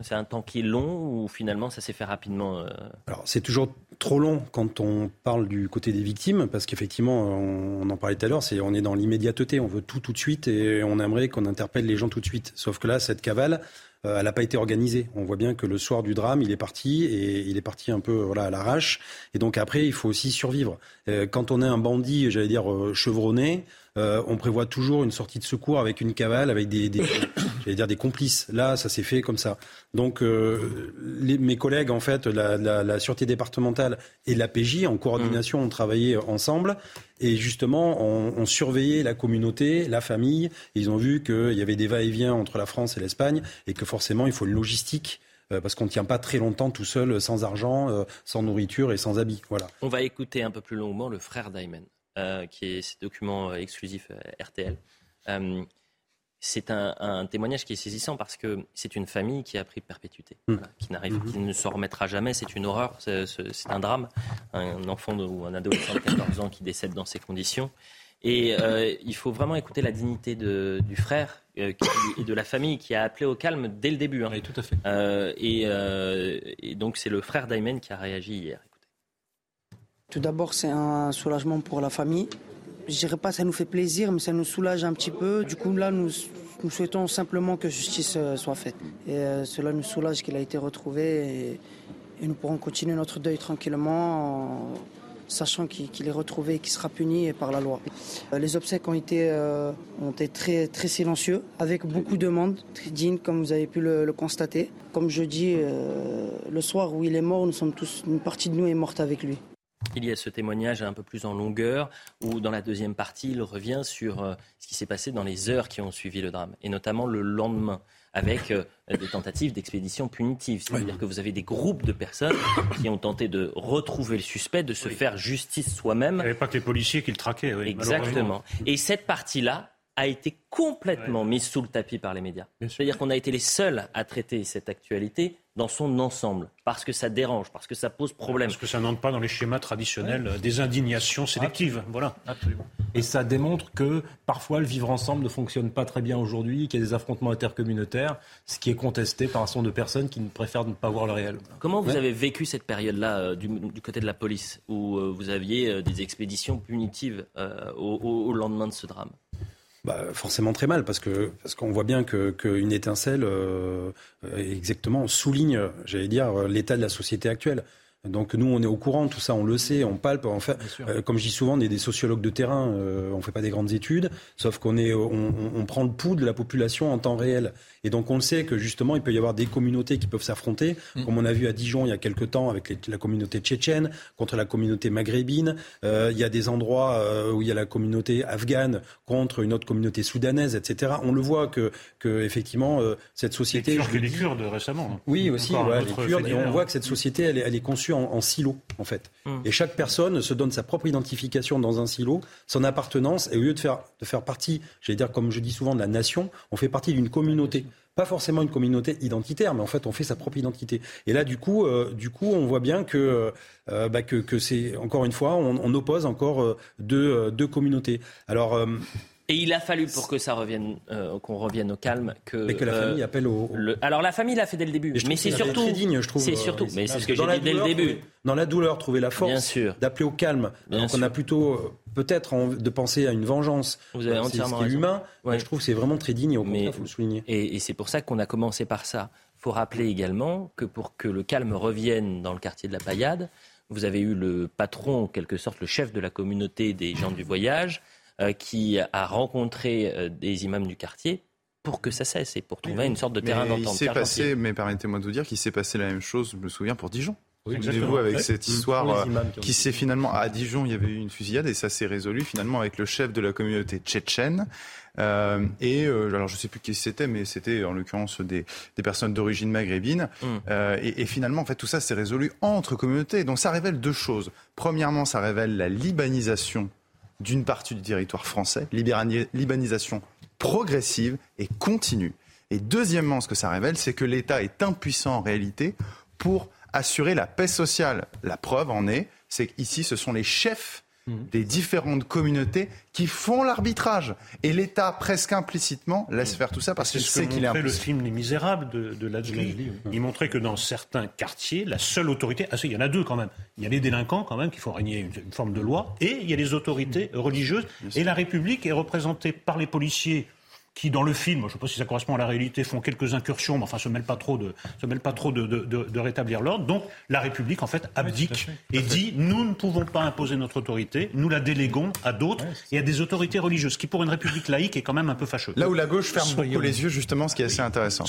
c'est un temps qui est long ou finalement ça s'est fait rapidement euh Alors c'est toujours trop long quand on parle du côté des victimes parce qu'effectivement on, en parlait tout à l'heure, on est dans l'immédiateté, on veut tout tout de suite et on aimerait qu'on interpelle les gens tout de suite. Sauf que là cette cavale, euh, elle n'a pas été organisée. On voit bien que le soir du drame, il est parti et il est parti un peu à l'arrache. Et donc après, il faut aussi survivre. Euh, quand on est un bandit, j'allais dire chevronné, euh, on prévoit toujours une sortie de secours avec une cavale, avec des, dire des complices. Là, ça s'est fait comme ça. Donc, euh, mes collègues, en fait, la, sûreté départementale et la PJ, en coordination, ont travaillé ensemble. Et justement, on, surveillait la communauté, la famille. ils ont vu qu'il y avait des va-et-vient entre la France et l'Espagne et que forcément, il faut une logistique euh, parce qu'on ne tient pas très longtemps tout seul, sans argent, sans nourriture et sans habits. Voilà. On va écouter un peu plus longuement le frère d'Aymen. Euh, qui est ce document euh, exclusif euh, RTL. c'est un, témoignage qui est saisissant parce que c'est une famille qui a pris perpétuité, mmh. qui n'arrive, mmh. qui ne se remettra jamais. C'est une horreur, c'est, un drame. Un enfant ou un adolescent de 14 ans qui décède dans ces conditions. Et il faut vraiment écouter la dignité de, du frère et de la famille qui a appelé au calme dès le début. Hein. Oui, tout à fait. Et, et, donc c'est le frère d'Aymen qui a réagi hier. Tout d'abord, c'est un soulagement pour la famille. Je dirais pas ça nous fait plaisir, mais ça nous soulage un petit peu. Du coup, là, nous, souhaitons simplement que justice euh, soit faite. Et euh, cela nous soulage qu'il a été retrouvé et, nous pourrons continuer notre deuil tranquillement. sachant qu'il est retrouvé et qu'il sera puni par la loi. Euh, les obsèques ont été, ont été très, très silencieux, avec beaucoup de monde, très digne, comme vous avez pu le, le constater. Comme je dis, le soir où il est mort, nous sommes tous, une partie de nous est morte avec lui. Il y a ce témoignage un peu plus en longueur où dans la deuxième partie, il revient sur euh, ce qui s'est passé dans les heures qui ont suivi le drame et notamment le lendemain avec euh, des tentatives d'expédition punitive. C'est-à-dire que vous avez des groupes de personnes qui ont tenté de retrouver le suspect, de se faire justice soi-même. Il n'y avait pas que les policiers qui le traquaient. Oui, Exactement. Et cette partie-là a été complètement mise sous le tapis par les médias. C'est-à-dire qu'on a été les seuls à traiter cette actualité dans son ensemble, parce que ça dérange, parce que ça pose problème. Parce que ça n'entre pas dans les schémas traditionnels des indignations sélectives. Voilà. Absolument. Et ça démontre que parfois le vivre ensemble ne fonctionne pas très bien aujourd'hui, qu'il y a des affrontements intercommunautaires, ce qui est contesté par un certain nombre de personnes qui préfèrent ne pas voir le réel. Comment vous avez vécu cette période-là euh, du, côté de la police, où euh, vous aviez euh, des expéditions punitives au lendemain de ce drame? Bah, forcément très mal parce que parce qu'on voit bien que qu'une étincelle euh, exactement souligne, j'allais dire, l'état de la société actuelle. Donc nous, on est au courant, tout ça, on le sait, on palpe. En fait, euh, comme je dis souvent, on est des sociologues de terrain, euh, on fait pas des grandes études, sauf qu'on est, on, on, prend le pouls de la population en temps réel. Et donc on le sait que justement, il peut y avoir des communautés qui peuvent s'affronter, mm. comme on a vu à Dijon il y a quelque temps avec la communauté tchétchène contre la communauté maghrébine. Euh, il y a des endroits euh, où il y a la communauté afghane contre une autre communauté soudanaise, etc. On le voit que, que effectivement, euh, cette société... Les Kurdes, les Kurdes récemment. Hein. Oui, aussi, ouais, les Kurdes. Et on voit que cette société, elle est, elle est conçue en, en silo, en fait. Mm. Et chaque personne se donne sa propre identification dans un silo, son appartenance, et au lieu de faire, de faire partie, j'allais dire comme je dis souvent, de la nation, on fait partie d'une communauté pas forcément une communauté identitaire, mais en fait on fait sa propre identité. Et là, du coup, euh, du coup, on voit bien que euh, bah, que, que c'est encore une fois, on, on oppose encore euh, deux, deux communautés. Alors et il a fallu pour que ça revienne, euh, qu'on revienne au calme, que, et que la euh, famille appelle au. Alors la famille l'a fait dès le début, mais, c'est surtout. Très digne, je trouve. C'est surtout, mais c'est ce que j'ai dit dès le début. dans la douleur, trouver la force d'appeler au calme. Donc on a plutôt euh, peut-être de penser à une vengeance. Vous avez entièrement raison. humain. Je trouve que c'est vraiment très digne. Au mais, il faut le souligner. Et, et c'est pour ça qu'on a commencé par ça. Il faut rappeler également que pour que le calme revienne dans le quartier de la Paillade, vous avez eu le patron, en quelque sorte le chef de la communauté des gens du voyage, euh, qui a rencontré euh, des imams du quartier pour que ça cesse et pour trouver une sorte de terrain d'entente. Il s'est passé, mais permettez-moi de vous dire qu'il s'est passé la même chose, je me souviens, pour Dijon. Oui, vous avec cette histoire euh, qui s'est finalement à Dijon, il y avait eu une fusillade et ça s'est résolu finalement avec le chef de la communauté tchétchène. Euh, et alors je sais plus qui c'était, mais c'était en l'occurrence des, des, personnes d'origine maghrébine. Mm. Euh, et, et, finalement, en fait, tout ça s'est résolu entre communautés. Donc ça révèle deux choses. Premièrement, ça révèle la libanisation d'une partie du territoire français, libanisation progressive et continue. Et deuxièmement, ce que ça révèle, c'est que l'État est impuissant en réalité pour assurer la paix sociale. La preuve en est, c'est qu'ici, ce sont les chefs. Des différentes communautés qui font l'arbitrage. Et l'État, presque implicitement, laisse faire tout ça parce qu'il sait qu'il est impuissant. le film Les Misérables de, de Il montrait que dans certains quartiers, la seule autorité, ah il y en a deux quand même, il y a les délinquants quand même qui font régner une, forme de loi, et il y a les autorités religieuses, et la République est représentée par les policiers qui, dans le film, je ne sais pas si ça correspond à la réalité, font quelques incursions, mais enfin, se mêlent pas trop de, se mêlent pas trop de, de, de, rétablir l'ordre. Donc, la République, en fait, abdique et dit nous ne pouvons pas imposer notre autorité, nous la déléguons à d'autres et à des autorités religieuses, qui pour une République laïque est quand même un peu fâcheux. Là où la gauche ferme beaucoup les yeux, justement, ce qui est assez intéressant.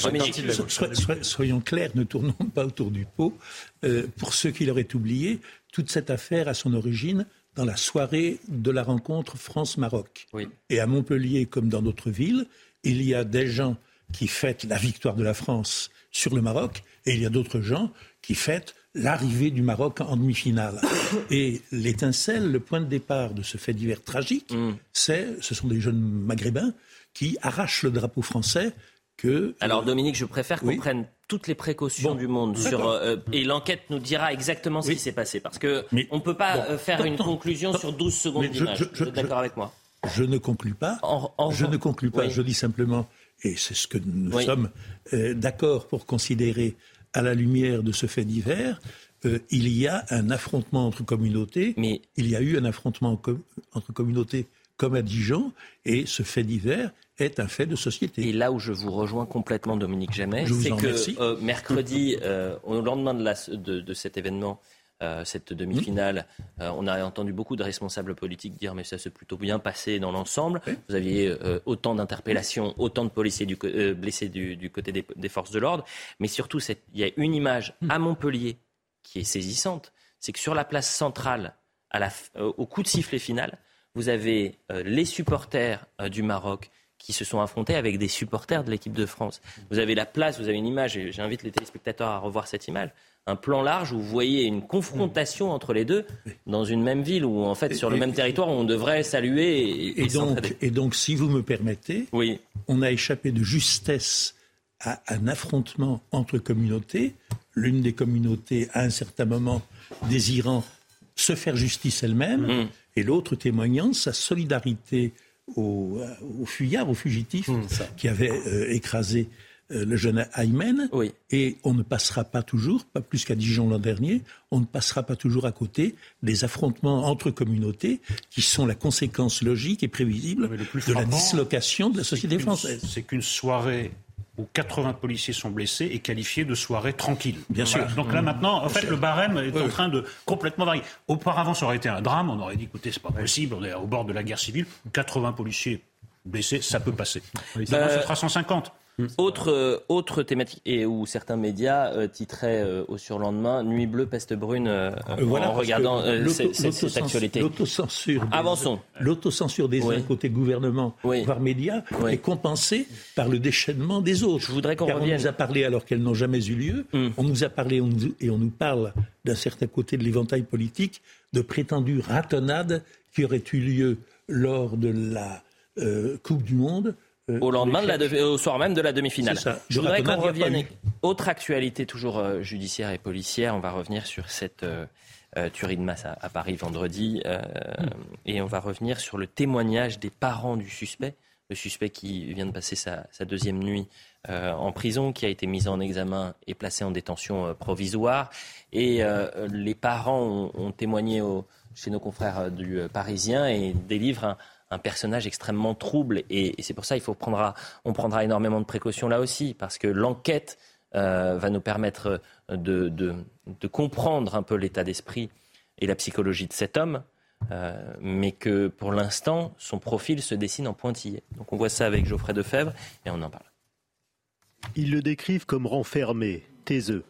soyons clairs, ne tournons pas autour du pot. Euh, pour ceux qui l'auraient oublié, toute cette affaire a son origine dans la soirée de la rencontre France-Maroc. Et à Montpellier, comme dans d'autres villes, il y a des gens qui fêtent la victoire de la France sur le Maroc, et il y a d'autres gens qui fêtent l'arrivée du Maroc en demi-finale. Et l'étincelle, le point de départ de ce fait divers tragique, mm. c'est, ce sont des jeunes maghrébins qui arrachent le drapeau français que... Alors Dominique, je préfère qu'on prenne toutes les précautions du monde sur euh, et l'enquête nous dira exactement ce qui s'est passé parce que on ne peut pas euh, faire une conclusion sur 12 secondes d'image. Vous êtes d'accord avec moi Je ne conclus pas. je ne conclus pas. Je dis simplement, et c'est ce que nous sommes euh, d'accord pour considérer à la lumière de ce fait divers, il y a un affrontement entre communautés. Mais il y a eu un affrontement entre communautés comme à Dijon, et ce fait divers est un fait de société. Et là où je vous rejoins complètement, Dominique Jamais, c'est que euh, mercredi, euh, au lendemain de, cet événement, euh, cette demi-finale, on a entendu beaucoup de responsables politiques dire mais ça s'est plutôt bien passé dans l'ensemble. Vous aviez autant d'interpellations, autant de policiers blessés du, côté des, forces de l'ordre, mais surtout il y a une image à Montpellier qui est saisissante, c'est que sur la place centrale, au coup de sifflet final, vous avez les supporters du Maroc qui se sont affrontés avec des supporters de l'équipe de France. Vous avez la place, vous avez une image, et j'invite les téléspectateurs à revoir cette image, un plan large où vous voyez une confrontation entre les deux dans une même ville ou en fait sur le même territoire où on devrait saluer et, donc, et donc, si vous me permettez, oui. on a échappé de justesse à un affrontement entre communautés, l'une des communautés à un certain moment désirant se faire justice elle-même, mmh. et l'autre témoignant sa solidarité aux, fuyards, aux fugitifs hmm, qui avaient euh, écrasé euh, le jeune Aymen. Et on ne passera pas toujours, pas plus qu'à Dijon l'an dernier, on ne passera pas toujours à côté des affrontements entre communautés qui sont la conséquence logique et prévisible de la dislocation de la société française. C'est qu'une soirée où 80 policiers sont blessés est qualifié de soirée tranquille. Bien sûr. Donc là maintenant, en fait, le barème est en train de complètement varier. Auparavant, ça aurait été un drame. On aurait dit, écoutez, c'est pas possible. On est au bord de la guerre civile. 80 policiers blessés, ça peut passer. Ça euh, sera 150. Mm. Autre, euh, autre thématique, et où certains médias euh, titraient euh, au surlendemain Nuit bleue, peste brune, en regardant cette, actualité. L'autocensure Avançons. L'autocensure des uns côté gouvernement, voire médias, est compensée par le déchaînement des autres. Je voudrais qu'on revienne. On nous a parlé alors qu'elles n'ont jamais eu lieu. Mm. On nous a parlé et on nous parle d'un certain côté de l'éventail politique de prétendues ratonnades qui auraient eu lieu lors de la Coupe du Monde au lendemain, de la au soir même de la demi-finale. Je voudrais qu'on revienne. Autre actualité toujours euh, judiciaire et policière. On va revenir sur cette euh, tuerie de masse à, Paris vendredi, et on va revenir sur le témoignage des parents du suspect, le suspect qui vient de passer sa, deuxième nuit en prison, qui a été mis en examen et placé en détention provisoire. Et les parents ont, ont témoigné au, chez nos confrères du Parisien et délivrent un un personnage extrêmement trouble. Et, c'est pour ça qu'il faut prendre, on prendra énormément de précautions là aussi, parce que l'enquête euh, va nous permettre de, de, comprendre un peu l'état d'esprit et la psychologie de cet homme. Euh, mais que pour l'instant, son profil se dessine en pointillé. Donc on voit ça avec Geoffrey Defebvre et on en parle. Ils le décrivent comme renfermé, taiseux.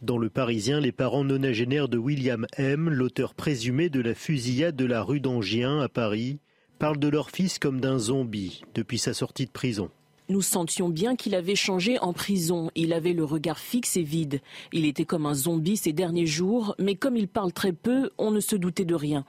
Dans le Parisien, les parents nonagénaires de William M., l'auteur présumé de la fusillade de la rue d'Angien à Paris, parlent de leur fils comme d'un zombie depuis sa sortie de prison. Nous sentions bien qu'il avait changé en prison. Il avait le regard fixe et vide. Il était comme un zombie ces derniers jours, mais comme il parle très peu, on ne se doutait de rien.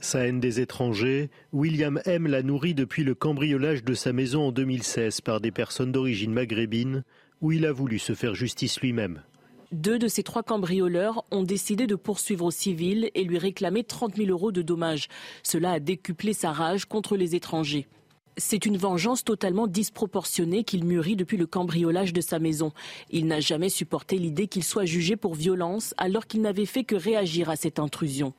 Sa haine des étrangers, William M. l'a nourrie depuis le cambriolage de sa maison en 2016 par des personnes d'origine maghrébine, où il a voulu se faire justice lui-même. Deux de ces trois cambrioleurs ont décidé de poursuivre au civil et lui réclamer 30 000 euros de dommages. Cela a décuplé sa rage contre les étrangers. C'est une vengeance totalement disproportionnée qu'il mûrit depuis le cambriolage de sa maison. Il n'a jamais supporté l'idée qu'il soit jugé pour violence alors qu'il n'avait fait que réagir à cette intrusion.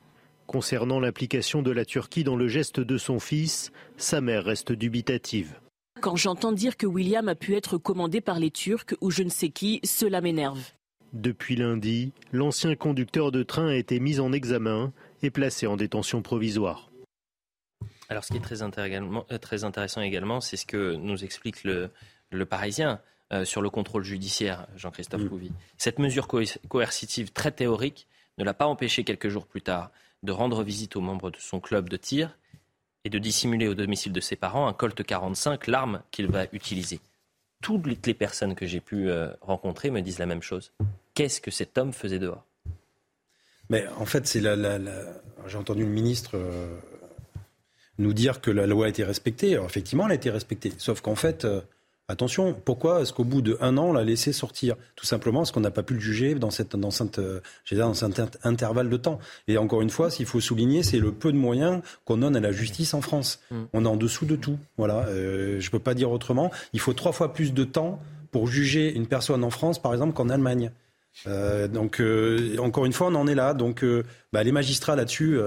Concernant l'implication de la Turquie dans le geste de son fils, sa mère reste dubitative. Quand j'entends dire que William a pu être commandé par les Turcs ou je ne sais qui, cela m'énerve. Depuis lundi, l'ancien conducteur de train a été mis en examen et placé en détention provisoire. Alors ce qui est très, euh, intéressant également, c'est ce que nous explique le, Parisien euh, sur le contrôle judiciaire, Jean-Christophe mmh. Cette mesure coercitive très théorique ne l'a pas empêché quelques jours plus tard de rendre visite aux membres de son club de tir et de dissimuler au domicile de ses parents un Colt 45, l'arme qu'il va utiliser toutes les personnes que j'ai pu euh, rencontrer me disent la même chose. Qu'est-ce que cet homme faisait dehors? Mais en fait, c'est la, j'ai entendu le ministre euh, nous dire que la loi a été respectée. Effectivement, elle a été respectée. Sauf qu'en fait, euh, Attention, pourquoi est-ce qu'au bout d'un an, on l'a laissé sortir? Tout simplement parce qu'on n'a pas pu le juger dans, cette, dans, cette, euh, dans cet intervalle de temps. Et encore une fois, s'il faut souligner, c'est le peu de moyens qu'on donne à la justice en France. Mm. On est en dessous de tout. Voilà, euh, je ne peux pas dire autrement. Il faut trois fois plus de temps pour juger une personne en France, par exemple, qu'en Allemagne. Euh, donc encore une fois, on en est là. Donc bah, les magistrats là-dessus,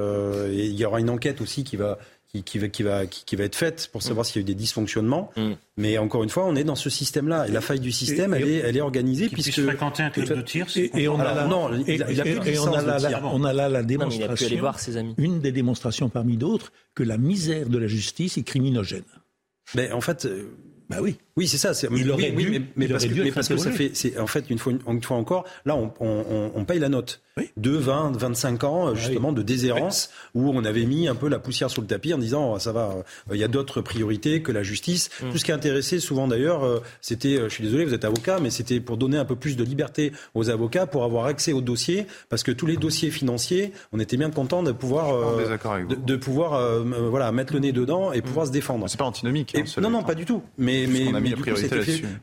il y aura une enquête aussi qui va qui, va, qui, va, qui, va être faite pour savoir mm. s'il y a eu des dysfonctionnements. Mm. Mais encore une fois, on est dans ce système-là. Et la faille du système, elle, est, elle est organisée. puisque fréquenter un club de tir. Et, on a là, non, il, on a là, on a là la démonstration, voir ses amis. une des démonstrations parmi d'autres, que la misère de la justice est criminogène. Mais en fait, euh, bah oui. Oui, c'est ça. Il aurait dû, mais, mais, parce, que, mais parce que, ça fait, c'est en fait une fois, une, fois encore, là, on, on, on paye la note de 20, 25 ans ah justement de déshérence où on avait mis un peu la poussière sur le tapis en disant ça va, euh, il y a d'autres priorités que la justice. Mm. Tout ce qui intéressait souvent d'ailleurs, euh, c'était, euh, je suis désolé, vous êtes avocat, mais c'était pour donner un peu plus de liberté aux avocats pour avoir accès aux dossiers parce que tous les dossiers financiers, on était bien content de pouvoir, de, pouvoir, voilà, mettre le nez dedans et pouvoir se défendre. C'est pas antinomique. Hein, non, non, pas du tout. Mais, mais,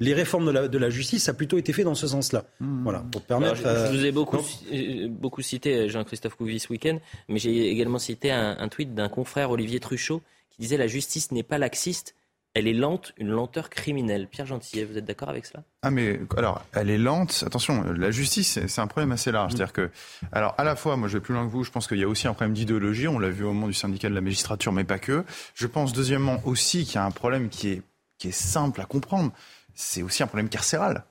les réformes de la, de la justice, ça a plutôt été fait dans ce sens-là. Hmm. Voilà, pour permettre. je, vous ai beaucoup, euh, beaucoup cité Jean-Christophe Couvi ce week-end, mais j'ai également cité un, tweet d'un confrère Olivier Truchot qui disait la justice n'est pas laxiste, elle est lente, une lenteur criminelle. Pierre Gentillet, vous êtes d'accord avec cela? Ah mais alors, elle est lente. Attention, la justice, c'est un problème assez large. Hmm. C'est-à-dire que, alors à la fois, moi je vais plus loin que vous. Je pense qu'il y a aussi un problème d'idéologie. On l'a vu au moment du syndicat de la magistrature, mais pas que. Je pense deuxièmement aussi qu'il y a un problème qui est qui est simple à comprendre, c'est aussi un problème carcéral.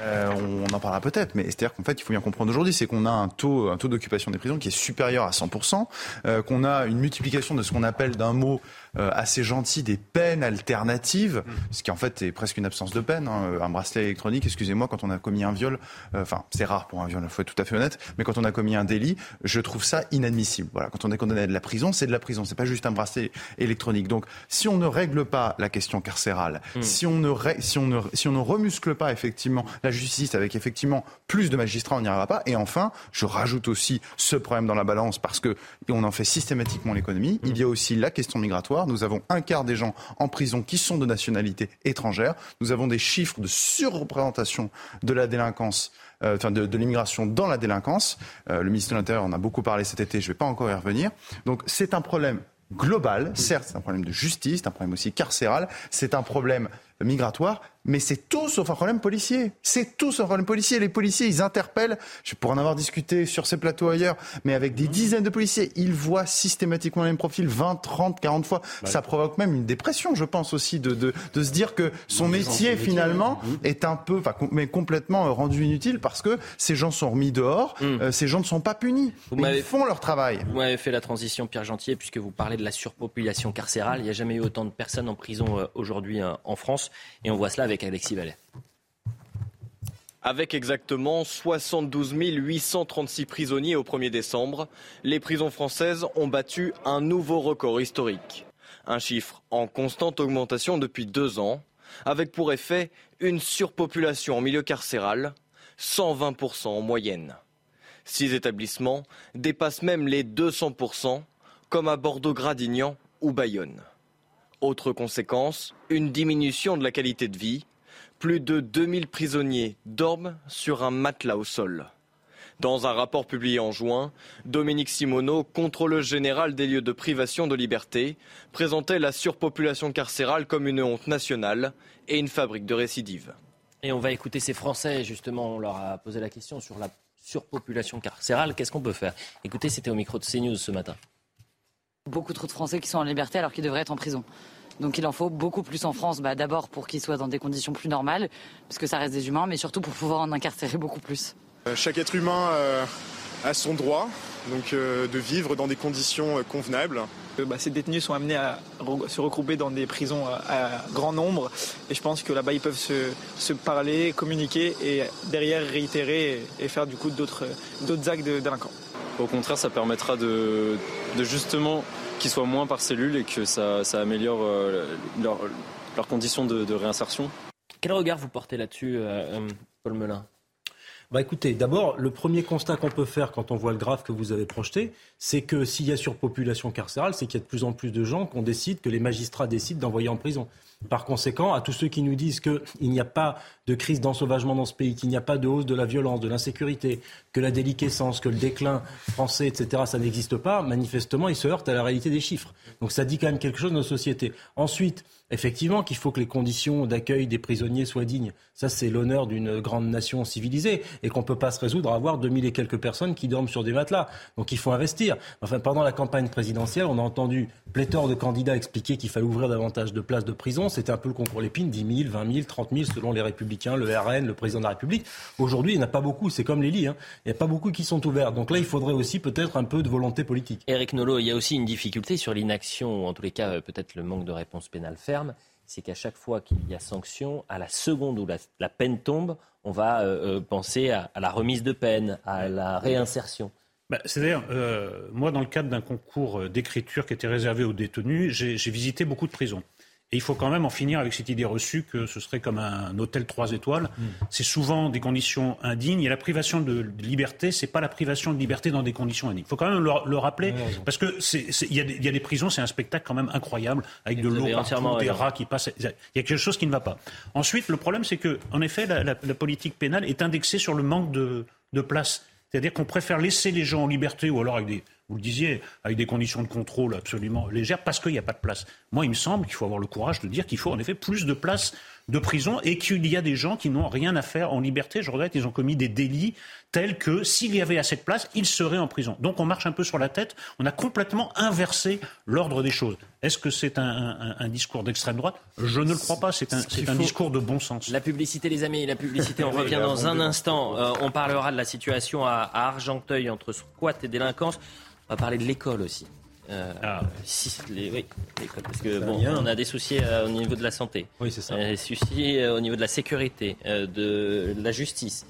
Euh, on en parlera peut-être, mais c'est-à-dire qu'en fait, il faut bien comprendre aujourd'hui, c'est qu'on a un taux, un taux d'occupation des prisons qui est supérieur à 100%, euh, qu'on a une multiplication de ce qu'on appelle d'un mot assez gentil des peines alternatives, mm. ce qui en fait est presque une absence de peine. Hein. Un bracelet électronique, excusez-moi, quand on a commis un viol, enfin c'est rare pour un viol, il faut être tout à fait honnête, mais quand on a commis un délit, je trouve ça inadmissible. Voilà, quand on est condamné à de la prison, c'est de la prison, c'est pas juste un bracelet électronique. Donc si on ne règle pas la question carcérale, mm. si on ne si on ne si on ne remuscle pas effectivement la justice avec effectivement plus de magistrats, on n'y arrivera pas. Et enfin, je rajoute aussi ce problème dans la balance parce que on en fait systématiquement l'économie. Il y a aussi la question migratoire. Nous avons un quart des gens en prison qui sont de nationalité étrangère. Nous avons des chiffres de surreprésentation de la délinquance. Euh, enfin de, l'immigration dans la délinquance. Euh, le ministre de l'Intérieur en a beaucoup parlé cet été, je ne vais pas encore y revenir. Donc c'est un problème global, certes c'est un problème de justice, c'est un problème aussi carcéral, c'est un problème migratoire, mais c'est tout sauf un problème policier. C'est tout sauf un problème policier. Les policiers, ils interpellent, je pourrais en avoir discuté sur ces plateaux ailleurs, mais avec des dizaines de policiers, ils voient systématiquement le même profil 20, 30, 40 fois. Ça provoque même une dépression, je pense aussi, de, de, de se dire que son métier, finalement, est un peu, enfin, mais complètement euh, rendu inutile parce que ces gens sont remis dehors, hmm. euh, ces gens ne sont pas punis. ils font leur travail. Vous m'avez fait la transition, Pierre Gentier, puisque vous parlez de la surpopulation carcérale. Il n'y a jamais eu autant de personnes en prison euh, aujourd'hui en France. Et on voit cela avec Alexis Vallet. Avec exactement 72 836 prisonniers au 1er décembre, les prisons françaises ont battu un nouveau record historique. Un chiffre en constante augmentation depuis deux ans, avec pour effet une surpopulation en milieu carcéral, 120% en moyenne. Six établissements dépassent même les 200%, comme à Bordeaux-Gradignan ou Bayonne. Autre conséquence, une diminution de la qualité de vie. Plus de 2000 prisonniers dorment sur un matelas au sol. Dans un rapport publié en juin, Dominique Simoneau, contrôleur général des lieux de privation de liberté, présentait la surpopulation carcérale comme une honte nationale et une fabrique de récidives. Et on va écouter ces Français, justement, on leur a posé la question sur la surpopulation carcérale. Qu'est-ce qu'on peut faire? Écoutez, c'était au micro de CNews ce matin beaucoup trop de Français qui sont en liberté alors qu'ils devraient être en prison. Donc il en faut beaucoup plus en France, bah, d'abord pour qu'ils soient dans des conditions plus normales, parce que ça reste des humains, mais surtout pour pouvoir en incarcérer beaucoup plus. Euh, chaque être humain euh, a son droit donc, euh, de vivre dans des conditions convenables. Bah, ces détenus sont amenés à se regrouper dans des prisons à, grand nombre et je pense que là-bas ils peuvent se, parler, communiquer et derrière réitérer et, faire du coup d'autres actes de délinquants. Au contraire, ça permettra de, justement qu'ils soient moins par cellule et que ça, améliore euh, leurs conditions de, réinsertion. Quel regard vous portez là-dessus, euh, euh, Paul Melun? Bah écoutez, d'abord, le premier constat qu'on peut faire quand on voit le graphe que vous avez projeté, c'est que s'il y a surpopulation carcérale, c'est qu'il y a de plus en plus de gens qu'on décide, que les magistrats décident d'envoyer en prison. Par conséquent, à tous ceux qui nous disent qu'il n'y a pas de crise d'ensauvagement dans ce pays, qu'il n'y a pas de hausse de la violence, de l'insécurité, que la déliquescence, que le déclin français, etc., ça n'existe pas, manifestement, ils se heurtent à la réalité des chiffres. Donc ça dit quand même quelque chose de nos sociétés. Ensuite, effectivement qu'il faut que les conditions d'accueil des prisonniers soient dignes. Ça, c'est l'honneur d'une grande nation civilisée et qu'on ne peut pas se résoudre à avoir 2000 et quelques personnes qui dorment sur des matelas. Donc il faut investir. Enfin, pendant la campagne présidentielle, on a entendu pléthore de candidats expliquer qu'il fallait ouvrir davantage de places de prison. C'était un peu le concours l'épine, 10 000, 20 000, 30 000 selon les républicains, le RN, le président de la République. Aujourd'hui, il n'y en a pas beaucoup. C'est comme les lits. Hein. Il n'y a pas beaucoup qui sont ouverts. Donc là, il faudrait aussi peut-être un peu de volonté politique. Eric Nolot, il y a aussi une difficulté sur l'inaction, ou en tous les cas, euh, peut-être le manque de réponse pénale ferme c'est qu'à chaque fois qu'il y a sanction, à la seconde où la, peine tombe, on va euh, euh, penser à, la remise de peine, à la réinsertion. Bah, C'est-à-dire, euh, moi, dans le cadre d'un concours d'écriture qui était réservé aux détenus, j'ai visité beaucoup de prisons. Et il faut quand même en finir avec cette idée reçue que ce serait comme un hôtel trois étoiles. Mm. C'est souvent des conditions indignes. Et la privation de liberté, c'est pas la privation de liberté dans des conditions indignes. Il faut quand même le, rappeler, parce que il y, y, a des prisons, c'est un spectacle quand même incroyable, avec de l'eau partout, des rats qui passent. Il y a quelque chose qui ne va pas. Ensuite, le problème, c'est que, en effet, la, la, politique pénale est indexée sur le manque de, de place. C'est-à-dire qu'on préfère laisser les gens en liberté ou alors avec des, vous le disiez, avec des conditions de contrôle absolument légères, parce qu'il n'y a pas de place. Moi, il me semble qu'il faut avoir le courage de dire qu'il faut en effet plus de place de prison et qu'il y a des gens qui n'ont rien à faire en liberté. Je regrette, ils ont commis des délits tels que s'il y avait assez de place, ils seraient en prison. Donc on marche un peu sur la tête. On a complètement inversé l'ordre des choses. Est-ce que c'est un, discours d'extrême droite? Je ne le crois pas. C'est un, discours de bon sens. La publicité, les amis, la publicité. On revient dans un instant. Euh, on parlera de la situation à, à Argenteuil entre squat et délinquance. On va parler de l'école aussi. Euh, ah. oui, parce que bon, on a des soucis euh, au niveau de la santé, oui, c'est ça. des soucis au niveau de la sécurité, de la justice.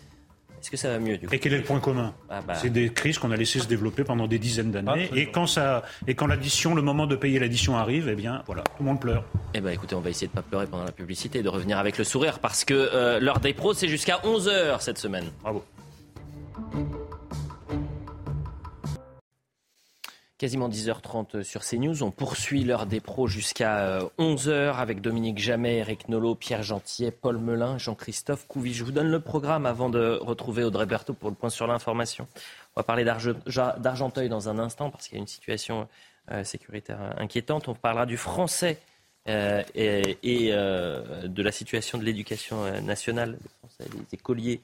Est-ce que ça va mieux du coup Et quel est le point commun ah, bah. C'est des crises qu'on a laissé se développer pendant des dizaines d'années. et quand ça, et quand l'addition, le moment de payer l'addition arrive, eh bien voilà, tout le monde pleure. Eh bien écoutez, on va essayer de ne pas pleurer pendant la publicité et de revenir avec le sourire parce que euh, l'heure des pros, c'est jusqu'à 11h cette semaine. Bravo. Quasiment 10h30 sur CNews. On poursuit l'heure des pros jusqu'à 11h euh, avec Dominique Jamet, Eric Nolot, Pierre Gentillet, Paul Melun, Jean-Christophe Couvi. Je vous donne le programme avant de retrouver Audrey Berthaud pour le point sur l'information. On va parler d'Argenteuil dans un instant parce qu'il y a une situation euh, sécuritaire inquiétante. On parlera du français euh, et, de la situation de l'éducation nationale, des écoliers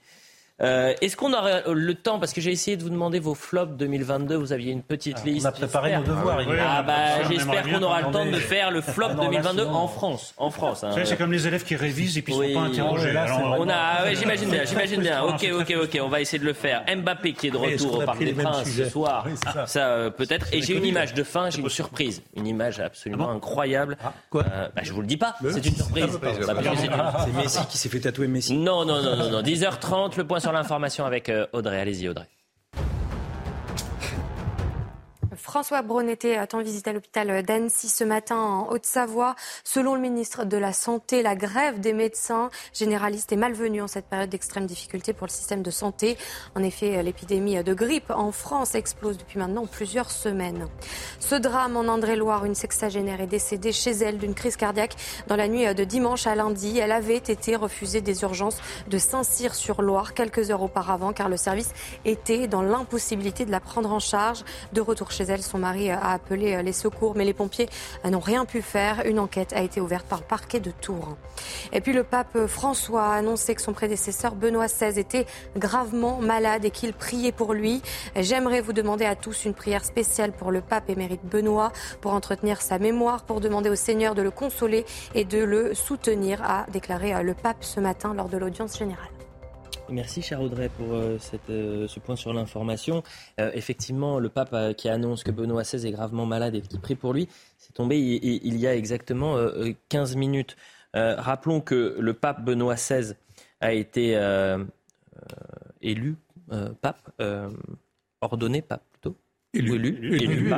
euh, est-ce qu'on aura le temps Parce que j'ai essayé de vous demander vos flops 2022. Vous aviez une petite ah, liste. On a préparé nos devoirs. Ah, bah, j'espère qu'on aura le temps de faire le flop 2022 en France. En France. Hein. C'est comme les élèves qui révisent et puis ne sont pas interrogés. on a, j'imagine bien, j'imagine bien. Ok, ok, ok. On va essayer de le faire. Mbappé qui est de retour au Parc des Princes ce soir. Ça, euh, peut-être. Et j'ai une image de fin. J'ai une surprise. Une image absolument ah incroyable. Quoi euh, bah, Je vous le dis pas. C'est une surprise. C'est Messi qui s'est fait tatouer Messi. Non, non, non, non. 10h30. Le point sur l'information avec euh, Audrey. Allez-y, Audrey. François Braun était en visite à l'hôpital d'Annecy ce matin en Haute-Savoie. Selon le ministre de la Santé, la grève des médecins généralistes est malvenue en cette période d'extrême difficulté pour le système de santé. En effet, l'épidémie de grippe en France explose depuis maintenant plusieurs semaines. Ce drame en André-Loire, une sexagénaire est décédée chez elle d'une crise cardiaque dans la nuit de dimanche à lundi. Elle avait été refusée des urgences de Saint-Cyr-sur-Loire quelques heures auparavant car le service était dans l'impossibilité de la prendre en charge. De retour chez elle, son mari a appelé les secours, mais les pompiers n'ont rien pu faire. Une enquête a été ouverte par le parquet de Tours. Et puis le pape François a annoncé que son prédécesseur Benoît XVI était gravement malade et qu'il priait pour lui. J'aimerais vous demander à tous une prière spéciale pour le pape émérite Benoît, pour entretenir sa mémoire, pour demander au Seigneur de le consoler et de le soutenir, a déclaré le pape ce matin lors de l'audience générale. Merci, cher Audrey, pour euh, cette, euh, ce point sur l'information. Euh, effectivement, le pape qui annonce que Benoît XVI est gravement malade et qui prie pour lui, c'est tombé il, y a exactement 15 minutes. rappelons que le pape Benoît XVI a été élu pape, ordonné pape plutôt. Élu, élu, élu,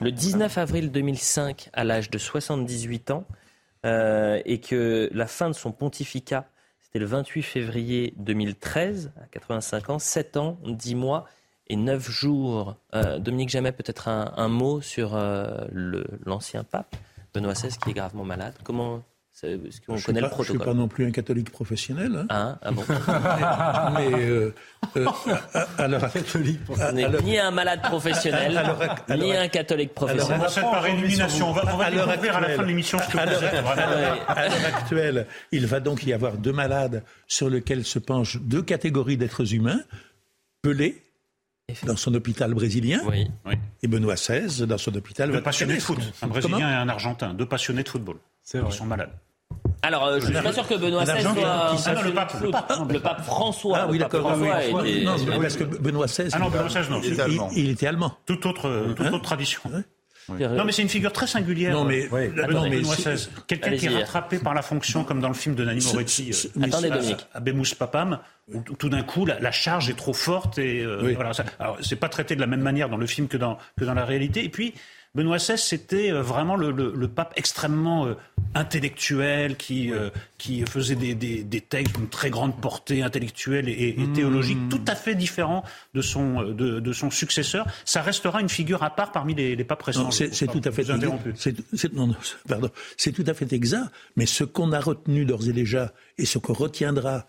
le 19 avril 2005 à l'âge de 78 ans et que la fin de son pontificat c'était le 28 février 2013, à 85 ans, 7 ans, 10 mois et 9 jours. Euh, Dominique Jamais, peut-être un, mot sur euh, l'ancien pape, Benoît XVI, qui est gravement malade. Comment est-ce qu'on connaît le protocole Je ne suis pas non plus un catholique professionnel. Hein. Ah, ah bon Mais euh, euh, alors, catholique ni un malade professionnel, ni un catholique professionnel. on va faire par élimination. On va, on va découvrir à la fin de l'émission ce que à l'heure actuelle, il va donc y avoir deux malades sur lesquels se penchent deux catégories d'êtres humains. Pelé, dans son hôpital brésilien, oui. et Benoît XVI dans son hôpital. Deux passionnés de foot, un Brésilien et un Argentin, deux passionnés de football. Ils sont malades. Alors, euh, je ne suis pas sûr que Benoît XVI soit. Ah le, pape, le, pape, François. Ah oui, d'accord. Non, parce que Benoît XVI. Ah non, Benoît XVI, non. Il, il, il était allemand. Toute autre, toute hein autre tradition. Non, mais c'est une figure très singulière. Non, mais, non, mais quelqu'un qui est rattrapé par la fonction, comme dans le film de Nanni Moretti, euh, Attendez. Abemous Papam, où tout d'un coup, la, charge est trop forte et euh, voilà. Alors, c'est pas traité de la même manière dans le film que dans, que dans la réalité. Et puis, Benoît XVI, c'était euh, vraiment le, pape extrêmement euh, intellectuel qui, euh, qui faisait des, des, textes d'une très grande portée intellectuelle et, mmh. théologique, tout à fait différent de son, de, son successeur. Ça restera une figure à part parmi les, papes récents. C'est tout à fait C'est tout à fait exact. Mais ce qu'on a retenu d'ores et déjà et ce qu'on retiendra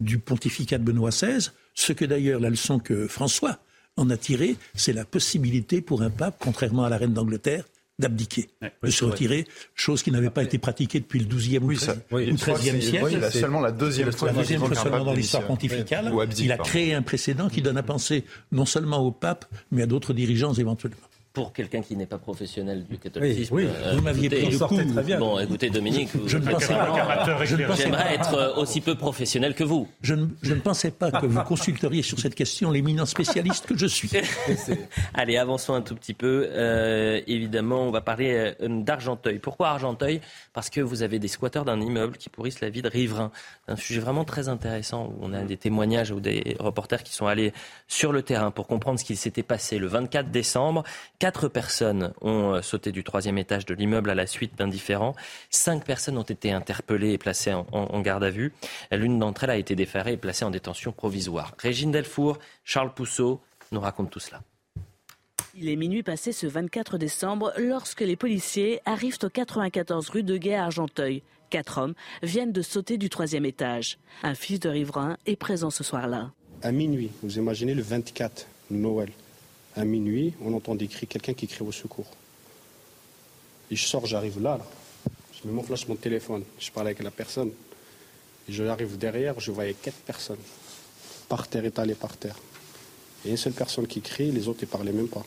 du pontificat de Benoît XVI, ce que d'ailleurs la leçon que François en a tiré, c'est la possibilité pour un pape, contrairement à la reine d'Angleterre, d'abdiquer, de se retirer, chose qui n'avait pas été pratiquée depuis le XIIe ou XIIIe siècle. Oui, seulement la deuxième fois, la deuxième fois seulement dans l'histoire pontificale. Il a créé un précédent qui donne à penser non seulement au pape, mais à d'autres dirigeants éventuellement pour quelqu'un qui n'est pas professionnel du catholicisme. Oui, euh, vous m'aviez pris. Très bien. Bon, écoutez, Dominique, je, ne pensais pas. J'aimerais être aussi peu professionnel que vous. Je ne, je ne pensais pas que vous consulteriez sur cette question l'éminent spécialiste que je suis. Allez, avançons un tout petit peu. Euh, évidemment, on va parler euh, d'Argenteuil. Pourquoi Argenteuil? Parce que vous avez des squatteurs d'un immeuble qui pourrissent la vie de riverains. Un sujet vraiment très intéressant où on a des témoignages ou des reporters qui sont allés sur le terrain pour comprendre ce qui s'était passé le 24 décembre. Quatre personnes ont euh, sauté du troisième étage de l'immeuble à la suite d'indifférents. Cinq personnes ont été interpellées et placées en, garde à vue. L'une d'entre elles a été déférée et placée en détention provisoire. Régine Delfour, Charles Pousseau nous racontent tout cela. Il est minuit passé ce 24 décembre lorsque les policiers arrivent au 94 rue de Guet à Argenteuil. Quatre hommes viennent de sauter du troisième étage. Un fils de riverain est présent ce soir-là. À minuit, vous imaginez le 24, Noël à minuit, on entend des cris, quelqu'un qui crie au secours. Et je sors, j'arrive là, Je mets mon mon téléphone, je parle avec la personne. Et je arrive derrière, je voyais quatre personnes, par terre, étalées par terre. Et une seule personne qui crie, les autres ne parlaient même pas.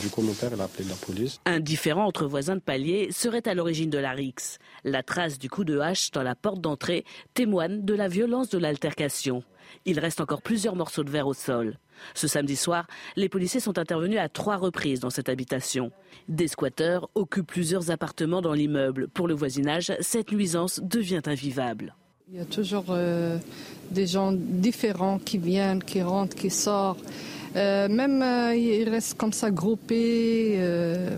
Du coup, mon père, il a appelé la police. Un différent entre voisins de palier serait à l'origine de la rixe. La trace du coup de hache dans la porte d'entrée témoigne de la violence de l'altercation. Il reste encore plusieurs morceaux de verre au sol. Ce samedi soir, les policiers sont intervenus à trois reprises dans cette habitation. Des squatteurs occupent plusieurs appartements dans l'immeuble. Pour le voisinage, cette nuisance devient invivable. Il y a toujours euh, des gens différents qui viennent, qui rentrent, qui sortent. Euh, même euh, ils restent comme ça groupés.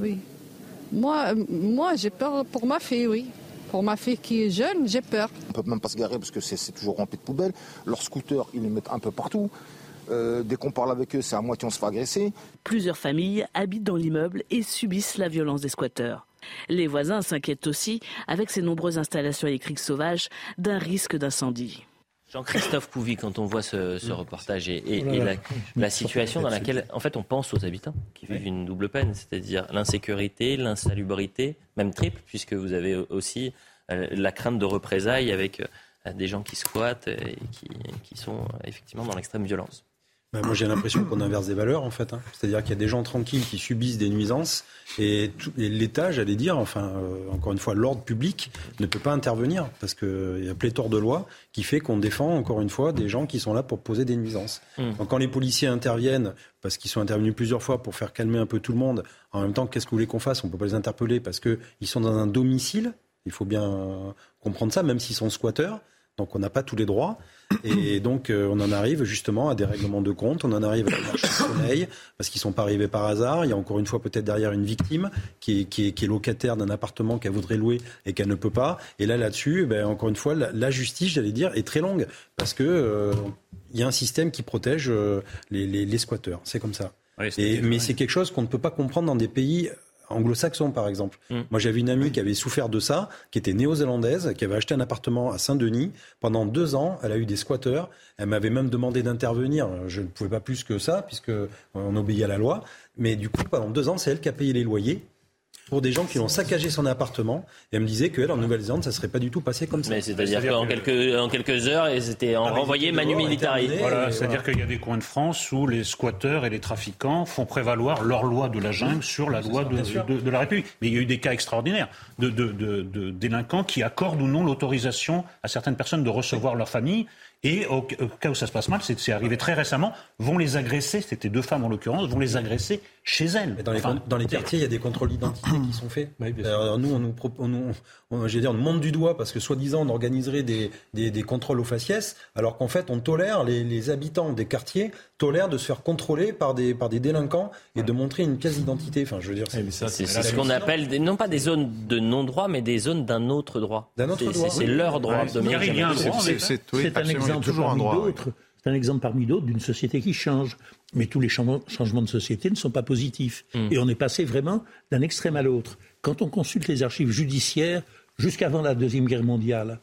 oui. Moi, moi j'ai peur pour ma fille, oui. Pour ma fille qui est jeune, j'ai peur. On ne peut même pas se garer parce que c'est toujours rempli de poubelles. Leurs scooters, ils les mettent un peu partout. Euh, dès qu'on parle avec eux, c'est à moitié on se fait agresser. Plusieurs familles habitent dans l'immeuble et subissent la violence des squatteurs. Les voisins s'inquiètent aussi, avec ces nombreuses installations électriques sauvages, d'un risque d'incendie. Jean-Christophe Couvi, quand on voit ce, reportage et, la, situation dans laquelle, en fait, on pense aux habitants qui vivent une double peine, c'est-à-dire l'insécurité, l'insalubrité, même triple, puisque vous avez aussi euh, la crainte de représailles avec euh, des gens qui squattent et qui sont effectivement dans l'extrême violence. Bah, moi, j'ai l'impression qu'on inverse des valeurs, en fait. Hein. C'est-à-dire qu'il y a des gens tranquilles qui subissent des nuisances et, l'État, j'allais dire, enfin, euh, encore une fois, l'ordre public ne peut pas intervenir parce qu'il y a pléthore de lois qui fait qu'on défend, encore une fois, des gens qui sont là pour poser des nuisances. Mmh. Donc, quand les policiers interviennent, parce qu'ils sont intervenus plusieurs fois pour faire calmer un peu tout le monde, en même temps, qu'est-ce que vous voulez qu'on fasse? On ne peut pas les interpeller parce qu'ils sont dans un domicile. Il faut bien comprendre ça, même s'ils sont squatteurs. Donc, on n'a pas tous les droits. Et donc, euh, on en arrive justement à des règlements de compte, on en arrive à la marché de sommeil, parce qu'ils ne sont pas arrivés par hasard. Il y a encore une fois peut-être derrière une victime qui est, qui est, qui est locataire d'un appartement qu'elle voudrait louer et qu'elle ne peut pas. Et là, là-dessus, eh ben, encore une fois, la, justice, j'allais dire, est très longue, parce que euh, il y a un système qui protège euh, les, les, les, squatteurs. C'est comme ça. et, mais c'est quelque chose qu'on ne peut pas comprendre dans des pays anglo-saxon, par exemple. Mm. Moi, j'avais une amie qui avait souffert de ça, qui était néo-zélandaise, qui avait acheté un appartement à Saint-Denis. Pendant deux ans, elle a eu des squatteurs. Elle m'avait même demandé d'intervenir. Je ne pouvais pas plus que ça, puisque on obéit à la loi. Mais du coup, pendant deux ans, c'est elle qui a payé les loyers pour des gens qui ont saccagé son appartement. Et elle me disait qu'elle, en Nouvelle-Zélande, ça ne serait pas du tout passé comme ça. Mais c'est-à-dire qu'en quelques, en quelques heures, ils étaient en ah, renvoyé manu militari. Voilà, c'est-à-dire qu'il y a des coins de France où les squatteurs et les trafiquants font prévaloir leur loi de la jungle sur la loi de, de, la République. Mais il y a eu des cas extraordinaires de, de délinquants qui accordent ou non l'autorisation à certaines personnes de recevoir leur famille et au, cas où ça se passe mal, c'est arrivé très récemment, vont les agresser, c'était deux femmes en l'occurrence, vont les agresser chez elles. dans, les, dans les quartiers, il y a des contrôles d'identité qui sont faits. Alors, nous, on nous, on, on, dire, on monte du doigt parce que soi-disant, on organiserait des, des, des, contrôles aux faciès, alors qu'en fait, on tolère, les, les, habitants des quartiers tolèrent de se faire contrôler par des, par des délinquants et de montrer une pièce d'identité. Enfin, je veux dire, c'est ce qu'on appelle, non pas des zones de non-droit, mais des zones d'un autre droit. D'un autre droit. C'est leur droit. C'est un exemple parmi d'autres. C'est un exemple parmi d'autres d'une société qui change. Mais tous les changements de société ne sont pas positifs. Hmm. Et on est passé vraiment d'un extrême à l'autre. Quand on consulte les archives judiciaires, jusqu'avant la Deuxième Guerre mondiale,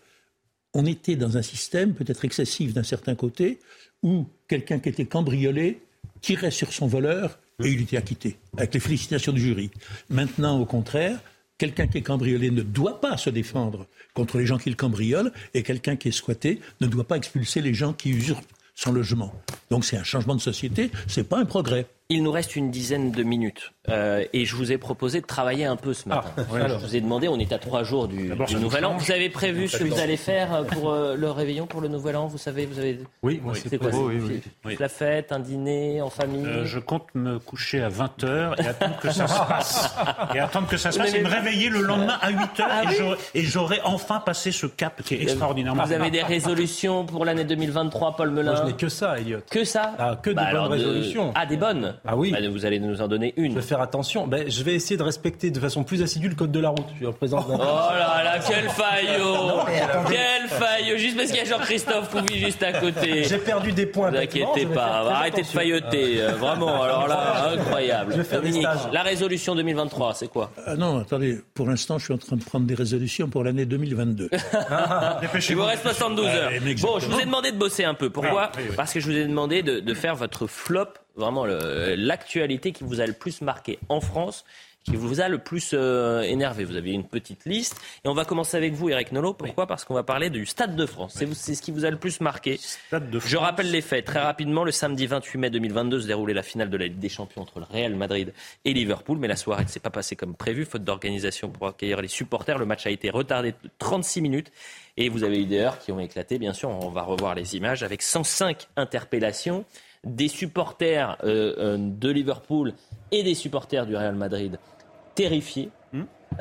on était dans un système peut-être excessif d'un certain côté, où quelqu'un qui était cambriolé tirait sur son voleur Et il était acquitté, avec les félicitations du jury. Maintenant, au contraire, quelqu'un qui est cambriolé ne doit pas se défendre contre les gens qui le cambriolent, et quelqu'un qui est squatté ne doit pas expulser les gens qui usurpent son logement. Donc c'est un changement de société, c'est pas un progrès. Il nous reste une dizaine de minutes euh, et je vous ai proposé de travailler un peu ce matin. Ah, je vous ai demandé, on est à trois jours du, du Nouvel An. Vous avez prévu ce que vous allez faire euh, pour euh, le réveillon, pour le Nouvel An Vous savez, vous avez. Oui, moi c'est quoi c'est- oui, oui. La fête, un dîner en famille Euh, je compte me coucher à 20h et attendre que ça se passe. Et attendre que ça se passe et me réveiller le lendemain à 8h Ah et oui j'aurai- et j'aurai enfin passé ce cap qui est extraordinairement Vous avez des résolutions pour l'année 2023, Paul Melun Moi, je n'ai que ça, Elliot. Que ça Ah, que de Bah bonnes de- résolutions. Ah, des bonnes Ah oui. Bah, Vous allez nous en donner une. Je vais faire attention. Ben, je vais essayer de respecter de façon plus assidue le code de la route. Je suis en présence d'un- Oh là là, quel faillot. Quel faillot Juste parce qu'il y a Jean-Christophe Couvi juste à côté. J'ai perdu des points. Ne vous inquiétez pas, arrêtez de failloter. euh, Vraiment, alors là, incroyable. Je vais faire des Dominique, stages. La résolution 2023, c'est quoi? Ah non, attendez, pour l'instant, je suis en train de prendre des résolutions pour l'année 2022. Il vous reste 72 heures. Bon, je vous ai demandé de bosser un peu. Pourquoi? Parce que je vous ai demandé de, de faire votre flop, vraiment l'actualité qui vous a le plus marqué en France, qui vous a le plus euh, énervé. Vous avez une petite liste. Et on va commencer avec vous, Eric Nolot. Pourquoi? Parce qu'on va parler du Stade de France. C'est ce qui vous a le plus marqué. Stade de Je rappelle les faits. Très rapidement, le samedi 28 mai 2022 se déroulait la finale de la Ligue des Champions entre le Real Madrid et Liverpool. Mais la soirée ne s'est pas passée comme prévu, faute d'organisation pour accueillir les supporters. Le match a été retardé de 36 minutes. Et vous avez eu des heures qui ont éclaté, bien sûr. On va revoir les images avec 105 interpellations des supporters euh, euh, de Liverpool et des supporters du Real Madrid terrifiés.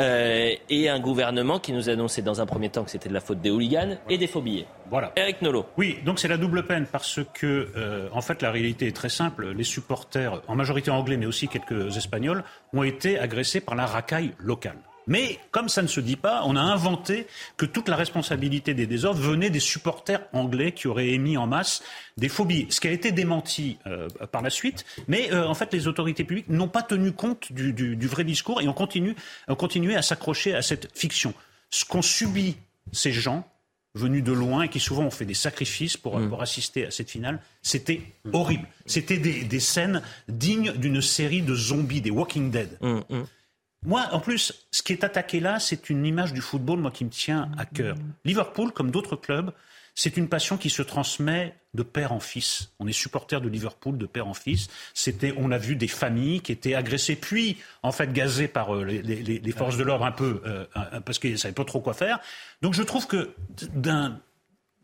Euh, et un gouvernement qui nous annonçait dans un premier temps que c'était de la faute des hooligans et des faux billets. Voilà. Eric Nolot. Oui, donc c'est la double peine parce que, euh, en fait, la réalité est très simple. Les supporters, en majorité anglais, mais aussi quelques espagnols, ont été agressés par la racaille locale. Mais comme ça ne se dit pas, on a inventé que toute la responsabilité des désordres venait des supporters anglais qui auraient émis en masse des phobies. Ce qui a été démenti euh, par la suite, mais euh, en fait les autorités publiques n'ont pas tenu compte du, du- du vrai discours et ont continué à s'accrocher à cette fiction. Ce qu'ont subi ces gens, venus de loin et qui souvent ont fait des sacrifices pour, pour assister à cette finale, c'était horrible. C'était des, des scènes dignes d'une série de zombies, des Walking Dead. Moi, en plus, ce qui est attaqué là, c'est une image du football, moi, qui me tient à cœur. Liverpool, comme d'autres clubs, c'est une passion qui se transmet de père en fils. On est supporter de Liverpool de père en fils. C'était, on a vu des familles qui étaient agressées, puis en fait gazées par euh, les, forces de l'ordre un peu euh, parce qu'ils savaient pas trop quoi faire. Donc je trouve que d'un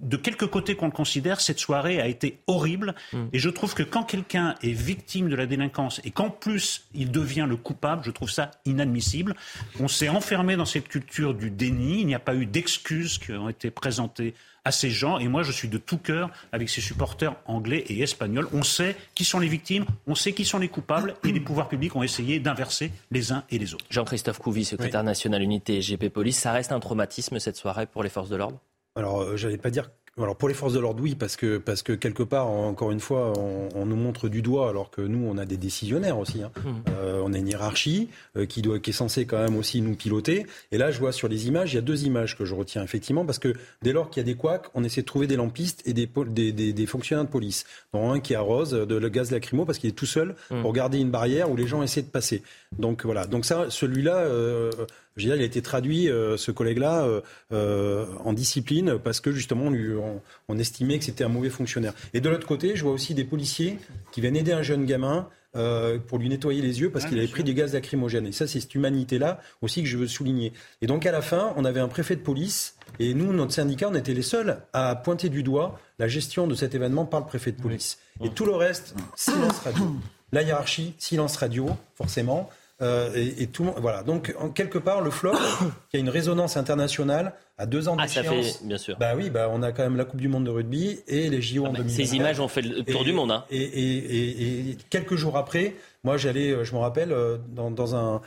de quelque côté qu'on le considère, cette soirée a été horrible. Et je trouve que quand quelqu'un est victime de la délinquance et qu'en plus il devient le coupable, je trouve ça inadmissible. On s'est enfermé dans cette culture du déni. Il n'y a pas eu d'excuses qui ont été présentées à ces gens. Et moi, je suis de tout cœur avec ces supporters anglais et espagnols. On sait qui sont les victimes, on sait qui sont les coupables, et les pouvoirs publics ont essayé d'inverser les uns et les autres. Jean-Christophe Couvi, secrétaire national unité GP Police, ça reste un traumatisme cette soirée pour les forces de l'ordre? Alors, euh, j'allais pas dire. Alors pour les forces de l'ordre, oui, parce que parce que quelque part, encore une fois, on, on nous montre du doigt, alors que nous, on a des décisionnaires aussi. hein. Euh, on a une hiérarchie euh, qui doit qui est censée quand même aussi nous piloter. Et là, je vois sur les images, il y a deux images que je retiens effectivement, parce que dès lors qu'il y a des couacs, on essaie de trouver des lampistes et des des, des, des fonctionnaires de police. Dont un qui arrose de le gaz lacrymo parce qu'il est tout seul pour garder une barrière où les gens essaient de passer. Donc voilà. Donc ça, celui-là. Euh, je veux dire, il a été traduit, euh, ce collègue-là, euh, euh, en discipline parce que justement, on, lui- on- on estimait que c'était un mauvais fonctionnaire. Et de l'autre côté, je vois aussi des policiers qui viennent aider un jeune gamin euh, pour lui nettoyer les yeux parce qu'il avait pris du gaz lacrymogène. Et ça, c'est cette humanité-là aussi que je veux souligner. Et donc, à la fin, on avait un préfet de police et nous, notre syndicat, on était les seuls à pointer du doigt la gestion de cet événement par le préfet de police. Et tout le reste, silence radio. La hiérarchie, silence radio, forcément. Euh, et, et tout, le monde- voilà. Donc, en quelque part, le flop, qui a une résonance internationale, à deux ans Ah, ça fait, bien sûr. Bah oui, bah on a quand même la Coupe du Monde de rugby et les JO en 2020. Ces images ont fait le tour du monde. Hein. Et, et- et- et quelques jours après, moi j'allais, euh, je me rappelle, euh, dans, dans un,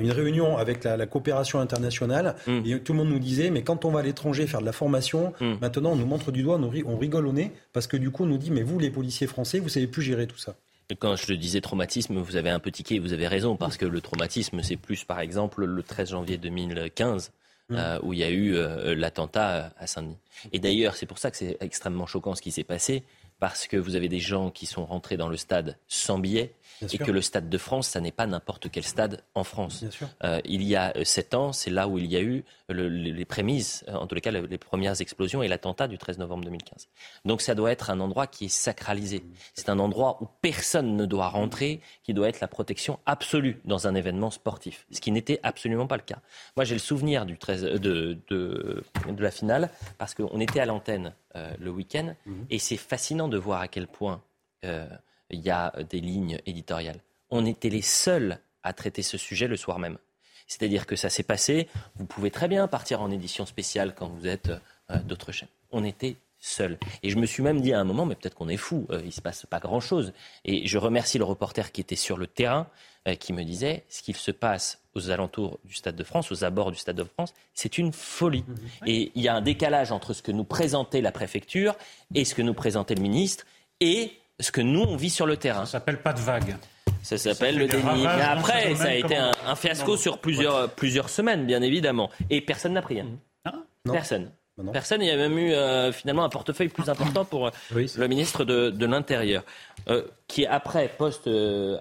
une réunion avec la, la coopération internationale, Hmm. et tout le monde nous disait, mais quand on va à l'étranger faire de la formation, maintenant on nous montre du doigt, on rigole au nez, parce que du coup on nous dit, mais vous les policiers français, vous savez plus gérer tout ça. Quand je disais traumatisme, vous avez un peu tiqué, vous avez raison, parce que le traumatisme, c'est plus, par exemple, le 13 janvier 2015, euh, où il y a eu euh, l'attentat à Saint-Denis. Et d'ailleurs, c'est pour ça que c'est extrêmement choquant ce qui s'est passé. Parce que vous avez des gens qui sont rentrés dans le stade sans billets et que le Stade de France, ça n'est pas n'importe quel stade en France. Euh, il y a euh, sept ans, c'est là où il y a eu les prémices, en tous les cas les premières explosions et l'attentat du 13 novembre 2015. Donc ça doit être un endroit qui est sacralisé. C'est un endroit où personne ne doit rentrer, qui doit être la protection absolue dans un événement sportif, ce qui n'était absolument pas le cas. Moi j'ai le souvenir du 13, de, de, de la finale parce qu'on était à l'antenne euh, le week-end. Mhm. Et c'est fascinant de voir à quel point euh, il y a des lignes éditoriales. On était les seuls à traiter ce sujet le soir même. C'est-à-dire que ça s'est passé. Vous pouvez très bien partir en édition spéciale quand vous êtes euh, d'autres chaînes. On était seuls. Et je me suis même dit à un moment, mais peut-être qu'on est fou, il ne se passe pas grand-chose. Et je remercie le reporter qui était sur le terrain, qui me disait, ce qu'il se passe aux alentours du Stade de France, aux abords du Stade de France, c'est une folie. Mhm. Et il y a un décalage entre ce que nous présentait la préfecture et ce que nous présentait le ministre et ce que nous, on vit sur le terrain. Ça s'appelle pas de vague. Ça s'appelle le déni. Mais après, ça a été un, fiasco sur plusieurs, plusieurs semaines, bien évidemment. Et personne n'a pris. Hein. Ah, personne. Personne. Il y a même eu euh, finalement un portefeuille plus important pour euh, le ministre de, l'Intérieur, euh, qui après poste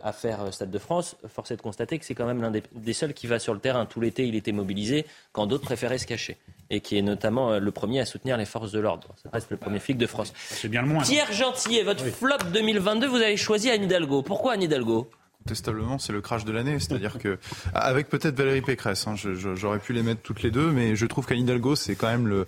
affaire Stade de France, force est de constater que c'est quand même l'un des, seuls qui va sur le terrain. Tout l'été, il était mobilisé quand d'autres préféraient se cacher. Et qui est notamment le premier à soutenir les forces de l'ordre. Ça reste le premier flic de France. C'est bien le moins. Pierre Gentillet, votre flop 2022, vous avez choisi Anne Hidalgo. Pourquoi Anne Hidalgo? C'est le crash de l'année. C'est-à-dire que, avec peut-être Valérie Pécresse, hein, j'aurais pu les mettre toutes les deux, mais je trouve qu'Anne Hidalgo, c'est quand même le,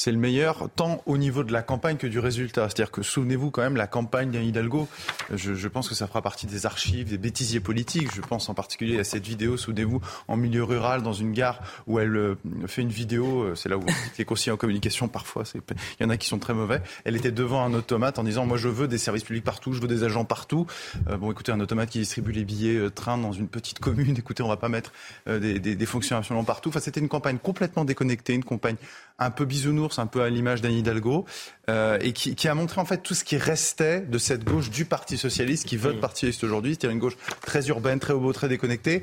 c'est le meilleur, tant au niveau de la campagne que du résultat. C'est-à-dire que souvenez-vous quand même, la campagne d'Anne Hidalgo, je, je, pense que ça fera partie des archives, des bêtisiers politiques. Je pense en particulier à cette vidéo, souvenez-vous, en milieu rural, dans une gare, où elle euh, fait une vidéo, euh, c'est là où les conseillers en communication, parfois, il y en a qui sont très mauvais. Elle était devant un automate en disant, moi je veux des services publics partout, je veux des agents partout. Euh, bon, écoutez, un automate qui distribue les billets train dans une petite commune, écoutez, on va pas mettre des, des, des absolument partout. Enfin, c'était une campagne complètement déconnectée, une campagne un peu bisounours, un peu à l'image d'Anne Hidalgo, euh, et qui, qui, a montré en fait tout ce qui restait de cette gauche du Parti socialiste qui vote Parti socialiste aujourd'hui, c'est-à-dire une gauche très urbaine, très hobo, très déconnectée.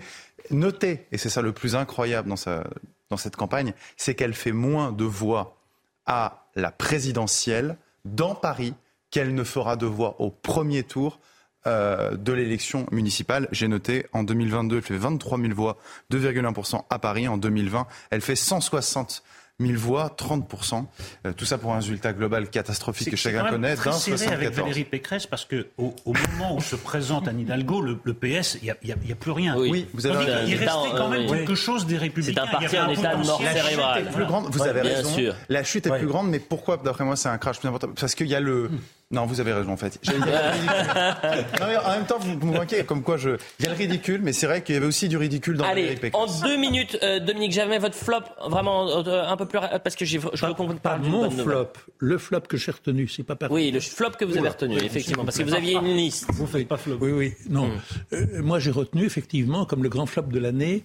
Notez, et c'est ça le plus incroyable dans, sa, dans cette campagne, c'est qu'elle fait moins de voix à la présidentielle dans Paris qu'elle ne fera de voix au premier tour euh, de l'élection municipale. J'ai noté, en 2022, elle fait 23 000 voix, 2,1% à Paris. En 2020, elle fait 160 1000 voix, 30%. Euh, tout ça pour un résultat global catastrophique que chacun connaît. C'est serré avec Valérie Pécresse parce que au, moment où se présente Anne Hidalgo, le, PS, il n'y a, plus rien. Oui, vous avez Il restait quand même quelque chose des Républicains. C'est un parti en état de mort cérébrale. Vous avez raison. La chute est plus grande, mais pourquoi, d'après moi, c'est un crash plus important? Parce qu'il y a le. Non, vous avez raison en fait. non, mais en même temps, vous, vous manquez comme quoi je. Il y a le ridicule, mais c'est vrai qu'il y avait aussi du ridicule dans Allez, en deux minutes, euh, Dominique, j'avais votre flop vraiment euh, un peu plus parce que j'ai. Je pas, pas mon flop. Le flop que j'ai retenu, c'est pas Oui, le flop que vous avez retenu, effectivement, parce que vous aviez une liste. Vous faites pas flop. Oui, oui, non. Hmm. Euh, moi, j'ai retenu effectivement comme le grand flop de l'année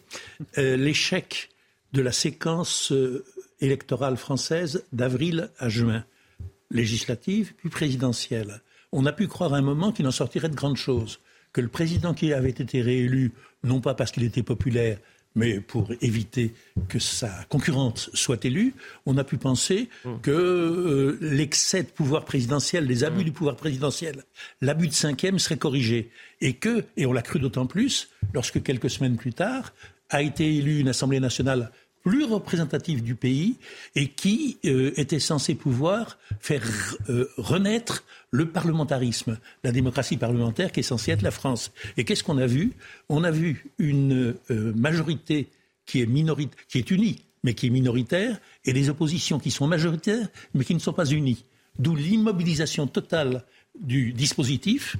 l'échec de la séquence électorale française d'avril à juin législative puis présidentielle. On a pu croire à un moment qu'il en sortirait de grandes choses, que le président qui avait été réélu, non pas parce qu'il était populaire, mais pour éviter que sa concurrente soit élue, on a pu penser mmh. que euh, l'excès de pouvoir présidentiel, les abus mmh. du pouvoir présidentiel, l'abus de cinquième serait corrigé. Et que, et on l'a cru d'autant plus, lorsque quelques semaines plus tard, a été élue une Assemblée nationale plus représentatif du pays et qui euh, était censé pouvoir faire euh, renaître le parlementarisme, la démocratie parlementaire qui est censée être la France. Et qu'est-ce qu'on a vu? On a vu une euh, majorité qui est, qui est unie, mais qui est minoritaire, et des oppositions qui sont majoritaires, mais qui ne sont pas unies. D'où l'immobilisation totale du dispositif.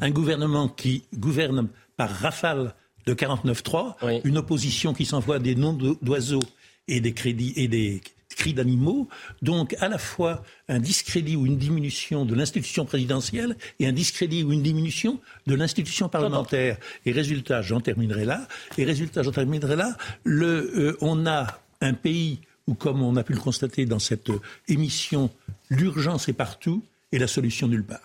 Un gouvernement qui gouverne par rafale de 49.3, une opposition qui s'envoie des noms d'oiseaux et des crédits et des cris d'animaux, donc à la fois un discrédit ou une diminution de l'institution présidentielle et un discrédit ou une diminution de l'institution parlementaire. Et résultat, j'en terminerai là, et résultat, j'en terminerai là, le, euh, on a un pays où, comme on a pu le constater dans cette émission, l'urgence est partout et la solution nulle part.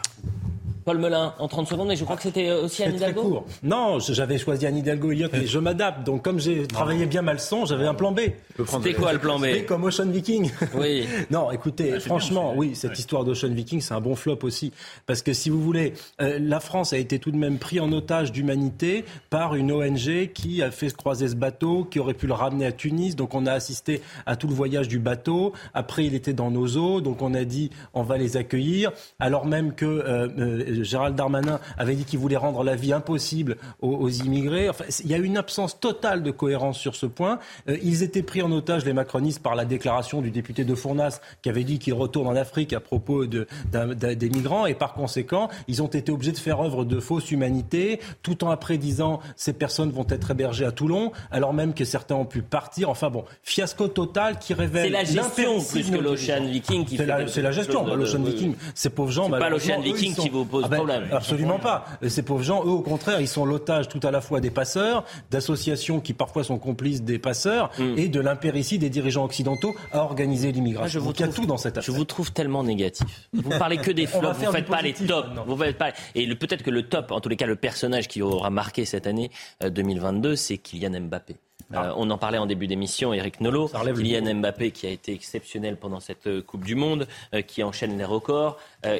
Paul Melun, en 30 secondes, mais je crois que c'était aussi Anne Hidalgo. Très court. Non, j'avais choisi Anne Hidalgo hier, mais je m'adapte. Donc, comme j'ai travaillé bien ma leçon, j'avais un plan B. C'était quoi le plan B Comme Ocean Viking. Oui. non, écoutez, franchement, oui, cette histoire d'Ocean Viking, c'est un bon flop aussi. Parce que si vous voulez, euh, la France a été tout de même pris en otage d'humanité par une ONG qui a fait croiser ce bateau, qui aurait pu le ramener à Tunis. Donc, on a assisté à tout le voyage du bateau. Après, il était dans nos eaux. Donc, on a dit, on va les accueillir. Alors même que euh, euh, Gérald Darmanin avait dit qu'il voulait rendre la vie impossible aux, immigrés. Enfin, il y a une absence totale de cohérence sur ce point. Euh, ils étaient pris en otage, les macronistes, par la déclaration du député de Fournas qui avait dit qu'il retourne en Afrique à propos de, des migrants. Et par conséquent, ils ont été obligés de faire œuvre de fausse humanité, tout en après disant ces personnes vont être hébergées à Toulon, alors même que certains ont pu partir. Enfin bon, fiasco total qui révèle. C'est la gestion plus que l'Ocean Viking qui C'est la, la, gestion. L'Ocean Viking, ces pauvres gens. C'est pas l'Ocean Viking qui vous pose ah ben, problème. Absolument pas. Ces pauvres gens, eux, au contraire, ils sont l'otage tout à la fois des passeurs, d'associations qui parfois sont complices des passeurs mm. et de l'impéritie des dirigeants occidentaux à organiser l'immigration. Ah, il y a tout dans cette affaire. Je vous trouve tellement négatif. Vous parlez que des flops, vous ne faites pas les tops. Vous faites pas... Et peut-être que le top, en tous les cas, le personnage qui aura marqué cette année 2022, euh, c'est Kylian Mbappé. Ah. Euh, on en parlait en début d'émission, Eric Nolot, Kylian Mbappé qui a été exceptionnel pendant cette euh, Coupe du Monde, qui enchaîne les records,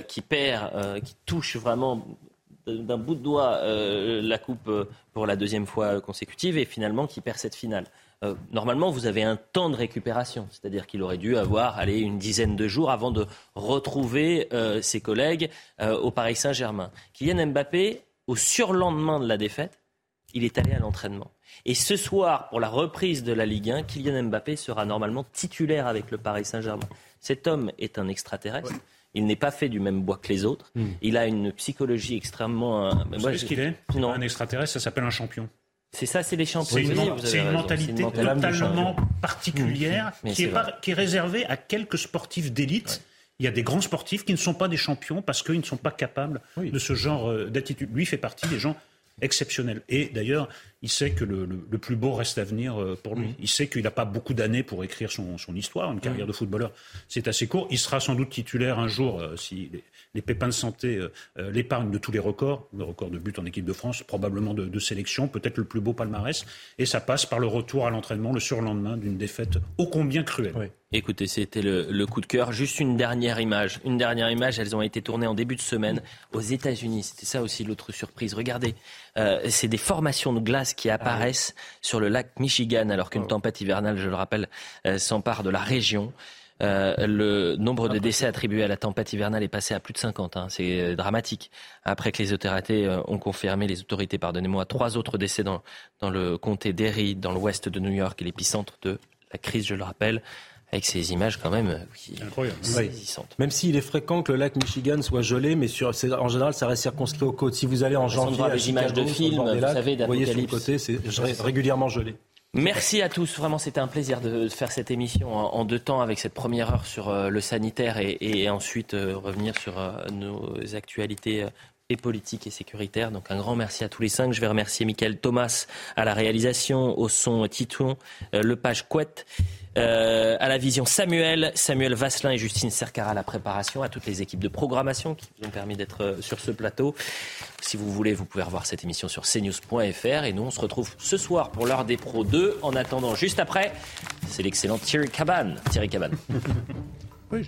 qui perd, qui touche vraiment d'un bout de doigt euh, la coupe euh, pour la deuxième fois consécutive et finalement qui perd cette finale. Euh, normalement, vous avez un temps de récupération, c'est-à-dire qu'il aurait dû avoir allez, une dizaine de jours avant de retrouver ses collègues au Paris Saint-Germain. Kylian Mbappé, au surlendemain de la défaite, il est allé à l'entraînement. Et ce soir, pour la reprise de la Ligue 1, Kylian Mbappé sera normalement titulaire avec le Paris Saint-Germain. Cet homme est un extraterrestre. Il n'est pas fait du même bois que les autres. Hmm. Il a une psychologie extrêmement. Euh, Vous savez ce qu'il est non. Un extraterrestre, ça s'appelle un champion. C'est ça, c'est les champions. C'est une, mentalité totalement particulière hmm. qui, est qui, est réservée à quelques sportifs d'élite. Il y a des grands sportifs qui ne sont pas des champions parce qu'ils ne sont pas capables de ce genre euh, d'attitude. Lui fait partie des gens exceptionnels. Et d'ailleurs, il sait que le, plus beau reste à venir euh, pour lui. Mm. Il sait qu'il n'a pas beaucoup d'années pour écrire son, histoire. Une carrière mm. de footballeur, c'est assez court. Il sera sans doute titulaire un jour euh, si les, pépins de santé euh, l'épargnent de tous les records, le record de but en équipe de France, probablement de, sélection, peut-être le plus beau palmarès. Et ça passe par le retour à l'entraînement le surlendemain d'une défaite ô combien cruelle. Écoutez, c'était le, coup de cœur. Juste une dernière image. Une dernière image. Elles ont été tournées en début de semaine aux États-Unis. C'était ça aussi l'autre surprise. Regardez, c'est des formations de glace qui apparaissent sur le lac Michigan alors qu'une oh. tempête hivernale, je le rappelle, euh, s'empare de la région. Euh, le nombre de décès attribués à la tempête hivernale est passé à plus de 50. Hein. C'est euh, dramatique. Après que les autorités ont confirmé, les autorités, pardonnez-moi, trois autres décès dans, dans le comté d'Erie, dans l'ouest de New York, et l'épicentre de la crise, je le rappelle avec ces images quand même incroyables, Même s'il est fréquent que le lac Michigan soit gelé, mais sur, en général, ça reste circonscrit aux côtes. Si vous allez en janvier, à des images de films, vous savez, vous voyez sur le côté, c'est régulièrement gelé. Merci à tous. Vraiment, c'était un plaisir de faire cette émission en deux temps avec cette première heure sur euh, le sanitaire et, ensuite euh, revenir sur euh, nos actualités et politiques et sécuritaires. Donc un grand merci à tous les cinq. Je vais remercier Michael Thomas à la réalisation, au son Titouan, le page Couette. Euh, à la vision Samuel, Samuel Vasselin et Justine Cercara à la préparation, à toutes les équipes de programmation qui nous ont permis d'être euh, sur ce plateau. Si vous voulez, vous pouvez revoir cette émission sur cnews.fr et nous on se retrouve ce soir pour l'heure des pros 2. En attendant, juste après, c'est l'excellent Thierry Caban. Thierry Caban. oui.